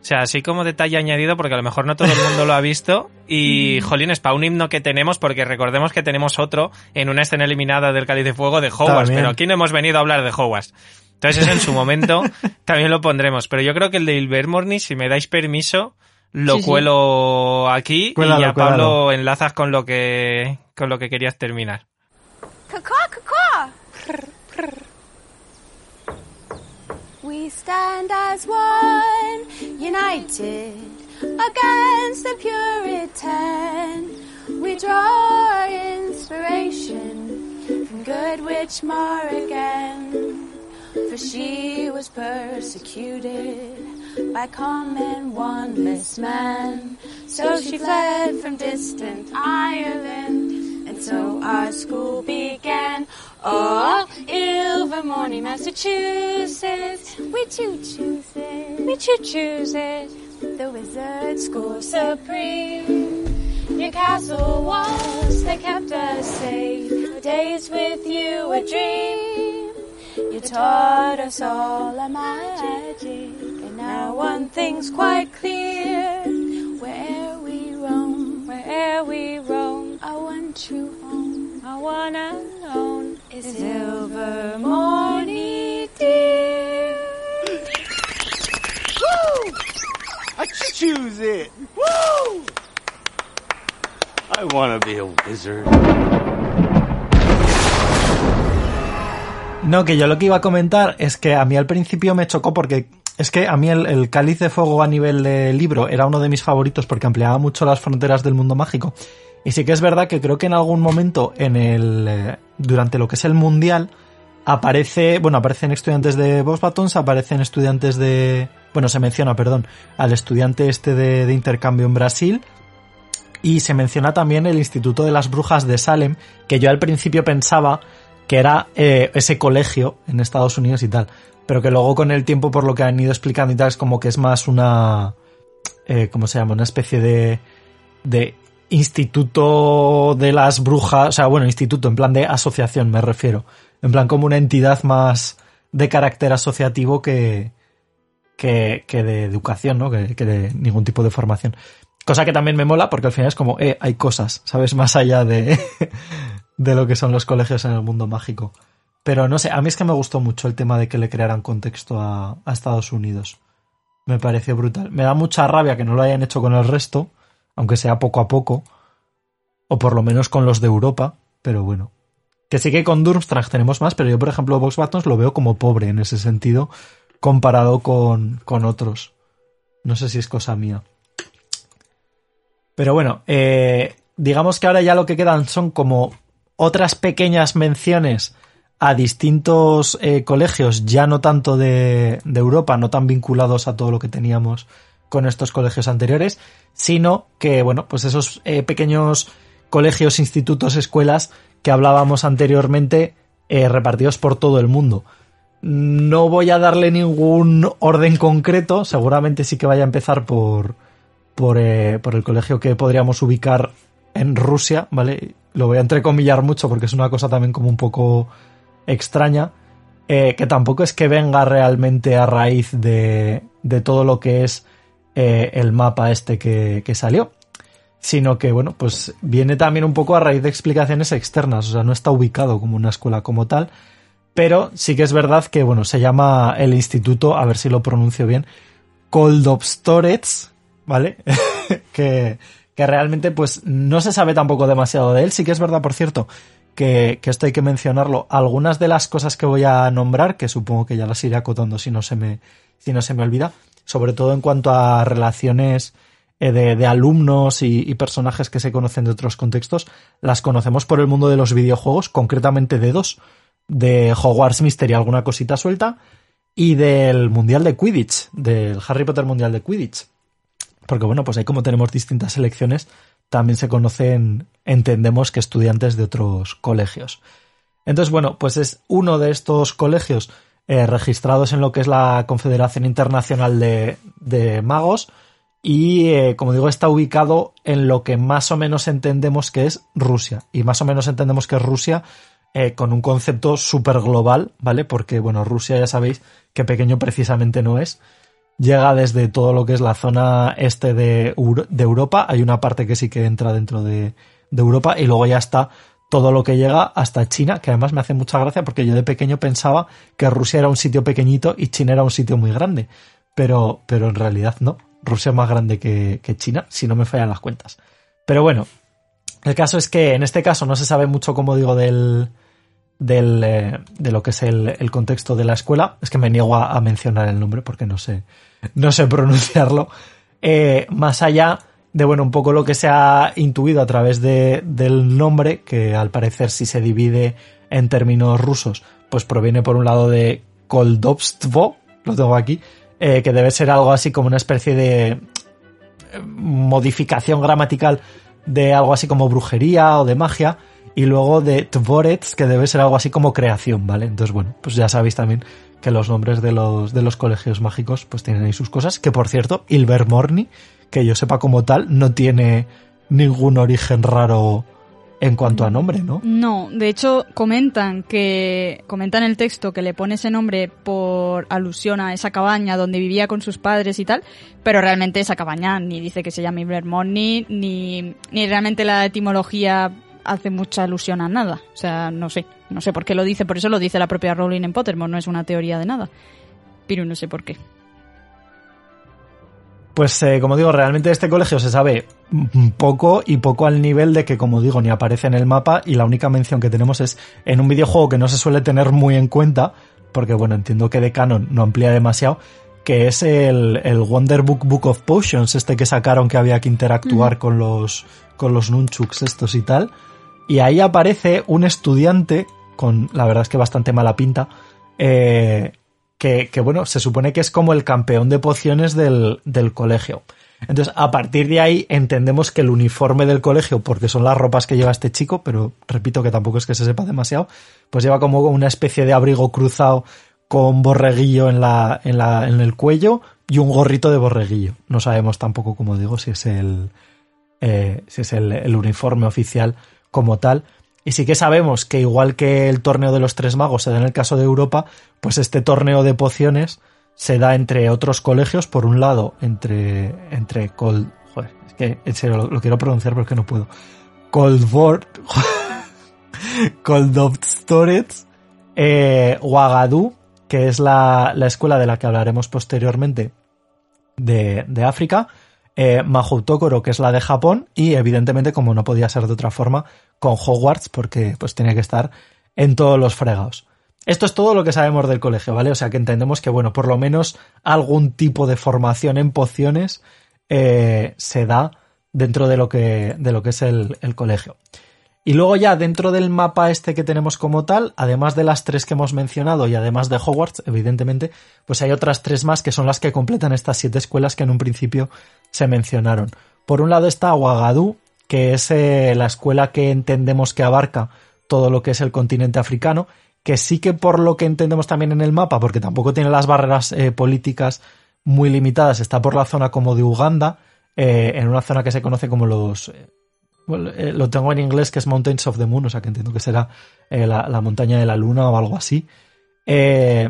S4: O sea, así como detalle añadido, porque a lo mejor no todo el mundo lo ha visto. Y, jolines, para un himno que tenemos, porque recordemos que tenemos otro en una escena eliminada del Cáliz de Fuego de Hogwarts,
S1: También.
S4: pero aquí no hemos venido a hablar de Hogwarts. Entonces, eso en su momento también lo pondremos. Pero yo creo que el de Ilvermorny, si me dais permiso, lo
S3: Sí, sí.
S4: cuelo aquí
S1: Cuélalo,
S4: y ya,
S1: cuélalo.
S4: Pablo, enlazas con lo que, con lo que querías terminar.
S6: We stand as one, united against the Puritan. We draw inspiration from Good Witch Morrigan, for she was persecuted by common wanless man. So she fled from distant Ireland, and so our school began. Oh, Ilvermorny, Massachusetts, we choo choose it, we choo choose it. The wizard school supreme. Your castle walls, they kept us safe. Days with you a dream. You taught us all a magic, and now one thing's quite clear. Where we roam, where we roam, our one true home, our one unknown is Ilvermorny, dear.
S7: I choose it. Woo! I want to be a wizard.
S1: No, que yo lo que iba a comentar es que a mí al principio me chocó porque es que a mí el, el Cáliz de Fuego a nivel de libro era uno de mis favoritos porque ampliaba mucho las fronteras del mundo mágico. Y sí que es verdad que creo que en algún momento en el eh, durante lo que es el mundial aparece, bueno, aparecen estudiantes de Bosbatons, aparecen estudiantes de, bueno, se menciona, perdón, al estudiante este de, de intercambio en Brasil y se menciona también el Instituto de las Brujas de Salem, que yo al principio pensaba que era eh, ese colegio en Estados Unidos y tal, pero que luego con el tiempo, por lo que han ido explicando y tal, es como que es más una, eh, ¿cómo se llama? Una especie de, de instituto de las brujas, o sea, bueno, instituto, en plan de asociación me refiero, en plan como una entidad más de carácter asociativo que, que, de educación, ¿no? Que, de ningún tipo de formación. Cosa que también me mola porque al final es como, eh, hay cosas, ¿sabes? Más allá de, de lo que son los colegios en el mundo mágico. Pero no sé, a mí es que me gustó mucho el tema de que le crearan contexto a Estados Unidos. Me pareció brutal. Me da mucha rabia que no lo hayan hecho con el resto, aunque sea poco a poco. O por lo menos con los de Europa, pero bueno. Que sí que con Durmstrang tenemos más, pero yo, por ejemplo, Vox Buttons lo veo como pobre en ese sentido, comparado con, con otros. No sé si es cosa mía. Pero bueno, eh, digamos que ahora ya lo que quedan son como otras pequeñas menciones a distintos eh, colegios, ya no tanto de, de Europa, no tan vinculados a todo lo que teníamos con estos colegios anteriores, sino que, bueno, pues esos eh, pequeños colegios, institutos, escuelas que hablábamos anteriormente, eh, repartidos por todo el mundo. No voy a darle ningún orden concreto, seguramente sí que vaya a empezar por, por, eh, por el colegio que podríamos ubicar en Rusia, ¿vale? Lo voy a entrecomillar mucho porque es una cosa también como un poco extraña, que tampoco es que venga realmente a raíz de todo lo que es eh, el mapa este que, que salió, sino que, bueno, pues viene también un poco a raíz de explicaciones externas, o sea, no está ubicado como una escuela como tal, pero sí que es verdad que, bueno, se llama el instituto, a ver si lo pronuncio bien, Koldovstorets, ¿vale? que, que realmente pues no se sabe tampoco demasiado de él. Sí que es verdad, por cierto, que, que, esto hay que mencionarlo. Algunas de las cosas que voy a nombrar, que supongo que ya las iré acotando si no se me, si no se me olvida, sobre todo en cuanto a relaciones eh, de, de, alumnos y, y, personajes que se conocen de otros contextos, las conocemos por el mundo de los videojuegos, concretamente de dos, de Hogwarts Mystery, alguna cosita suelta, y del Mundial de Quidditch, del Harry Potter Mundial de Quidditch. Porque bueno, pues ahí como tenemos distintas selecciones, también se conocen, entendemos que estudiantes de otros colegios. Entonces, bueno, pues es uno de estos colegios eh, registrados en lo que es la Confederación Internacional de, de Magos y, eh, como digo, está ubicado en lo que más o menos entendemos que es Rusia. Y más o menos entendemos que es Rusia eh, con un concepto súper global, ¿vale? Porque, bueno, Rusia ya sabéis que pequeño precisamente no es llega desde todo lo que es la zona este de, de Europa. Hay una parte que sí que entra dentro de, de, Europa y luego ya está todo lo que llega hasta China, que además me hace mucha gracia porque yo de pequeño pensaba que Rusia era un sitio pequeñito y China era un sitio muy grande. Pero, pero en realidad no. Rusia es más grande que, China, si no me fallan las cuentas. Pero bueno, el caso es que en este caso no se sabe mucho, como digo, del, del, eh, de lo que es el, el, contexto de la escuela. Es que me niego a, a, mencionar el nombre porque no sé, no sé pronunciarlo. Eh, más allá de, bueno, un poco lo que se ha intuido a través de, del nombre, que al parecer si se divide en términos rusos, pues proviene por un lado de Koldovstvo, lo tengo aquí, eh, que debe ser algo así como una especie de eh, modificación gramatical de algo así como brujería o de magia, y luego de Tvorets, que debe ser algo así como creación, ¿vale? Entonces, bueno, pues ya sabéis también que los nombres de los, de los colegios mágicos pues tienen ahí sus cosas, que por cierto, Ilvermorny, que yo sepa como tal, no tiene ningún origen raro en cuanto a nombre, ¿no?
S3: No, de hecho comentan que comentan el texto que le pone ese nombre por alusión a esa cabaña donde vivía con sus padres y tal, pero realmente esa cabaña ni dice que se llame Ilvermorny ni ni realmente la etimología hace mucha alusión a nada. O sea, no sé. No sé por qué lo dice, por eso lo dice la propia Rowling en Pottermore, no es una teoría de nada. Pero no sé por qué.
S1: Pues eh, como digo, realmente este colegio se sabe poco y poco al nivel de que, como digo, ni aparece en el mapa y la única mención que tenemos es en un videojuego que no se suele tener muy en cuenta, porque bueno, entiendo que de canon no amplía demasiado, que es el, el Wonder Book Book of Potions, este que sacaron que había que interactuar mm. con los con los nunchuks estos y tal. Y ahí aparece un estudiante con, la verdad es que bastante mala pinta, eh, que, que, bueno, se supone que es como el campeón de pociones del, del colegio. Entonces, a partir de ahí entendemos que el uniforme del colegio, porque son las ropas que lleva este chico, pero repito que tampoco es que se sepa demasiado, pues lleva como una especie de abrigo cruzado con borreguillo en la, en la, en el cuello y un gorrito de borreguillo. No sabemos tampoco, como digo, si es el, eh, si es el, el uniforme oficial como tal. Y sí que sabemos que igual que el torneo de los tres magos se da en el caso de Europa, pues este torneo de pociones se da entre otros colegios, por un lado, entre, entre Cold, joder, es que en serio lo, quiero pronunciar porque no puedo. Coldvort, Coldovstorets, eh, Ouagadougou, que es la, la, escuela de la que hablaremos posteriormente de, de África, eh, Mahoutokoro, que es la de Japón, y evidentemente, como no podía ser de otra forma, con Hogwarts, porque pues tenía que estar en todos los fregados. Esto es todo lo que sabemos del colegio, ¿vale? O sea que entendemos que, bueno, por lo menos algún tipo de formación en pociones eh, se da dentro de lo que, de lo que es el colegio. Y luego ya dentro del mapa este que tenemos como tal, además de las tres que hemos mencionado y además de Hogwarts, evidentemente, pues hay otras tres más que son las que completan estas siete escuelas que en un principio se mencionaron. Por un lado está Ouagadougou, que es eh, la escuela que entendemos que abarca todo lo que es el continente africano, que sí que por lo que entendemos también en el mapa, porque tampoco tiene las barreras eh, políticas muy limitadas, está por la zona como de Uganda, eh, en una zona que se conoce como los bueno, eh, lo tengo en inglés que es Mountains of the Moon, o sea que entiendo que será eh, la, la, montaña de la luna o algo así. Eh,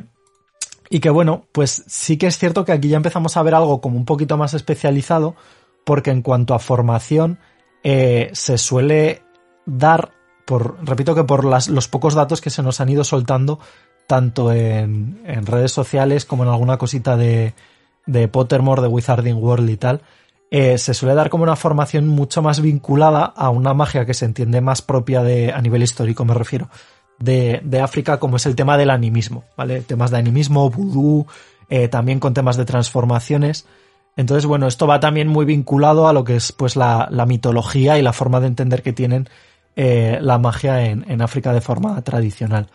S1: y que bueno, pues sí que es cierto que aquí ya empezamos a ver algo como un poquito más especializado, porque en cuanto a formación eh, se suele dar, por, repito que por los pocos datos que se nos han ido soltando, tanto en, en redes sociales como en alguna cosita de, de Pottermore, de Wizarding World y tal, eh, se suele dar como una formación mucho más vinculada a una magia que se entiende más propia de, a nivel histórico, me refiero, de, de África, como es el tema del animismo, ¿vale? Temas de animismo, vudú, eh, también con temas de transformaciones. Entonces, bueno, esto va también muy vinculado a lo que es pues la, la mitología y la forma de entender que tienen eh, la magia en, en África de forma tradicional.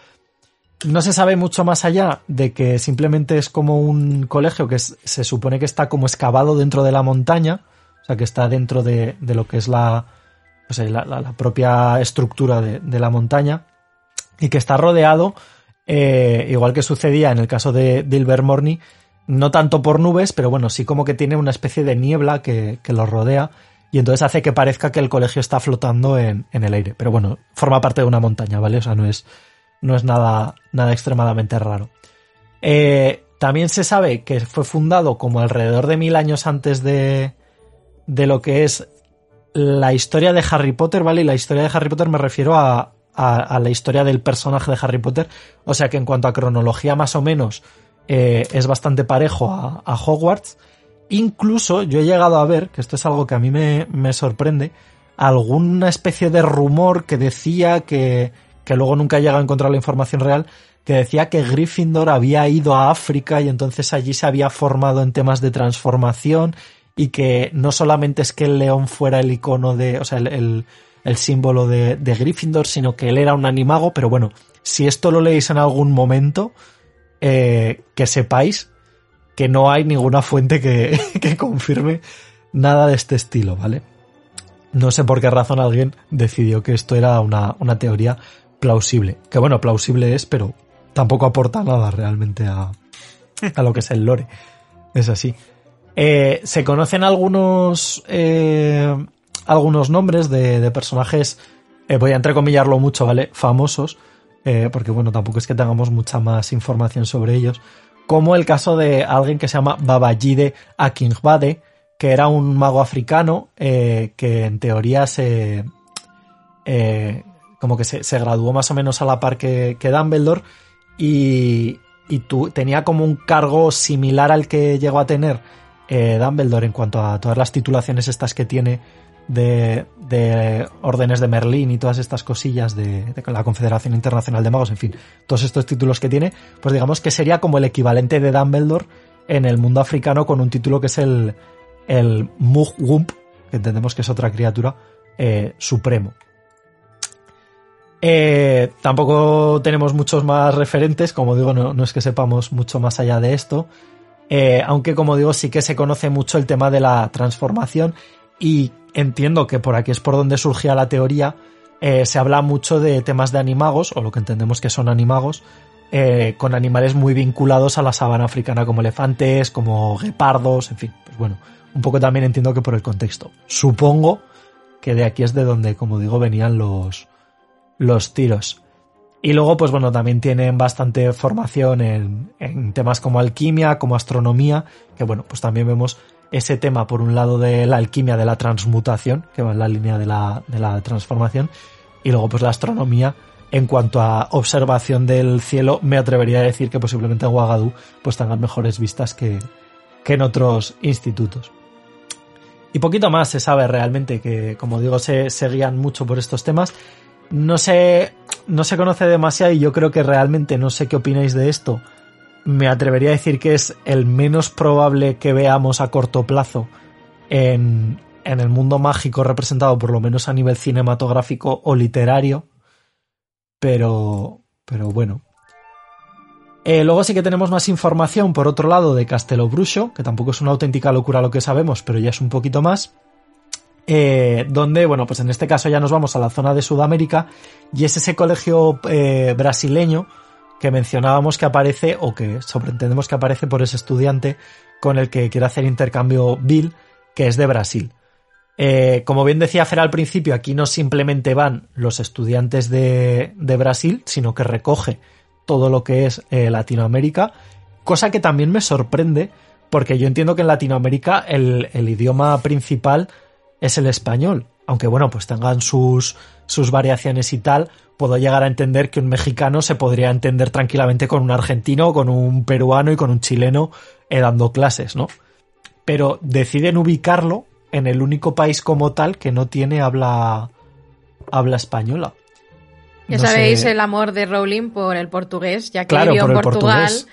S1: No se sabe mucho más allá de que simplemente es como un colegio que se supone que está como excavado dentro de la montaña, o sea que está dentro de, lo que es la, la, propia estructura de, la montaña y que está rodeado, eh, igual que sucedía en el caso de Dilbert Morny, no tanto por nubes, pero bueno, sí como que tiene una especie de niebla que, que lo rodea y entonces hace que parezca que el colegio está flotando en, en el aire. Pero bueno, forma parte de una montaña, ¿vale? O sea, no es, no es nada, nada extremadamente raro. Eh, también se sabe que fue fundado como alrededor de mil años antes de, de lo que es la historia de Harry Potter, ¿vale? Y la historia de Harry Potter me refiero a, a, la historia del personaje de Harry Potter. O sea que en cuanto a cronología más o menos eh, es bastante parejo a, a, Hogwarts. Incluso yo he llegado a ver, que esto es algo que a mí me, me sorprende, alguna especie de rumor que decía que que luego nunca llega a encontrar la información real, que decía que Gryffindor había ido a África y entonces allí se había formado en temas de transformación y que no solamente es que el león fuera el icono de, o sea, el, el, símbolo de, de, Gryffindor, sino que él era un animago, pero bueno, si esto lo leéis en algún momento, eh, que sepáis que no hay ninguna fuente que, que confirme nada de este estilo, ¿vale? No sé por qué razón alguien decidió que esto era una, una teoría plausible. Que bueno, plausible es, pero tampoco aporta nada realmente a, a lo que es el lore. Es así. Eh, se conocen algunos eh, algunos nombres de, de personajes, eh, voy a entrecomillarlo mucho, ¿vale? Famosos, eh, porque bueno, tampoco es que tengamos mucha más información sobre ellos, como el caso de alguien que se llama Babajide Akingbade, que era un mago africano que en teoría se eh, como que se, se, graduó más o menos a la par que, que Dumbledore y, y tu, tenía como un cargo similar al que llegó a tener eh, Dumbledore en cuanto a todas las titulaciones estas que tiene de, de órdenes de Merlín y todas estas cosillas de, de, la Confederación Internacional de Magos, en fin, todos estos títulos que tiene, pues digamos que sería como el equivalente de Dumbledore en el mundo africano con un título que es el, el Mugwump, que entendemos que es otra criatura eh, supremo. Eh, tampoco tenemos muchos más referentes, como digo, no, no, es que sepamos mucho más allá de esto. Eh, aunque, como digo, sí que se conoce mucho el tema de la transformación y entiendo que por aquí es por donde surgía la teoría. Eh, se habla mucho de temas de animagos, o lo que entendemos que son animagos, con animales muy vinculados a la sabana africana, como elefantes, como guepardos, en fin, pues bueno, un poco también entiendo que por el contexto. Supongo que de aquí es de donde, como digo, venían los, los tiros. Y luego, pues bueno, también tienen bastante formación en, en, temas como alquimia, como astronomía, que bueno, pues también vemos ese tema por un lado de la alquimia de la transmutación, que va en la línea de la, de la transformación, y luego pues la astronomía en cuanto a observación del cielo, me atrevería a decir que posiblemente en Ouagadougou pues tengan mejores vistas que, que en otros institutos. Y poquito más se sabe realmente que, como digo, se, se guían mucho por estos temas no se, no se conoce demasiado y yo creo que realmente no sé qué opináis de esto. Me atrevería a decir que es el menos probable que veamos a corto plazo en, en el mundo mágico representado por lo menos a nivel cinematográfico o literario. Pero, pero bueno. Eh, luego sí que tenemos más información, por otro lado, de Castelo Bruxo, que tampoco es una auténtica locura lo que sabemos, pero ya es un poquito más. Eh, donde, bueno, pues en este caso ya nos vamos a la zona de Sudamérica y es ese colegio eh, brasileño que mencionábamos que aparece o que sobreentendemos que aparece por ese estudiante con el que quiere hacer intercambio Bill, que es de Brasil. Eh, como bien decía Fer al principio, aquí no simplemente van los estudiantes de, de Brasil, sino que recoge todo lo que es Latinoamérica, cosa que también me sorprende, porque yo entiendo que en Latinoamérica el, el idioma principal es el español, aunque bueno, pues tengan sus, sus variaciones y tal, puedo llegar a entender que un mexicano se podría entender tranquilamente con un argentino, con un peruano y con un chileno eh, dando clases, ¿no? Pero deciden ubicarlo en el único país como tal que no tiene habla, habla española.
S2: Ya
S1: No
S2: sabéis
S1: sé-
S2: el amor de Rowling por el portugués, ya que
S1: Claro,
S2: vivió en Portugal.
S1: portugués.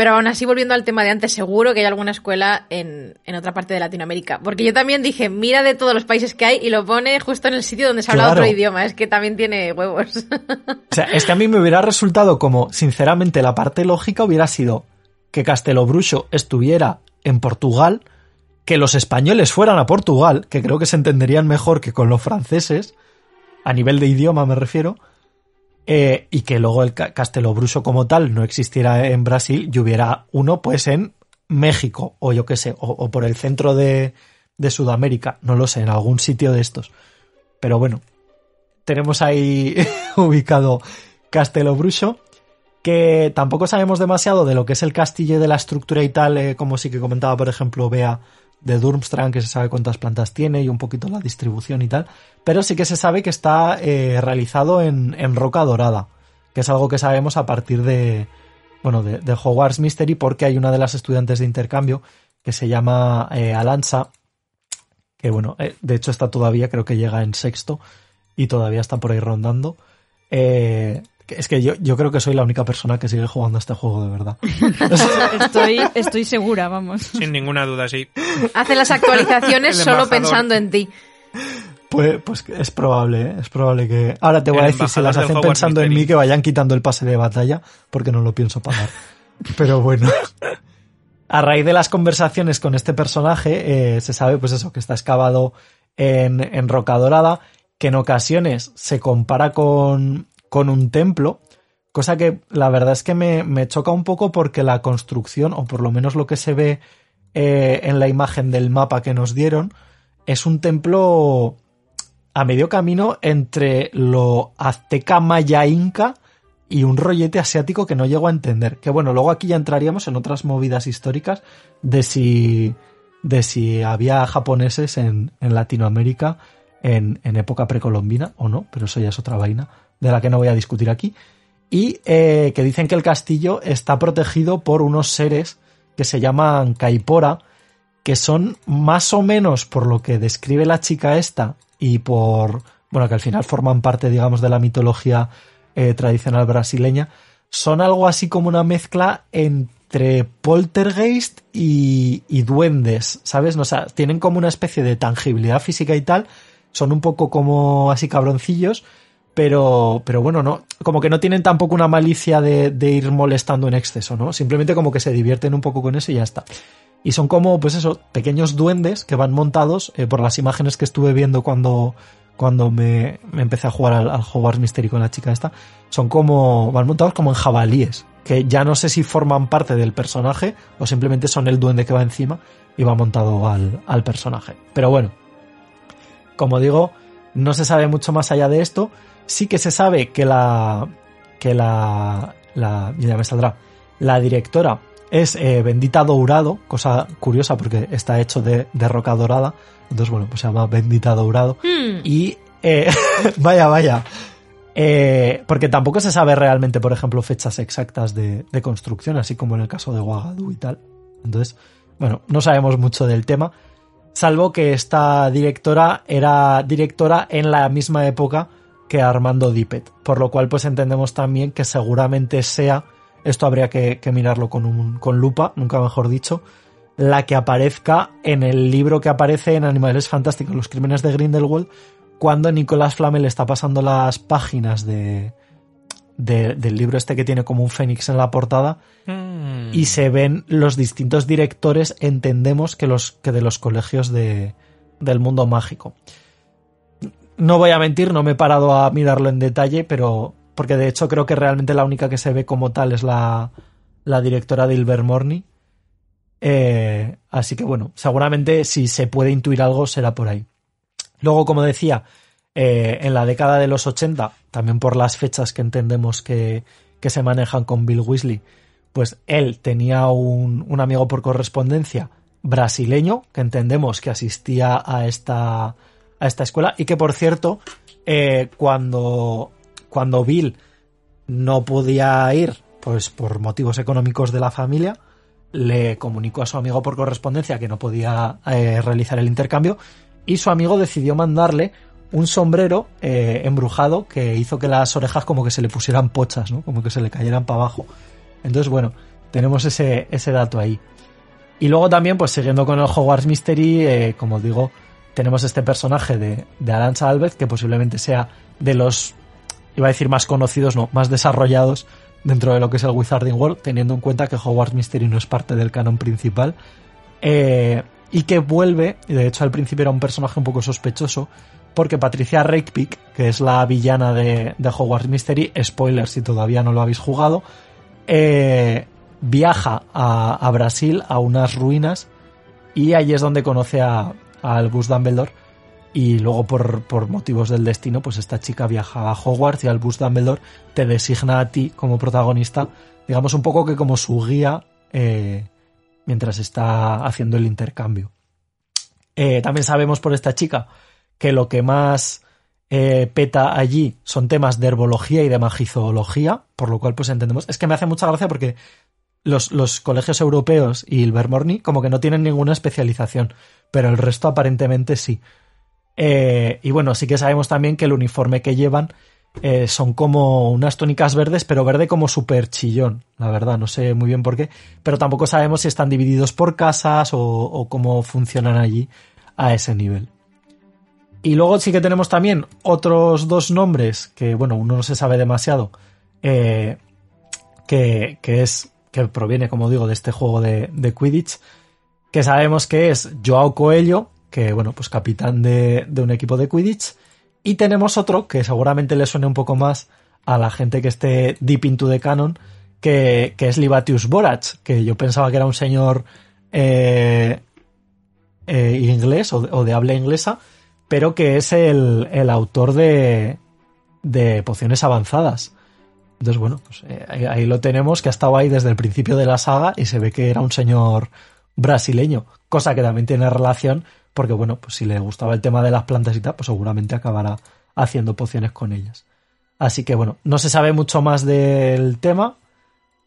S2: Pero aún así, volviendo al tema de antes, seguro que hay alguna escuela en, en otra parte de Latinoamérica. Porque yo también dije, mira de todos los países que hay y lo pone justo en el sitio donde se habla
S1: Claro.
S2: otro idioma. Es que también tiene huevos.
S1: O sea, es que a mí me hubiera resultado como, sinceramente, la parte lógica hubiera sido que Castelo Bruxo estuviera en Portugal, que los españoles fueran a Portugal, que creo que se entenderían mejor que con los franceses, a nivel de idioma me refiero, eh, y que luego el Ca- Castelo Bruxo como tal no existiera en Brasil y hubiera uno pues en México o yo qué sé, o, por el centro de, de Sudamérica, no lo sé, en algún sitio de estos. Pero bueno, tenemos ahí ubicado Castelo Bruxo, que tampoco sabemos demasiado de lo que es el castillo de la estructura y tal, eh, como sí que comentaba, por ejemplo, Bea de Durmstrang, que se sabe cuántas plantas tiene y un poquito la distribución y tal, pero sí que se sabe que está eh, realizado en, en roca dorada, que es algo que sabemos a partir de, bueno, de, de Hogwarts Mystery, porque hay una de las estudiantes de intercambio que se llama eh, Alansa, que bueno, eh, de hecho está todavía, creo que llega en sexto y todavía está por ahí rondando. Eh, es que yo, yo creo que soy la única persona que sigue jugando a este juego de verdad.
S3: Estoy, estoy segura, vamos.
S4: Sin ninguna duda, sí.
S2: Hace las actualizaciones solo pensando en ti.
S1: Pues, pues es probable, ¿eh? es probable que... Ahora te voy
S4: El
S1: a decir, si las hacen pensando en mí, que vayan quitando el pase de batalla, porque no lo pienso pagar. Pero bueno. A raíz de las conversaciones con este personaje, eh, se sabe pues eso, que está excavado en, en roca dorada, que en ocasiones se compara con, con un templo, cosa que la verdad es que me, me choca un poco porque la construcción, o por lo menos lo que se ve eh, en la imagen del mapa que nos dieron, es un templo a medio camino entre lo azteca maya inca y un rollete asiático que no llego a entender. Que bueno, luego aquí ya entraríamos en otras movidas históricas de si, de si había japoneses en, en Latinoamérica en, en época precolombina o no, pero eso ya es otra vaina de la que no voy a discutir aquí. Y eh, que dicen que el castillo está protegido por unos seres que se llaman Kaipora, que son más o menos por lo que describe la chica esta y por, bueno, que al final forman parte, digamos, de la mitología eh, tradicional brasileña, son algo así como una mezcla entre poltergeist y, y duendes, ¿sabes? O sea, tienen como una especie de tangibilidad física y tal, son un poco como así cabroncillos, pero, pero bueno, no, como que no tienen tampoco una malicia de, de ir molestando en exceso, ¿no? Simplemente como que se divierten un poco con eso y ya está. Y son como, pues eso, pequeños duendes que van montados eh, por las imágenes que estuve viendo cuando, cuando me, empecé a jugar al, al Hogwarts Mystery con la chica esta. Son como, van montados como en jabalíes, que ya no sé si forman parte del personaje o simplemente son el duende que va encima y va montado al personaje. Pero bueno, como digo, no se sabe mucho más allá de esto. Sí que se sabe que la, que la, la, ya me saldrá, la directora es eh, Bendita Dourado, cosa curiosa porque está hecho de, de roca dorada. Entonces, bueno, pues se llama Bendita Dourado.
S2: Hmm.
S1: Y, eh, vaya, vaya. Eh, porque tampoco se sabe realmente, por ejemplo, fechas exactas de, de construcción, así como en el caso de Ouagadougou y tal. Entonces, bueno, no sabemos mucho del tema, salvo que esta directora era directora en la misma época que Armando Dippet, por lo cual pues entendemos también que seguramente sea, esto habría que, que mirarlo con, un, con lupa, nunca mejor dicho, la que aparezca en el libro que aparece en Animales Fantásticos, Los Crímenes de Grindelwald, cuando Nicolás Flamel está pasando las páginas de, de- del libro este que tiene como un fénix en la portada
S4: Mm.
S1: y se ven los distintos directores, entendemos que, los, que de los colegios de, del mundo mágico. No voy a mentir, no me he parado a mirarlo en detalle, pero porque de hecho creo que realmente la única que se ve como tal es la, la directora de Ilvermorny. Eh, así que bueno, seguramente si se puede intuir algo será por ahí. Luego, como decía, eh, en la década de los 80, también por las fechas que entendemos que, que se manejan con Bill Weasley, pues él tenía un, un amigo por correspondencia brasileño que entendemos que asistía a esta, a esta escuela y que por cierto eh, cuando, cuando Bill no podía ir pues por motivos económicos de la familia le comunicó a su amigo por correspondencia que no podía eh, realizar el intercambio y su amigo decidió mandarle un sombrero eh, embrujado que hizo que las orejas como que se le pusieran pochas, ¿no? Como que se le cayeran para abajo. Entonces, bueno, tenemos ese, ese dato ahí. Y luego también, pues siguiendo con el Hogwarts Mystery, eh, como digo, tenemos este personaje de, de Arancha Alves, que posiblemente sea de los, iba a decir más conocidos, no, más desarrollados dentro de lo que es el Wizarding World, teniendo en cuenta que Hogwarts Mystery no es parte del canon principal. Eh, y que vuelve, y de hecho al principio era un personaje un poco sospechoso, porque Patricia Rakepick, que es la villana de, de Hogwarts Mystery, spoiler si todavía no lo habéis jugado, eh, viaja a, a Brasil a unas ruinas y allí es donde conoce a, a Albus Dumbledore y luego por, por motivos del destino pues esta chica viaja a Hogwarts y Albus Dumbledore te designa a ti como protagonista digamos un poco que como su guía eh, mientras está haciendo el intercambio Eh, también sabemos por esta chica que lo que más eh, peta allí son temas de herbología y de magizoología, por lo cual pues entendemos. Es que me hace mucha gracia porque los, los colegios europeos y el Vermorny como que no tienen ninguna especialización, pero el resto aparentemente sí. Eh, y bueno, sí que sabemos también que el uniforme que llevan eh, son como unas túnicas verdes, pero verde como súper chillón, la verdad, no sé muy bien por qué, pero tampoco sabemos si están divididos por casas o, o cómo funcionan allí a ese nivel. Y luego sí que tenemos también otros dos nombres que, bueno, uno no se sabe demasiado, eh, que, que es que proviene, como digo, de este juego de, de Quidditch, que sabemos que es Joao Coelho, que, bueno, pues capitán de, de un equipo de Quidditch, y tenemos otro que seguramente le suene un poco más a la gente que esté deep into the canon, que, que es Libatius Borach, que yo pensaba que era un señor eh, eh, inglés o de, o de habla inglesa, pero que es el, el autor de, de pociones avanzadas. Entonces, bueno, pues eh, ahí, lo tenemos, que ha estado ahí desde el principio de la saga y se ve que era un señor brasileño, cosa que también tiene relación porque, bueno, pues si le gustaba el tema de las plantas y tal, pues seguramente acabará haciendo pociones con ellas. Así que, bueno, no se sabe mucho más del tema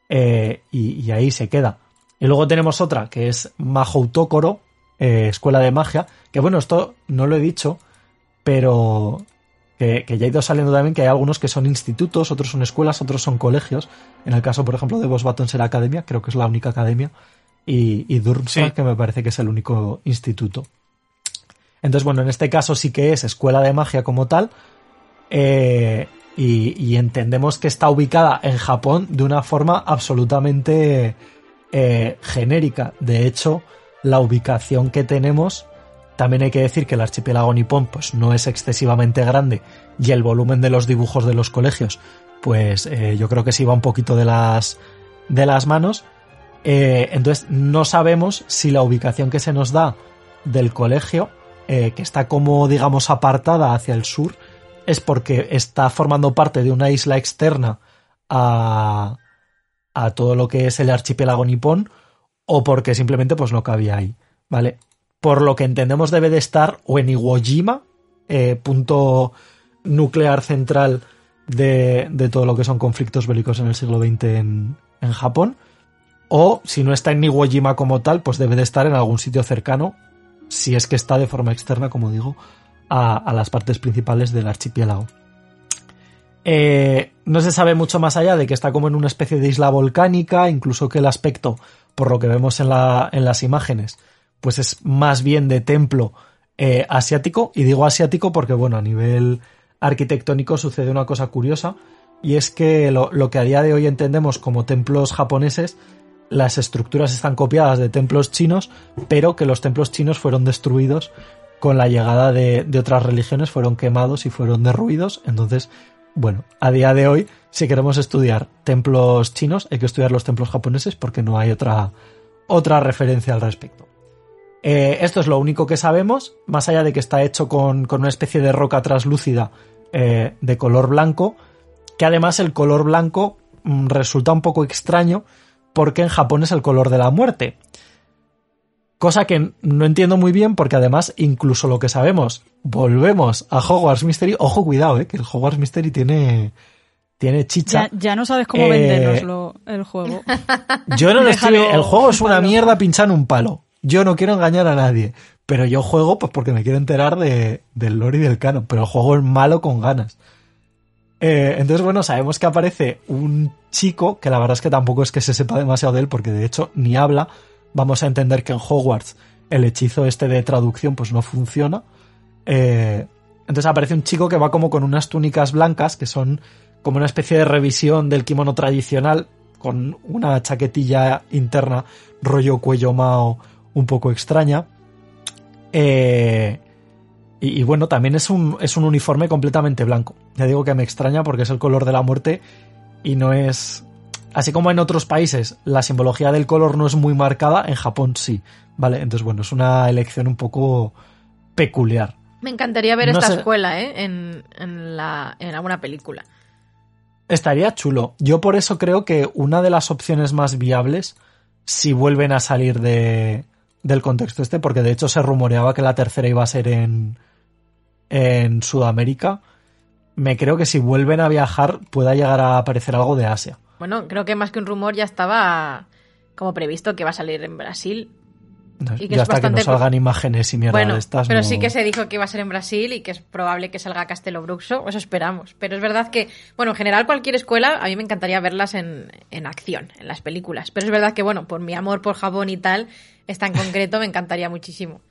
S1: eh, y, y ahí se queda. Y luego tenemos otra que es Mahoutócoro, eh, Escuela de Magia, que bueno, esto no lo he dicho, pero que, que ya ha ido saliendo también que hay algunos que son institutos, otros son escuelas, otros son colegios. En el caso, por ejemplo, de Bosbaton será academia, creo que es la única academia, y, y Durmstrang,
S4: Sí.
S1: que me parece que es el único instituto. Entonces, bueno, en este caso sí que es escuela de magia como tal, eh, y, y entendemos que está ubicada en Japón de una forma absolutamente eh, genérica. De hecho, la ubicación que tenemos, también hay que decir que el archipiélago nipón pues, no es excesivamente grande y el volumen de los dibujos de los colegios, pues eh, yo creo que se iba un poquito de las, de las manos. Eh, entonces, no sabemos si la ubicación que se nos da del colegio, eh, que está como, digamos, apartada hacia el sur, es porque está formando parte de una isla externa a, a todo lo que es el archipiélago nipón o porque simplemente pues no cabía ahí, ¿vale? Por lo que entendemos debe de estar o en Iwo Jima, eh, punto nuclear central de, todo lo que son conflictos bélicos en el siglo XX en, Japón, o si no está en Iwo Jima como tal, pues debe de estar en algún sitio cercano, si es que está de forma externa, como digo, a, las partes principales del archipiélago. Eh, no se sabe mucho más allá de que está como en una especie de isla volcánica, incluso que el aspecto por lo que vemos en las imágenes, pues es más bien de templo eh, asiático. Y digo asiático porque, bueno, a nivel arquitectónico sucede una cosa curiosa. Y es que lo, que a día de hoy entendemos como templos japoneses, las estructuras están copiadas de templos chinos, pero que los templos chinos fueron destruidos con la llegada de, de otras religiones, fueron quemados y fueron derruidos. Entonces, bueno, a día de hoy, si queremos estudiar templos chinos, hay que estudiar los templos japoneses porque no hay otra, otra referencia al respecto. Eh, esto es lo único que sabemos, más allá de que está hecho con, con una especie de roca translúcida eh, de color blanco, que además el color blanco mm, resulta un poco extraño porque en Japón es el color de la muerte. Cosa que no entiendo muy bien porque además incluso lo que sabemos, volvemos a Hogwarts Mystery, ojo cuidado, eh, que el Hogwarts Mystery tiene, tiene chicha.
S3: Ya, ya no sabes cómo
S1: Eh,
S3: vendernoslo el juego.
S1: Yo no lo estoy, el juego es
S3: un
S1: una mierda pinchar un palo. Yo no quiero engañar a nadie, pero yo juego pues porque me quiero enterar de, del lore y del canon, pero el juego es malo con ganas. Eh, entonces, bueno, sabemos que aparece un chico, que la verdad es que tampoco es que se sepa demasiado de él, porque de hecho ni habla. Vamos a entender que en Hogwarts el hechizo este de traducción pues no funciona. Eh, entonces aparece un chico que va como con unas túnicas blancas, que son como una especie de revisión del kimono tradicional, con una chaquetilla interna, rollo cuello mao, un poco extraña. Eh, y, y bueno, también es un, es un uniforme completamente blanco. Ya digo que me extraña porque es el color de la muerte y no es... Así como en otros países la simbología del color no es muy marcada, en Japón sí. ¿Vale? Entonces, bueno, es una elección un poco peculiar.
S2: Me encantaría ver
S1: No
S2: esta
S1: sé.
S2: escuela, ¿eh? En, en, la, en alguna película.
S1: Estaría chulo. Yo por eso creo que una de las opciones más viables, si vuelven a salir de, del contexto este, porque de hecho se rumoreaba que la tercera iba a ser en, en Sudamérica, me creo que si vuelven a viajar pueda llegar a aparecer algo de Asia.
S2: Bueno, creo que más que un rumor ya estaba como previsto que va a salir en Brasil. Y que
S1: ya
S2: es
S1: hasta que no
S2: bastante-
S1: salgan imágenes y mierda
S2: bueno,
S1: de estas.
S2: pero
S1: no-
S2: sí que se dijo que iba a ser en Brasil y que es probable que salga Castelo Bruxo, eso esperamos. Pero es verdad que, bueno, en general cualquier escuela, a mí me encantaría verlas en, en acción, en las películas. Pero es verdad que, bueno, por mi amor por Japón y tal, esta en concreto me encantaría muchísimo.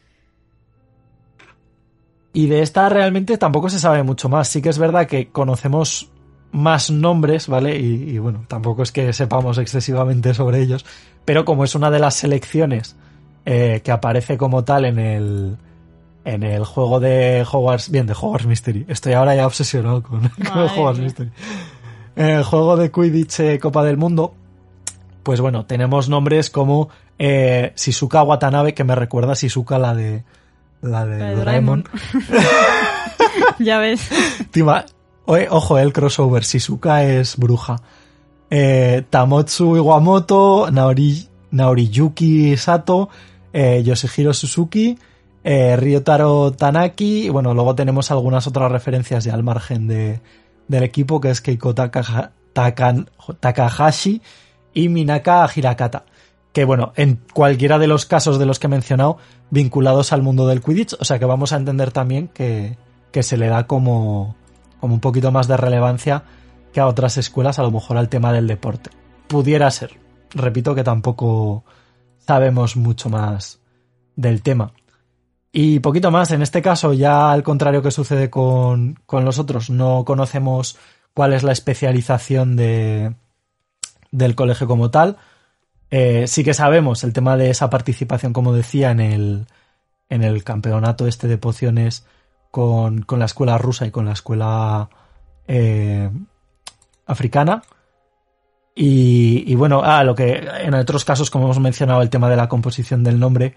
S1: Y de esta realmente tampoco se sabe mucho más. Sí que es verdad que conocemos más nombres, ¿vale? Y, y bueno, tampoco es que sepamos excesivamente sobre ellos. Pero como es una de las selecciones eh, que aparece como tal en el, en el juego de Hogwarts, bien, de Hogwarts Mystery. Estoy ahora ya obsesionado con, con el
S3: Madre
S1: Hogwarts
S3: mía.
S1: Mystery. En el juego de Quidditch eh, Copa del Mundo, pues bueno, tenemos nombres como eh, Shizuka Watanabe, que me recuerda a Shizuka la de la de,
S3: La de
S1: Doraemon.
S3: ya ves.
S1: Tima- ojo, el crossover. Shizuka es bruja. Eh, Tamotsu Iwamoto, Naori, Naoriyuki Sato, eh, Yoshihiro Suzuki, eh, Ryotaro Tanaki. Y bueno, luego tenemos algunas otras referencias ya al margen de, del equipo, que es Keiko Takaha- Takan- Takahashi y Minaka Hirakata. Que bueno, en cualquiera de los casos de los que he mencionado, vinculados al mundo del Quidditch, o sea que vamos a entender también que, que se le da como, como un poquito más de relevancia que a otras escuelas, a lo mejor al tema del deporte. Pudiera ser. Repito que tampoco sabemos mucho más del tema. Y poquito más, en este caso, ya al contrario que sucede con, con los otros, no conocemos cuál es la especialización de, del colegio como tal. Eh, sí que sabemos el tema de esa participación, como decía, en el, en el campeonato este de pociones con, con la escuela rusa y con la escuela eh, africana. Y, bueno, ah, lo que en otros casos, como hemos mencionado, el tema de la composición del nombre,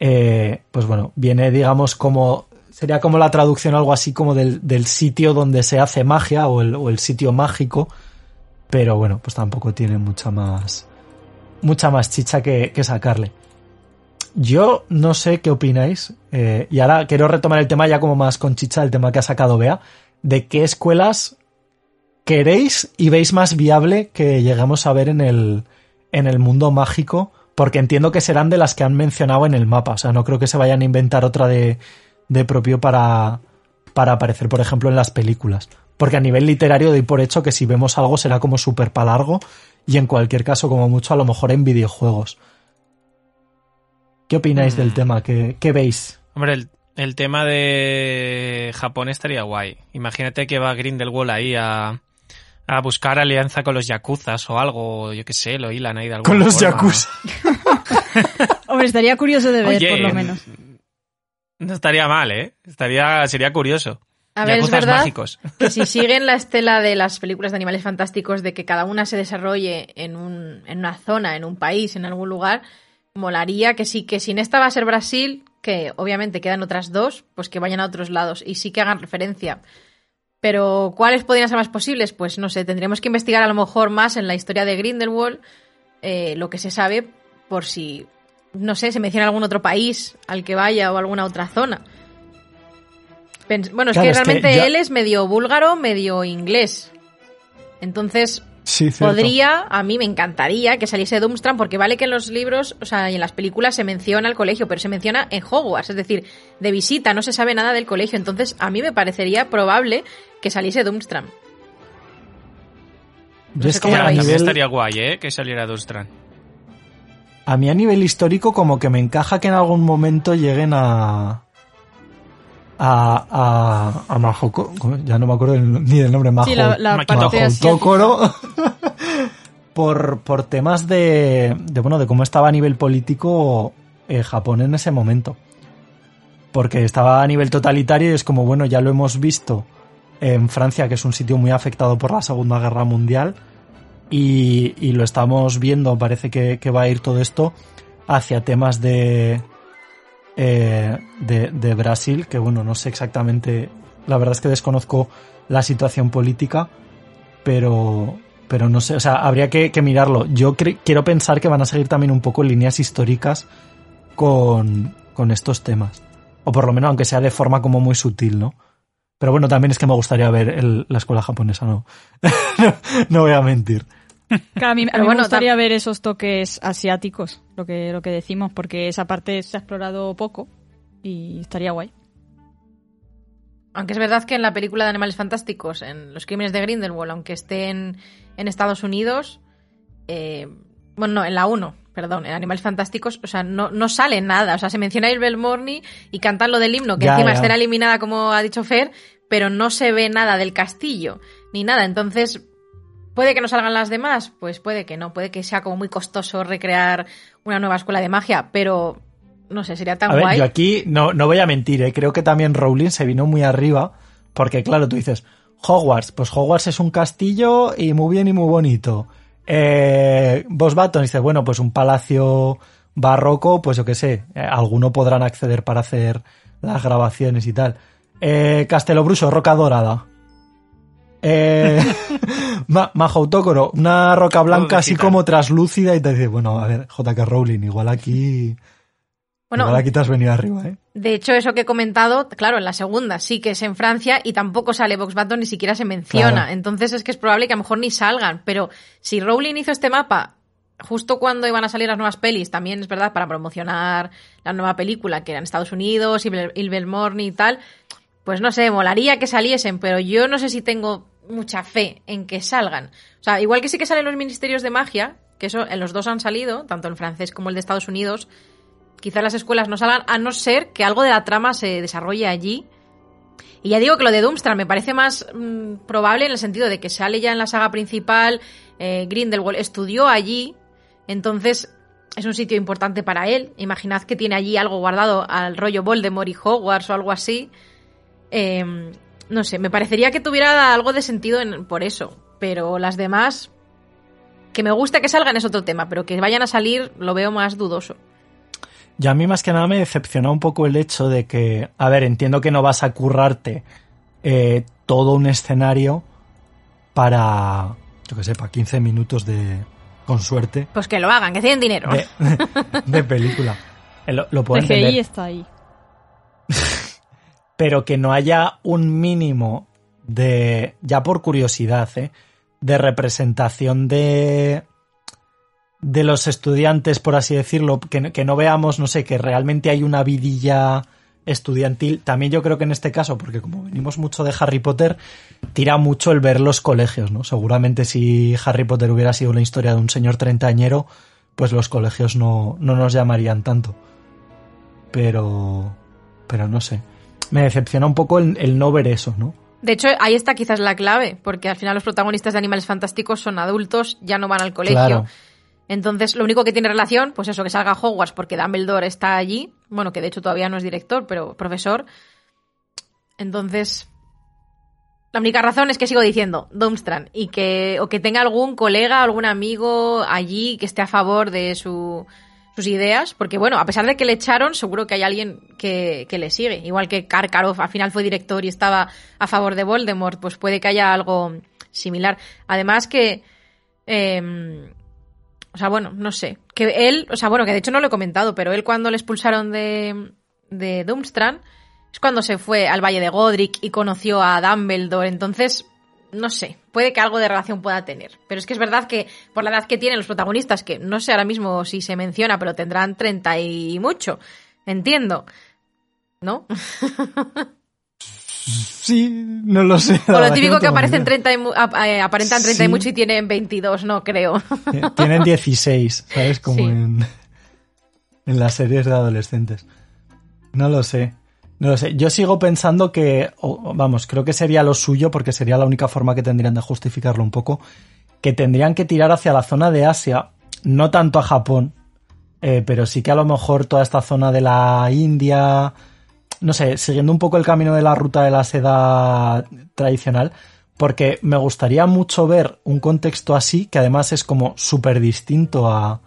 S1: eh, pues bueno, viene, digamos, como. Sería como la traducción, algo así como del, del sitio donde se hace magia o el, o el sitio mágico. Pero bueno, pues tampoco tiene mucha más. Mucha más chicha que, que sacarle. Yo no sé qué opináis, eh, y ahora quiero retomar el tema ya como más con chicha, el tema que ha sacado Bea, de qué escuelas queréis y veis más viable que lleguemos a ver en el, en el mundo mágico, porque entiendo que serán de las que han mencionado en el mapa, o sea, no creo que se vayan a inventar otra de, de propio para, para aparecer, por ejemplo, en las películas. Porque a nivel literario doy por hecho que si vemos algo será como súper largo y en cualquier caso, como mucho, a lo mejor en videojuegos. ¿Qué opináis del
S4: Mm.
S1: tema? ¿Qué, qué veis?
S4: Hombre, el, el tema de Japón estaría guay. Imagínate que va Grindelwald ahí a, a buscar alianza con los yakuzas o algo, yo qué sé, lo hilan ahí de alguna
S1: Con los
S4: forma.
S1: yakuza.
S3: Hombre, estaría curioso de ver,
S4: Oye,
S3: por lo menos.
S4: No estaría mal, ¿eh? Estaría, sería curioso.
S2: A ver, es
S4: Yakuzas
S2: verdad
S4: mágicos.
S2: que si siguen la estela de las películas de animales fantásticos de que cada una se desarrolle en, un, en una zona, en un país, en algún lugar, molaría que sí, que si en esta va a ser Brasil, que obviamente quedan otras dos, pues que vayan a otros lados y sí que hagan referencia. Pero ¿cuáles podrían ser más posibles? Pues no sé, tendríamos que investigar a lo mejor más en la historia de Grindelwald, eh, lo que se sabe, por si, no sé, se menciona algún otro país al que vaya o alguna otra zona. Pens- Bueno, es
S1: Claro,
S2: que
S1: es que
S2: realmente
S1: ya-
S2: él es medio búlgaro, medio inglés. Entonces,
S1: Sí,
S2: podría, a mí me encantaría que saliese Doomstram, porque vale que en los libros, o sea, y en las películas se menciona el colegio, pero se menciona en Hogwarts, es decir, de visita, no se sabe nada del colegio. Entonces, a mí me parecería probable que saliese.
S1: Yo
S2: no
S1: es que a.
S4: También
S1: nivel,
S4: estaría guay, ¿eh? Que saliera Dustran.
S1: a mí a nivel histórico como que me encaja que en algún momento lleguen a... A, a, a Mahoko- ¿cómo? ya no me acuerdo ni del nombre Majo,
S3: Sí, la, la parte.
S1: Tócoro por, por temas de, de, bueno, de cómo estaba a nivel político eh, Japón en ese momento. Porque estaba a nivel totalitario y es como, bueno, ya lo hemos visto en Francia, que es un sitio muy afectado por la Segunda Guerra Mundial, y, y lo estamos viendo, parece que, que va a ir todo esto hacia temas de, eh, de, de Brasil, que bueno, no sé exactamente, la verdad es que desconozco la situación política, pero, pero no sé, o sea, habría que, mirarlo. Yo quiero pensar que van a seguir también un poco líneas históricas con, con estos temas. O por lo menos, aunque sea de forma como muy sutil, ¿no? Pero bueno, también es que me gustaría ver el- la escuela japonesa, no, no voy a mentir.
S3: Claro, a mí, a
S2: Pero
S3: mí
S2: bueno,
S3: me gustaría ver esos toques asiáticos, lo que, lo que decimos, porque esa parte se ha explorado poco y estaría guay.
S2: Aunque es verdad que en la película de Animales Fantásticos, en Los Crímenes de Grindelwald, aunque esté en, en Estados Unidos, eh, bueno, no, en la 1, perdón, en Animales Fantásticos, o sea, no, no sale nada. O sea, se menciona a Ilbel Morny y cantan lo del himno, que
S1: Ya,
S2: encima
S1: ya.
S2: estará eliminada, como ha dicho Fer, pero no se ve nada del castillo, ni nada. Entonces, ¿puede que no salgan las demás? Pues puede que no, puede que sea como muy costoso recrear una nueva escuela de magia, pero no sé, sería tan
S1: A ver,
S2: guay.
S1: yo aquí no, no voy a mentir, ¿eh? creo que también Rowling se vino muy arriba, porque claro, tú dices, Hogwarts, pues Hogwarts es un castillo y muy bien y muy bonito. Eh, Boss Baton dice, bueno, pues un palacio barroco, pues yo qué sé, eh, alguno podrán acceder para hacer las grabaciones y tal. Eh, Castelo Bruso, roca dorada. Eh, Ma- Mahou Tokoro, una roca blanca así como traslúcida y te dice, bueno, a ver, JK Rowling, igual aquí...
S2: Bueno,
S1: igual aquí te has venido arriba, ¿eh?
S2: De hecho, eso que he comentado, claro, en la segunda sí que es en Francia y tampoco sale Vox Button ni siquiera se menciona.
S1: Claro.
S2: Entonces es que es probable que a lo mejor ni salgan. Pero si Rowling hizo este mapa justo cuando iban a salir las nuevas pelis, también es verdad, para promocionar la nueva película, que era en Estados Unidos, Ilbel Morny y tal, pues no sé, molaría que saliesen, pero yo no sé si tengo mucha fe en que salgan. O sea, igual que sí que salen los ministerios de magia, que eso en los dos han salido, tanto el francés como el de Estados Unidos, quizás las escuelas no salgan, a no ser que algo de la trama se desarrolle allí. Y ya digo que lo de Doomstar me parece más mm, probable en el sentido de que sale ya en la saga principal, eh, Grindelwald estudió allí, entonces es un sitio importante para él. Imaginad que tiene allí algo guardado al rollo Voldemort y Hogwarts o algo así. Eh, no sé, me parecería que tuviera algo de sentido en- por eso, pero las demás, que me gusta que salgan es otro tema, pero que vayan a salir lo veo más dudoso.
S1: Y a mí más que nada me decepciona un poco el hecho de que, a ver, entiendo que no vas a currarte eh, todo un escenario para, yo que sé, para 15 minutos de, con suerte,
S2: Pues que lo hagan, que tienen dinero.
S1: de, de película. Eh, Lo, lo puedo entender,
S3: está ahí.
S1: pero que no haya un mínimo de, ya por curiosidad, ¿eh? de representación de de los estudiantes, por así decirlo, que, que no veamos, no sé, que realmente hay una vidilla estudiantil. También yo creo que en este caso, porque como venimos mucho de Harry Potter, tira mucho el ver los colegios, ¿no? Seguramente si Harry Potter hubiera sido una historia de un señor treintañero, pues los colegios no, no nos llamarían tanto. Pero, pero no sé. Me decepciona un poco el, el no ver eso, ¿no?
S2: De hecho, ahí está quizás la clave, porque al final los protagonistas de Animales Fantásticos son adultos, ya no van al colegio.
S1: Claro.
S2: Entonces, lo único que tiene relación, pues eso, que salga Hogwarts porque Dumbledore está allí. Bueno, que de hecho todavía no es director, pero profesor. Entonces, la única razón es que sigo diciendo Durmstrang y que o que tenga algún colega, algún amigo allí que esté a favor de su, sus ideas, porque bueno, a pesar de que le echaron, seguro que hay alguien que, que le sigue. Igual que Karkaroff al final fue director y estaba a favor de Voldemort, pues puede que haya algo similar. Además que eh, o sea, bueno, no sé. Que él, o sea, bueno, que de hecho no lo he comentado, pero él cuando le expulsaron de, de Durmstrang es cuando se fue al Valle de Godric y conoció a Dumbledore. Entonces, no sé, puede que algo de relación pueda tener. Pero es que es verdad que por la edad que tienen los protagonistas, que no sé ahora mismo si se menciona, pero tendrán 30 y mucho. Entiendo. ¿No?
S1: Sí, no lo sé.
S2: O lo típico que aparecen
S1: idea.
S2: 30 y mu- eh, aparentan 30 y mucho y tienen 22, no creo.
S1: Tienen 16, ¿sabes? Como
S2: Sí.
S1: en, en las series de adolescentes. No lo sé. No lo sé. Yo sigo pensando que, vamos, creo que sería lo suyo porque sería la única forma que tendrían de justificarlo un poco, que tendrían que tirar hacia la zona de Asia, no tanto a Japón, eh, pero sí que a lo mejor toda esta zona de la India, no sé, siguiendo un poco el camino de la ruta de la seda tradicional, porque me gustaría mucho ver un contexto así, que además es como súper distinto a,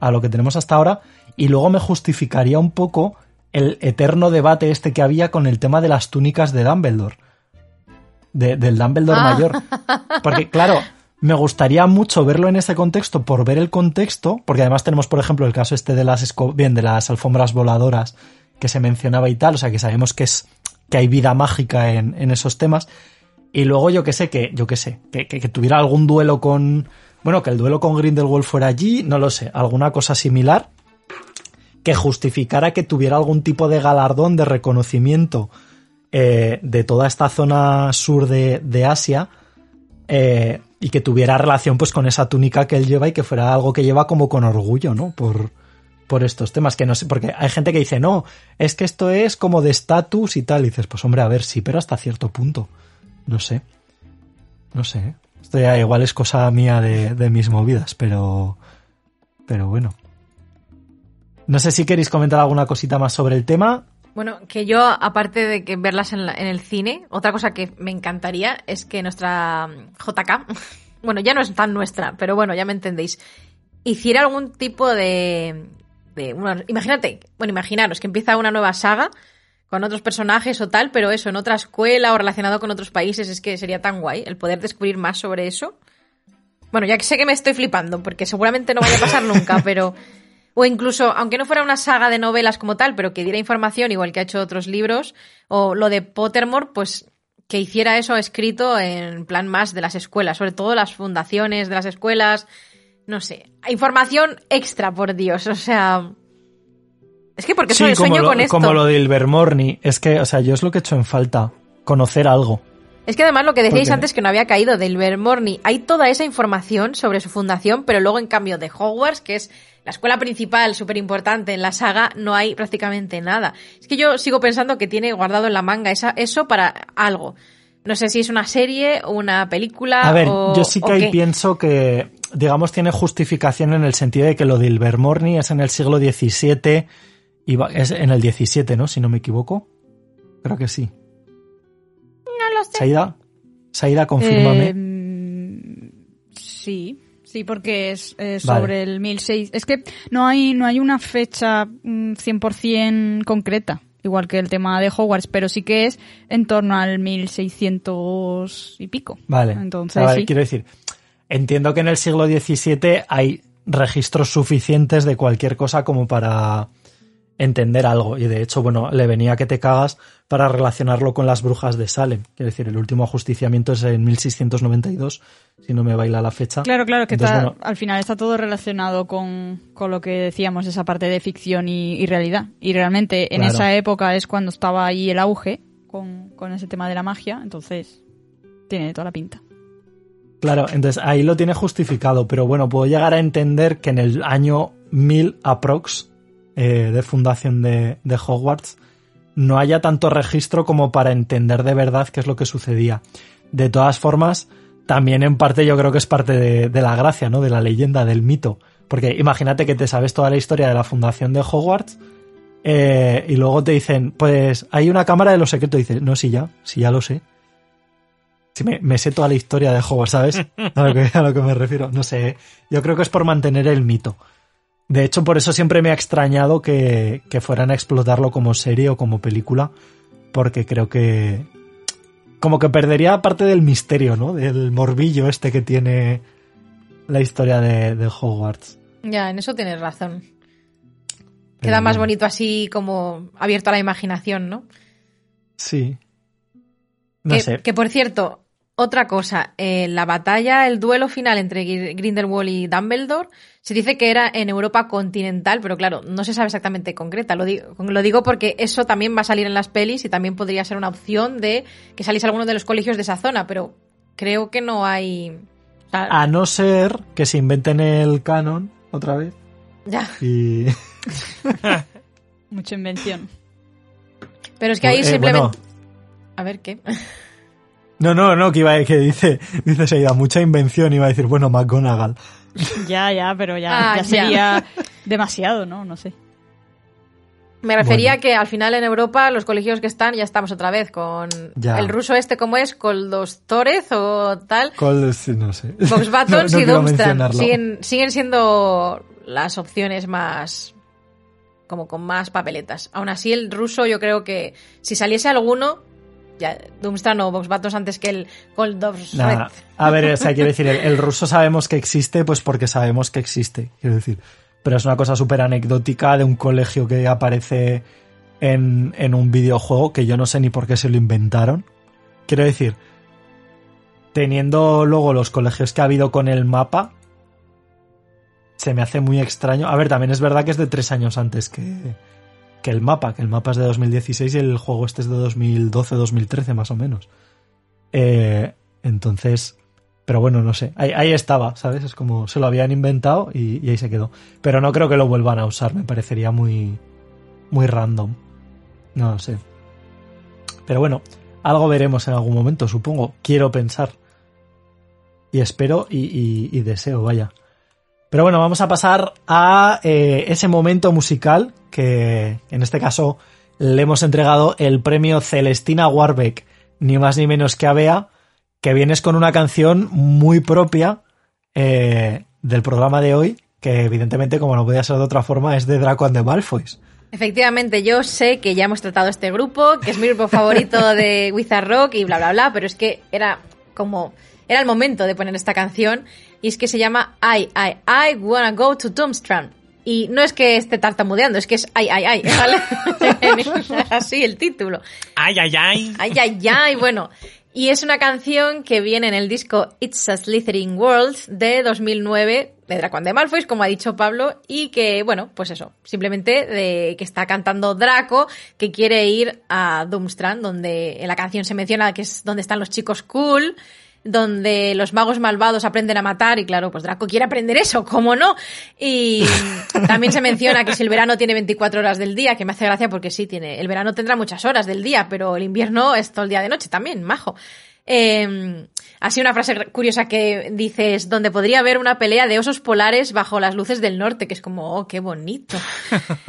S1: a lo que tenemos hasta ahora, y luego me justificaría un poco el eterno debate este que había con el tema de las túnicas de Dumbledore. De- del Dumbledore
S2: Ah.
S1: mayor. Porque, claro, me gustaría mucho verlo en ese contexto por ver el contexto, porque además tenemos, por ejemplo, el caso este de las bien, de las alfombras voladoras que se mencionaba y tal, o sea que sabemos que es que hay vida mágica en, en esos temas. Y luego yo que sé, que, yo que sé, que, que- que tuviera algún duelo con. Bueno, que el duelo con Grindelwald fuera allí, no lo sé, alguna cosa similar que justificara que tuviera algún tipo de galardón de reconocimiento eh, de toda esta zona sur de, de Asia eh, y que tuviera relación pues con esa túnica que él lleva y que fuera algo que lleva como con orgullo, ¿no? Por, por estos temas, que no sé, porque hay gente que dice, no, es que esto es como de estatus y tal, y dices, pues hombre, a ver, sí, pero hasta cierto punto, no sé, no sé, ¿eh? esto ya igual es cosa mía de, de mis movidas, pero, pero bueno. No sé si queréis comentar alguna cosita más sobre el tema.
S2: Bueno, que yo, aparte de que verlas en, la- en el cine, otra cosa que me encantaría es que nuestra mm, JK, bueno, ya no es tan nuestra, pero bueno, ya me entendéis, hiciera algún tipo de... de bueno, imagínate, bueno, imaginaros que empieza una nueva saga con otros personajes o tal, pero eso, en otra escuela o relacionado con otros países, es que sería tan guay el poder descubrir más sobre eso. Bueno, ya que sé que me estoy flipando, porque seguramente no vaya a pasar nunca, pero... O incluso, aunque no fuera una saga de novelas como tal, pero que diera información, igual que ha hecho otros libros, o lo de Pottermore, pues que hiciera eso escrito en plan más de las escuelas, sobre todo las fundaciones de las escuelas, no sé, información extra, por Dios, o sea... Es que porque soy,
S1: como
S2: sueño
S1: lo,
S2: con esto.
S1: como lo de Ilvermorny, es que, o sea, yo es lo que he hecho en falta, conocer algo.
S2: Es que además lo que decíais antes que no había caído del Vermorny, hay toda esa información sobre su fundación, pero luego en cambio de Hogwarts, que es la escuela principal súper importante en la saga, no hay prácticamente nada. Es que yo sigo pensando que tiene guardado en la manga esa, eso para algo. No sé si es una serie o una película.
S1: A ver,
S2: o-
S1: yo sí que ahí pienso que, digamos, tiene justificación en el sentido de que lo de Ilvermorny es en el siglo XVII, y va- es en el XVII, ¿no? Si no me equivoco. Creo que sí.
S2: No lo sé.
S1: Saida, Saida, confírmame.
S3: Eh, mm, sí, sí, porque es eh,
S1: Vale.
S3: sobre el 1600. Es que no hay, no hay una fecha mm, 100% concreta, igual que el tema de Hogwarts, pero sí que es en torno al 1600 y pico.
S1: Vale.
S3: Entonces,
S1: vale,
S3: sí.
S1: quiero decir, entiendo que en el siglo XVII hay registros suficientes de cualquier cosa como para entender algo. Y de hecho, bueno, le venía que te cagas para relacionarlo con las brujas de Salem. Quiero decir, el último ajusticiamiento es en 1692, si no me baila la fecha.
S3: Claro, claro, que
S1: Entonces,
S3: está-
S1: bueno,
S3: al final está todo relacionado con, con lo que decíamos, esa parte de ficción y, y realidad. Y realmente en
S1: Claro.
S3: esa época es cuando estaba ahí el auge con, con ese tema de la magia, entonces tiene toda la pinta.
S1: Claro, entonces ahí lo tiene justificado, pero bueno, puedo llegar a entender que en el año 1000 aprox eh, de fundación de, de Hogwarts no haya tanto registro como para entender de verdad qué es lo que sucedía. De todas formas, también en parte yo creo que es parte de, la gracia, ¿no? De la leyenda, del mito. Porque imagínate que te sabes toda la historia de la fundación de Hogwarts eh, y luego te dicen, pues hay una cámara de los secretos. Dices, no, sí ya, sí ya lo sé. Sí, me, me sé toda la historia de Hogwarts, ¿sabes? A lo, que, a lo que me refiero. No sé. Yo creo que es por mantener el mito. De hecho, por eso siempre me ha extrañado que, que fueran a explotarlo como serie o como película. Porque creo que. Como que perdería parte del misterio, ¿no? Del morbillo este que tiene la historia de, de Hogwarts.
S2: Ya, en eso tienes razón.
S1: Pero
S2: Queda más bonito así como abierto a la imaginación, ¿no?
S1: Sí. No
S2: que,
S1: sé.
S2: que, por cierto, otra cosa, eh, la batalla, el duelo final entre Gr- Grindelwald y Dumbledore, se dice que era en Europa continental, pero claro, no se sabe exactamente concreta. Lo digo, lo digo porque eso también va a salir en las pelis y también podría ser una opción de que saliese alguno de los colegios de esa zona, pero creo que no hay... o sea,
S1: A no ser que se inventen el canon otra vez.
S2: ya.
S1: Y.
S3: Mucha invención.
S2: Pero es que ahí
S1: Eh,
S2: simplemente...
S1: bueno.
S2: A ver, ¿qué?
S1: No, no, no, que iba que dice, dice Seida, mucha invención, iba a decir, bueno, McGonagall.
S3: Ya, ya, pero ya,
S2: Ah,
S3: ya
S2: ya.
S3: sería demasiado, ¿no? No sé.
S2: Me refería
S1: Bueno.
S2: que al final en Europa los colegios que están ya estamos otra vez con
S1: Ya.
S2: el ruso este como es Koldostorez o tal,
S1: sí, no sé.
S2: Voxbatons
S1: No- no
S2: y siguen siguen siendo las opciones más como con más papeletas. Aún así el ruso yo creo que si saliese alguno ya Durmstrang o Voxbatons antes que el Koldostorez.
S1: Nah, a ver, o sea, quiero decir, el, el ruso sabemos que existe, pues porque sabemos que existe, quiero decir. Pero es una cosa súper anecdótica de un colegio que aparece en, en un videojuego que yo no sé ni por qué se lo inventaron. Quiero decir, teniendo luego los colegios que ha habido con el mapa, se me hace muy extraño. A ver, también es verdad que es de tres años antes que, que el mapa, que el mapa es de 2016 y el juego este es de 2012-2013 más o menos. Eh, entonces, pero bueno, no sé, ahí, estaba, ¿sabes? Es como se lo habían inventado y, ahí se quedó. Pero no creo que lo vuelvan a usar, me parecería muy, muy random. No lo sé. Pero bueno, algo veremos en algún momento, supongo. Quiero pensar. Y espero y- y deseo, vaya. Pero bueno, vamos a pasar a eh, ese momento musical que en este caso le hemos entregado el premio Celestina Warbeck, ni más ni menos que a Bea, que vienes con una canción muy propia eh, del programa de hoy, que evidentemente, como no podía ser de otra forma, es de Draco and the Malfoys.
S2: Efectivamente, yo sé que ya hemos tratado este grupo, que es mi grupo favorito de Wizard Rock y bla bla bla, pero es que era como era el momento de poner esta canción y es que se llama I I I wanna go to Tombstone. Y no es que esté tartamudeando, es que es ay ay ay, ¿vale? Así el título.
S4: Ay, ay, ay.
S2: Ay, ay, ay, bueno. Y es una canción que viene en el disco It's a Slithering World de 2009 de Draco and the Malfoys, como ha dicho Pablo, y que, bueno, pues eso, simplemente de que está cantando Draco, que quiere ir a Doomstrand, donde en la canción se menciona que es donde están los chicos cool, donde los magos malvados aprenden a matar y claro, pues Draco quiere aprender eso, ¿cómo no? Y también se menciona que si el verano tiene 24 horas del día, que me hace gracia porque sí, tiene, el verano tendrá muchas horas del día, pero el invierno es todo el día de noche también, majo. Eh, así una frase curiosa que dices, donde podría haber una pelea de osos polares bajo las luces del norte, que es como, oh, qué bonito.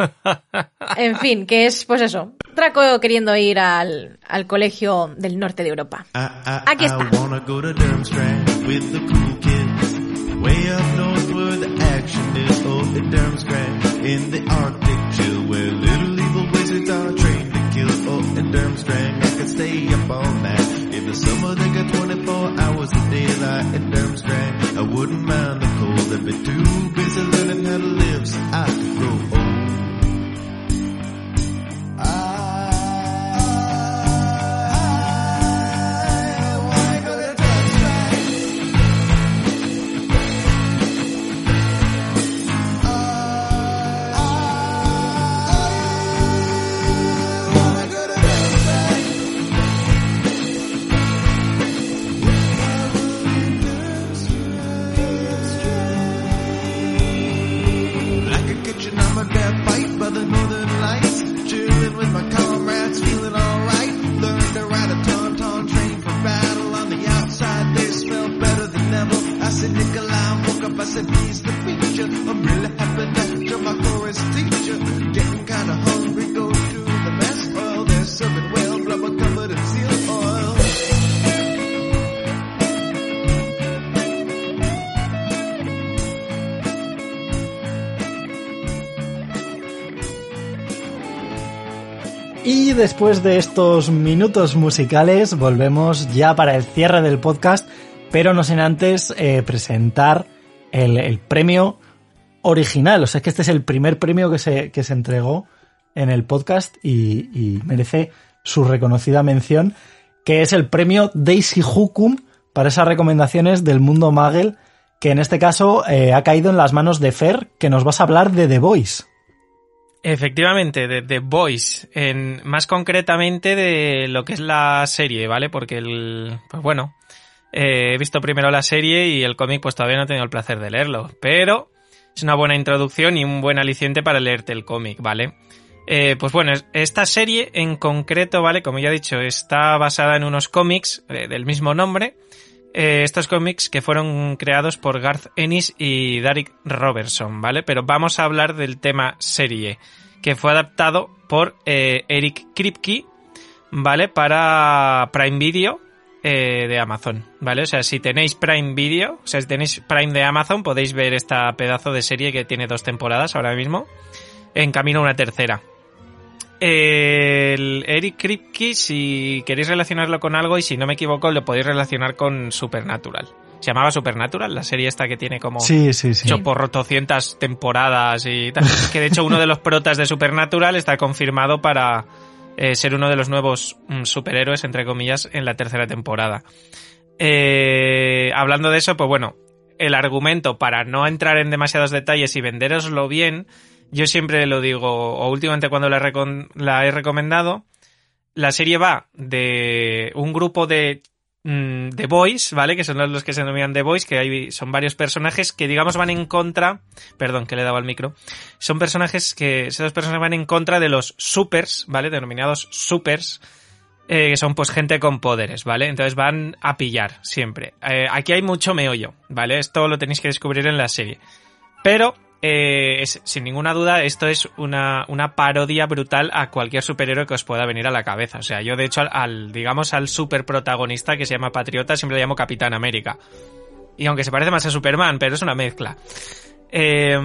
S2: en fin, que es, pues eso, Draco queriendo ir al, al colegio del norte de Europa. Aquí está.
S8: I wouldn't mind the cold. I'd be too busy
S1: Y Después de estos minutos musicales, volvemos ya para el cierre del podcast pero no sin antes eh, presentar el, premio original. O sea, es que este es el primer premio que se, que se entregó en el podcast y, merece su reconocida mención, que es el premio Daisy Hukum para esas recomendaciones del mundo Magel, que en este caso eh, ha caído en las manos de Fer, que nos vas a hablar de The Voice.
S4: Efectivamente, de The Voice, más concretamente de lo que es la serie, ¿vale? Porque el, pues bueno, eh, he visto primero la serie y el cómic pues todavía no he tenido el placer de leerlo, pero es una buena introducción y un buen aliciente para leerte el cómic, ¿vale? Eh, pues bueno, esta serie en concreto, ¿vale? Como ya he dicho, está basada en unos cómics eh, del mismo nombre. Estos cómics que fueron creados por Garth Ennis y Derek Robertson, ¿vale? Pero vamos a hablar del tema serie, que fue adaptado por Eric Kripke, ¿vale? Para Prime Video eh, de Amazon, ¿vale? O sea, si tenéis Prime Video, o sea, si tenéis Prime de Amazon, podéis ver esta pedazo de serie que tiene dos temporadas ahora mismo, en camino a una tercera. El Eric Kripke, si queréis relacionarlo con algo, y si no me equivoco, lo podéis relacionar con Supernatural. Se llamaba Supernatural, la serie esta que tiene como
S1: Sí, sí, sí.
S4: hecho por 800 temporadas y tal. Que de hecho uno de los protas de Supernatural está confirmado para eh, ser uno de los nuevos mm, superhéroes, entre comillas, en la tercera temporada. Eh, hablando de eso, pues bueno, el argumento para no entrar en demasiados detalles y venderoslo bien, yo siempre lo digo, o últimamente cuando la, la he recomendado, la serie va de un grupo de mm, The Boys, ¿vale? Que son los que se denominan The Boys, que hay, son varios personajes que, digamos, van en contra. Perdón, que le he dado al micro. Son personajes que. Esos personajes van en contra de los supers, ¿vale? Denominados supers. eh, que son pues gente con poderes, ¿vale? Entonces van a pillar siempre. Eh, aquí hay mucho meollo, ¿vale? Esto lo tenéis que descubrir en la serie. Pero, eh, es- sin ninguna duda, esto es una, una parodia brutal a cualquier superhéroe que os pueda venir a la cabeza. O sea, yo de hecho al, digamos, al super protagonista que se llama Patriota, siempre le llamo Capitán América. Y aunque se parece más a Superman, pero es una mezcla. Eh,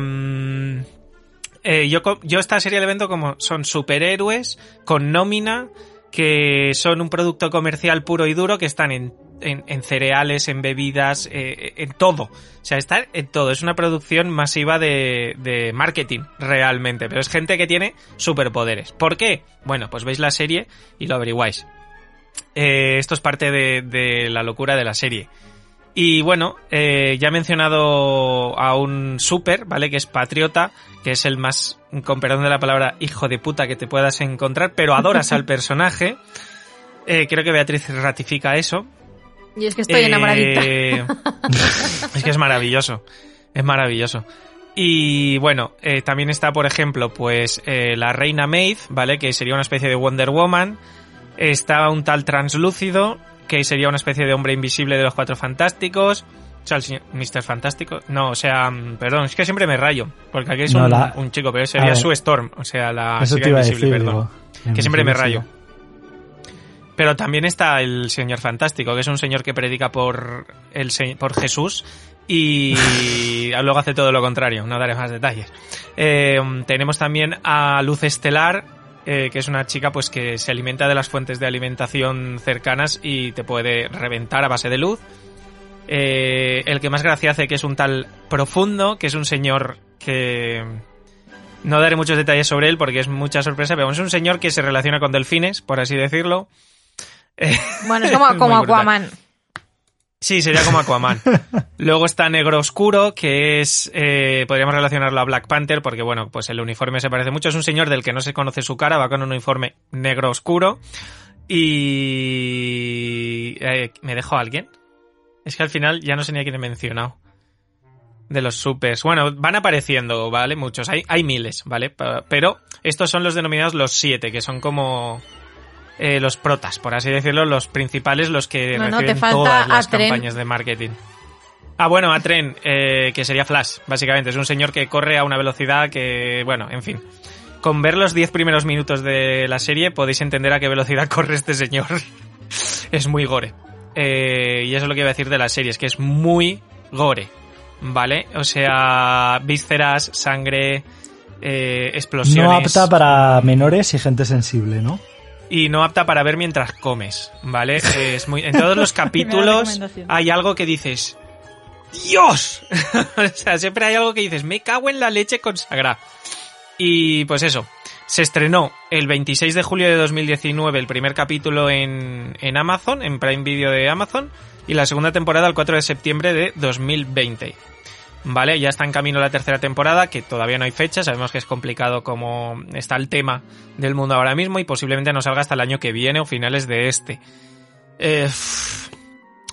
S4: eh, yo, yo esta serie de evento como son superhéroes con nómina que son un producto comercial puro y duro que están en, en, en cereales, en bebidas, eh, en todo. O sea, están en todo. Es una producción masiva de, de marketing, realmente. Pero es gente que tiene superpoderes. ¿Por qué? Bueno, pues veis la serie y lo averiguáis. Eh, esto es parte de, de la locura de la serie. Y bueno, eh, ya he mencionado a un super, ¿vale? Que es Patriota, que es el más, con perdón de la palabra, hijo de puta que te puedas encontrar, pero adoras al personaje. Eh, creo que Beatriz ratifica eso.
S2: Y es que estoy enamoradita.
S4: Eh, es que es maravilloso. Es maravilloso. Y bueno, eh, también está, por ejemplo, pues eh, la Reina Maid, ¿vale? Que sería una especie de Wonder Woman. Está un tal Translúcido, que sería una especie de hombre invisible de los Cuatro Fantásticos. O sea, el señor Mr. Fantástico. No, o sea, mm, perdón, es que siempre me rayo. Porque aquí es
S1: No,
S4: un,
S1: la-
S4: un chico, pero sería. Sue Storm. O sea, la
S1: Eso
S4: chica invisible,
S1: decir,
S4: perdón.
S1: digo,
S4: Que siempre me rayo. Pero también está el Señor Fantástico, que es un señor que predica por, el, por Jesús y luego hace todo lo contrario, no daré más detalles. Eh, tenemos también a Luz Estelar, eh, que es una chica pues que se alimenta de las fuentes de alimentación cercanas y te puede reventar a base de luz. Eh, el que más gracia hace, que es un tal Profundo, que es un señor que... No daré muchos detalles sobre él porque es mucha sorpresa, pero es un señor que se relaciona con delfines, por así decirlo.
S2: Bueno, es como, como. Aquaman.
S4: Sí, sería como Aquaman. Luego está Negro Oscuro, que es. eh, podríamos relacionarlo a Black Panther, porque bueno, pues el uniforme se parece mucho. Es un señor del que no se conoce su cara, va con un uniforme negro oscuro. Y. eh, ¿Me dejo a alguien? Es que al final ya no sé ni a quién he mencionado. De los supers. Bueno, van apareciendo, ¿vale? Muchos. Hay, hay miles, ¿vale? Pero estos son los denominados los siete, que son como. Eh, los protas, por así decirlo, los principales, los que
S2: No, no, te
S4: reciben
S2: falta
S4: todas las
S2: Atren.
S4: campañas de marketing. Ah, bueno, Atren, eh, que sería Flash, básicamente. Es un señor que corre a una velocidad que, bueno, en fin. Con ver los 10 primeros minutos de la serie podéis entender a qué velocidad corre este señor. es muy gore. Eh, y eso es lo que iba a decir de la serie, es que es muy gore. ¿Vale? O sea, vísceras, sangre, eh, explosiones.
S1: No apta para menores y gente sensible, ¿no?
S4: Y no apta para ver mientras comes, ¿vale? Es muy, en todos los capítulos hay algo que dices, ¡Dios! o sea, siempre hay algo que dices, me cago en la leche consagrada. Y pues eso, se estrenó el 26 de julio de 2019 el primer capítulo en, en Amazon, en Prime Video de Amazon, y la segunda temporada el 4 de septiembre de 2020. Vale, ya está en camino la tercera temporada, que todavía no hay fecha, sabemos que es complicado como está el tema del mundo ahora mismo y posiblemente no salga hasta el año que viene o finales de este. Eh,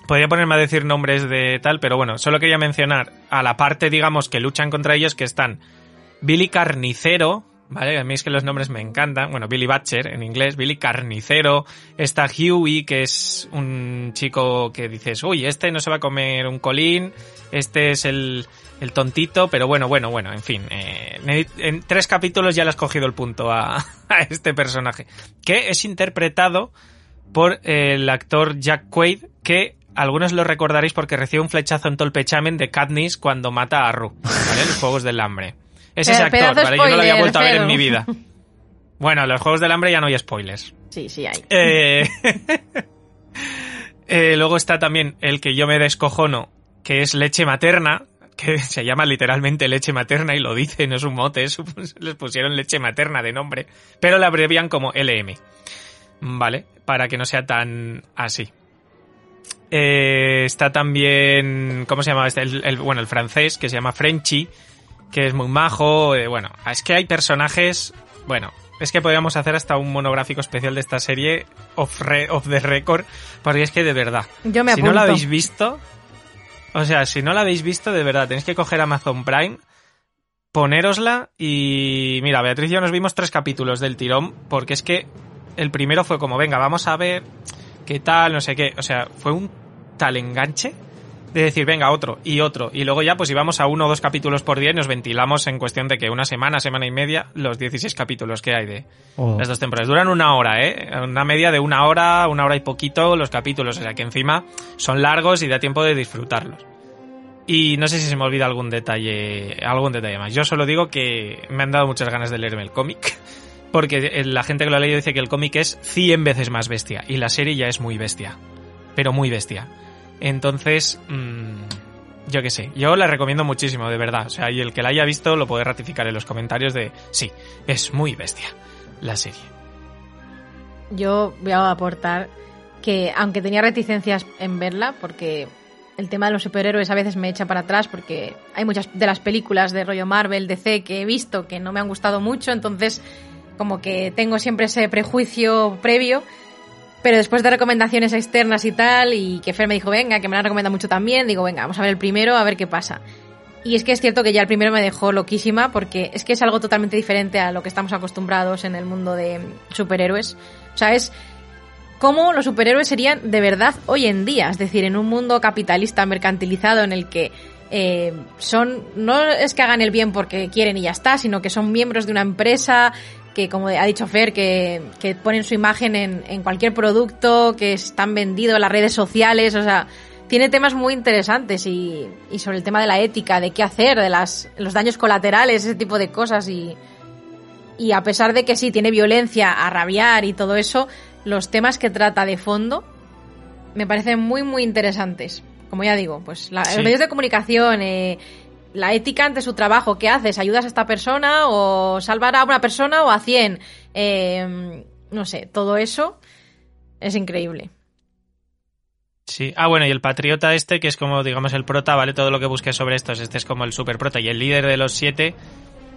S4: podría ponerme a decir nombres de tal, pero bueno, solo quería mencionar a la parte, digamos, que luchan contra ellos, que están Billy Carnicero, ¿vale? A mí es que los nombres me encantan. Bueno, Billy Butcher en inglés, Billy Carnicero. Está Huey, que es un chico que dices, uy, este no se va a comer un colín, este es el, el tontito, pero bueno, bueno, bueno, en fin. eh, en tres capítulos ya le has cogido el punto a, a este personaje, que es interpretado por el actor Jack Quaid, que algunos lo recordaréis porque recibe un flechazo en todo el pechamen de Katniss cuando mata a Rue, ¿vale? Los Juegos del Hambre. Es ese actor, ¿vale? Yo no lo había vuelto a ver en mi vida. Bueno, en los Juegos del Hambre ya no hay spoilers.
S2: Sí, sí hay.
S4: Eh, eh, luego está también el que yo me descojono, que es leche materna, que se llama literalmente leche materna y lo dice, no es un mote, es les pusieron leche materna de nombre, pero la abrevian como LM. Vale, para que no sea tan así. Eh, está también, ¿cómo se llama este? El, el- bueno, el francés, que se llama Frenchy, que es muy majo. eh, bueno, es que hay personajes, bueno, es que podríamos hacer hasta un monográfico especial de esta serie off, re- off the record, porque es que de verdad,
S2: Yo me
S4: si no la habéis visto, o sea, si no la habéis visto, de verdad, tenéis que coger Amazon Prime, ponérosla y mira, Beatriz y yo nos vimos tres capítulos del tirón, porque es que el primero fue como, venga, vamos a ver qué tal, no sé qué, o sea, fue un tal enganche de decir, venga, otro y otro, y luego ya pues íbamos a uno o dos capítulos por día y nos ventilamos en cuestión de que una semana, semana y media, los 16 capítulos que hay de,
S1: Oh.
S4: las dos temporadas. Duran una hora, ¿eh? Una media de una hora, una hora y poquito los capítulos. O sea que encima son largos y da tiempo de disfrutarlos. Y no sé si se me olvida algún detalle, algún detalle más. Yo solo digo que me han dado muchas ganas de leerme el cómic. Porque la gente que lo ha leído dice que el cómic es 100 veces más bestia. Y la serie ya es muy bestia. Pero muy bestia. Entonces, mm, yo qué sé. Yo la recomiendo muchísimo, de verdad. O sea, y el que la haya visto lo puede ratificar en los comentarios de, sí, es muy bestia la serie.
S2: Yo voy a aportar que, aunque tenía reticencias en verla, porque el tema de los superhéroes a veces me echa para atrás, porque hay muchas de las películas de rollo Marvel, DC que he visto que no me han gustado mucho, entonces como que tengo siempre ese prejuicio previo. Pero después de recomendaciones externas y tal, y que Fer me dijo, venga, que me la han recomendado mucho también, digo, venga, vamos a ver el primero, a ver qué pasa. Y es que es cierto que ya el primero me dejó loquísima, porque es que es algo totalmente diferente a lo que estamos acostumbrados en el mundo de superhéroes. O sea, es cómo los superhéroes serían de verdad hoy en día. Es decir, en un mundo capitalista mercantilizado en el que eh, son. No es que hagan el bien porque quieren y ya está, sino que son miembros de una empresa que, como ha dicho Fer, que, que ponen su imagen en, en cualquier producto, que están vendidos en las redes sociales. O sea, tiene temas muy interesantes y, y sobre el tema de la ética, de qué hacer, de las, los daños colaterales, ese tipo de cosas y. Y a pesar de que sí tiene violencia, a rabiar y todo eso, los temas que trata de fondo me parecen muy, muy interesantes. Como ya digo, pues la-
S4: Sí.
S2: los medios de comunicación, eh, la ética ante su trabajo, ¿qué haces? ¿Ayudas a esta persona o salvar a una persona o a 100? Eh, no sé, todo eso es increíble.
S4: Sí. Ah, bueno, y el patriota este, que es como, digamos, el prota, ¿vale? Todo lo que busques sobre estos, este es como el super prota. Y el líder de los siete,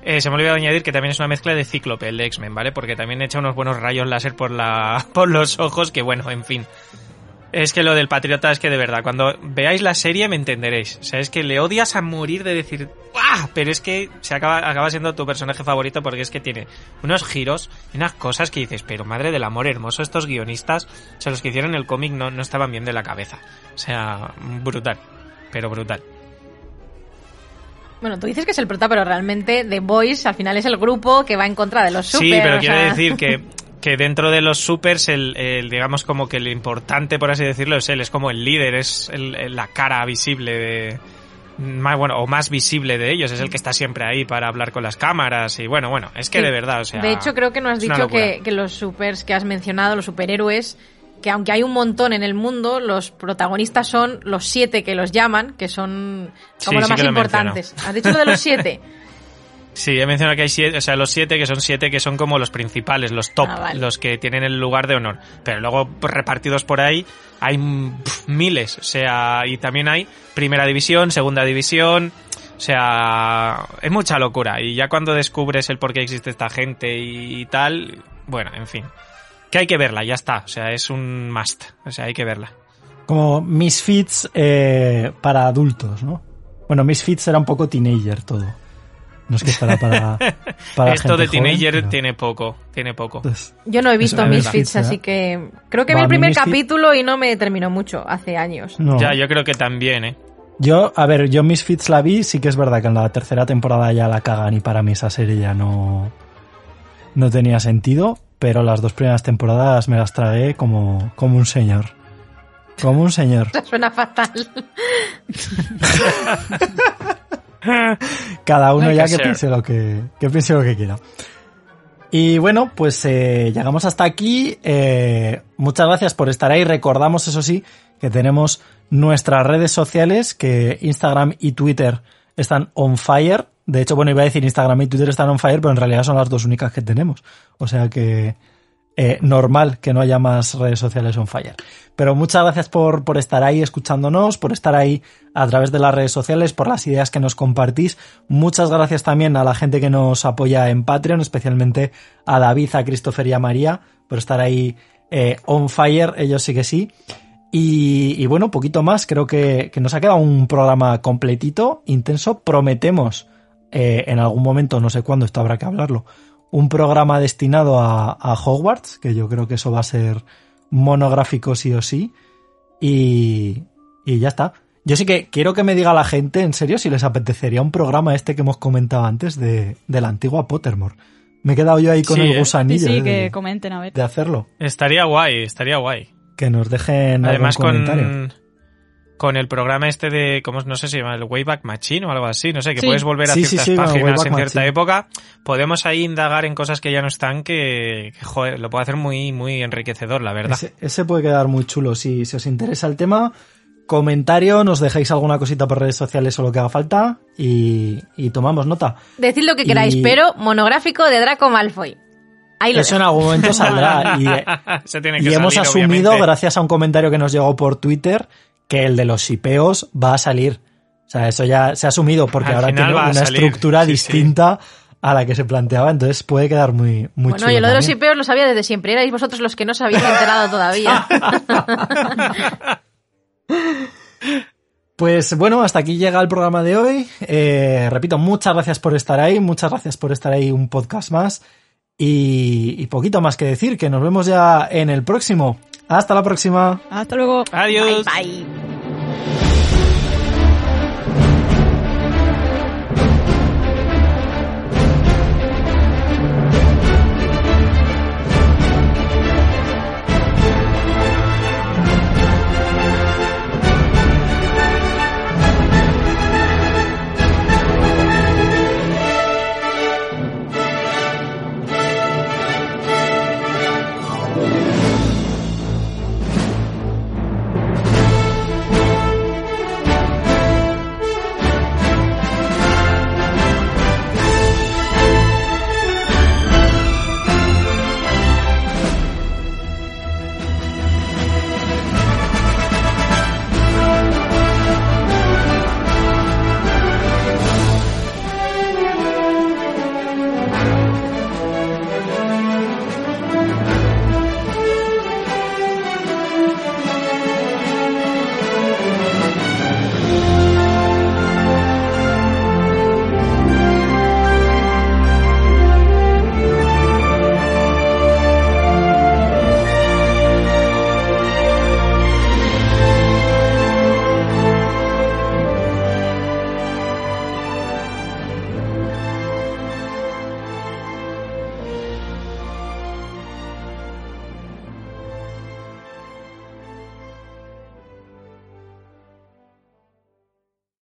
S4: eh, se me olvidó añadir que también es una mezcla de Cíclope, el X-Men, ¿vale? Porque también echa unos buenos rayos láser por, la, por los ojos, que bueno, en fin. Es que lo del patriota es que de verdad, cuando veáis la serie me entenderéis. O sea, es que le odias a morir de decir, ¡ah! Pero es que se acaba, acaba siendo tu personaje favorito porque es que tiene unos giros y unas cosas que dices, pero madre del amor hermoso, estos guionistas, o sea, los que hicieron el cómic no, no estaban bien de la cabeza. O sea, brutal, pero brutal.
S2: Bueno, tú dices que es el prota, pero realmente The Boys al final es el grupo que va en contra de los super.
S4: sí, pero
S2: o
S4: quiero
S2: sea-
S4: decir que, que dentro de los supers, el, el, digamos como que el importante, por así decirlo, es él, es como el líder, es el- el- la cara visible de, más bueno o más visible de ellos, es el que está siempre ahí para hablar con las cámaras y bueno, bueno, es que
S2: Sí.
S4: de verdad, o sea,
S2: de hecho, creo que no has dicho que, que los supers que has mencionado, los superhéroes, que aunque hay un montón en el mundo, los protagonistas son los siete que los llaman, que son como
S4: Sí,
S2: los
S4: sí
S2: más
S4: lo
S2: importantes. ¿Has dicho lo de los siete?
S4: Sí, he mencionado que hay siete, o sea, los siete que son siete que son como los principales, los top,
S2: Ah, vale.
S4: los que tienen el lugar de honor. Pero luego pues, repartidos por ahí hay miles, o sea, y también hay primera división, segunda división, o sea, es mucha locura. Y ya cuando descubres el por qué existe esta gente y, tal, bueno, en fin. Que hay que verla, ya está. O sea, es un must. O sea, hay que verla.
S1: Como Misfits eh, para adultos, ¿no? Bueno, Misfits era un poco teenager todo. No es que estará para, para
S4: Esto de
S1: joven,
S4: teenager
S1: pero-
S4: tiene poco, tiene poco.
S1: Entonces,
S2: Yo no he visto Misfits, así que creo que
S1: Va,
S2: vi el primer capítulo y no me terminó mucho, hace años.
S1: no.
S4: Ya, yo creo que también, ¿eh?
S1: Yo, a ver, yo Misfits la vi, sí que es verdad que en la tercera temporada ya la cagan y para mí esa serie ya no, no tenía sentido, pero las dos primeras temporadas me las tragué como, como un señor. Como un señor.
S2: Suena fatal.
S1: Cada uno ya
S4: que
S1: piense lo que, que piense lo que quiera. Y bueno, pues eh, llegamos hasta aquí. Eh, muchas gracias por estar ahí. Recordamos, eso sí, que tenemos nuestras redes sociales, que Instagram y Twitter están on fire. De hecho, bueno, iba a decir Instagram y Twitter están on fire, pero en realidad son las dos únicas que tenemos. O sea que eh, normal que no haya más redes sociales on fire. Pero muchas gracias por, por estar ahí escuchándonos, por estar ahí a través de las redes sociales, por las ideas que nos compartís. Muchas gracias también a la gente que nos apoya en Patreon, especialmente a David, a Christopher y a María, por estar ahí eh, on fire, ellos sí que sí. Y, bueno, poquito más, creo que, que nos ha quedado un programa completito, intenso. Prometemos eh, en algún momento, no sé cuándo, esto habrá que hablarlo, un programa destinado a, a Hogwarts, que yo creo que eso va a ser monográfico sí o sí. Y, y ya está. Yo sí que quiero que me diga la gente, en serio, si les apetecería un programa este que hemos comentado antes de, de la antigua Pottermore. Me he quedado yo ahí con
S4: Sí,
S1: el
S4: ¿eh?
S3: Sí,
S1: gusanillo
S3: sí,
S1: eh,
S3: que
S1: de,
S3: comenten, a ver.
S1: de hacerlo.
S4: Estaría guay, estaría guay.
S1: Que nos dejen
S4: Además
S1: algún comentario.
S4: con, con el programa este de, ¿cómo no sé si se llama? El Wayback Machine o algo así, no sé, que
S3: Sí.
S4: puedes volver a
S1: Sí,
S4: ciertas
S1: sí,
S4: páginas en cierta
S1: Machine.
S4: época. Podemos ahí indagar en cosas que ya no están que, que, joder, lo puede hacer muy, muy enriquecedor, la verdad.
S1: Ese, ese puede quedar muy chulo. Si, si os interesa el tema, comentario, nos dejáis alguna cosita por redes sociales o lo que haga falta y, y tomamos nota.
S2: Decid lo que queráis,
S1: Y-
S2: pero monográfico de Draco Malfoy. Ahí lo
S1: Eso en algún momento saldrá. Y,
S4: Se tiene
S1: y
S4: que
S1: hemos
S4: salir,
S1: asumido,
S4: obviamente.
S1: gracias a un comentario que nos llegó por Twitter, que el de los sipeos va a salir. O sea, eso ya se ha asumido porque
S4: Al
S1: ahora tiene una
S4: salir,
S1: estructura
S4: sí, sí.
S1: distinta a la que se planteaba. Entonces puede quedar muy, muy
S2: Bueno,
S1: chulo.
S2: yo lo de los. IPOs lo sabía desde siempre. Erais vosotros los que no se habéis enterado todavía.
S1: Pues bueno, hasta aquí llega el programa de hoy. Eh, repito, muchas gracias por estar ahí, muchas gracias por estar ahí un podcast más. Y, y poquito más que decir, que nos vemos ya en el próximo. Hasta la próxima.
S3: Hasta luego.
S4: Adiós.
S2: Bye, bye.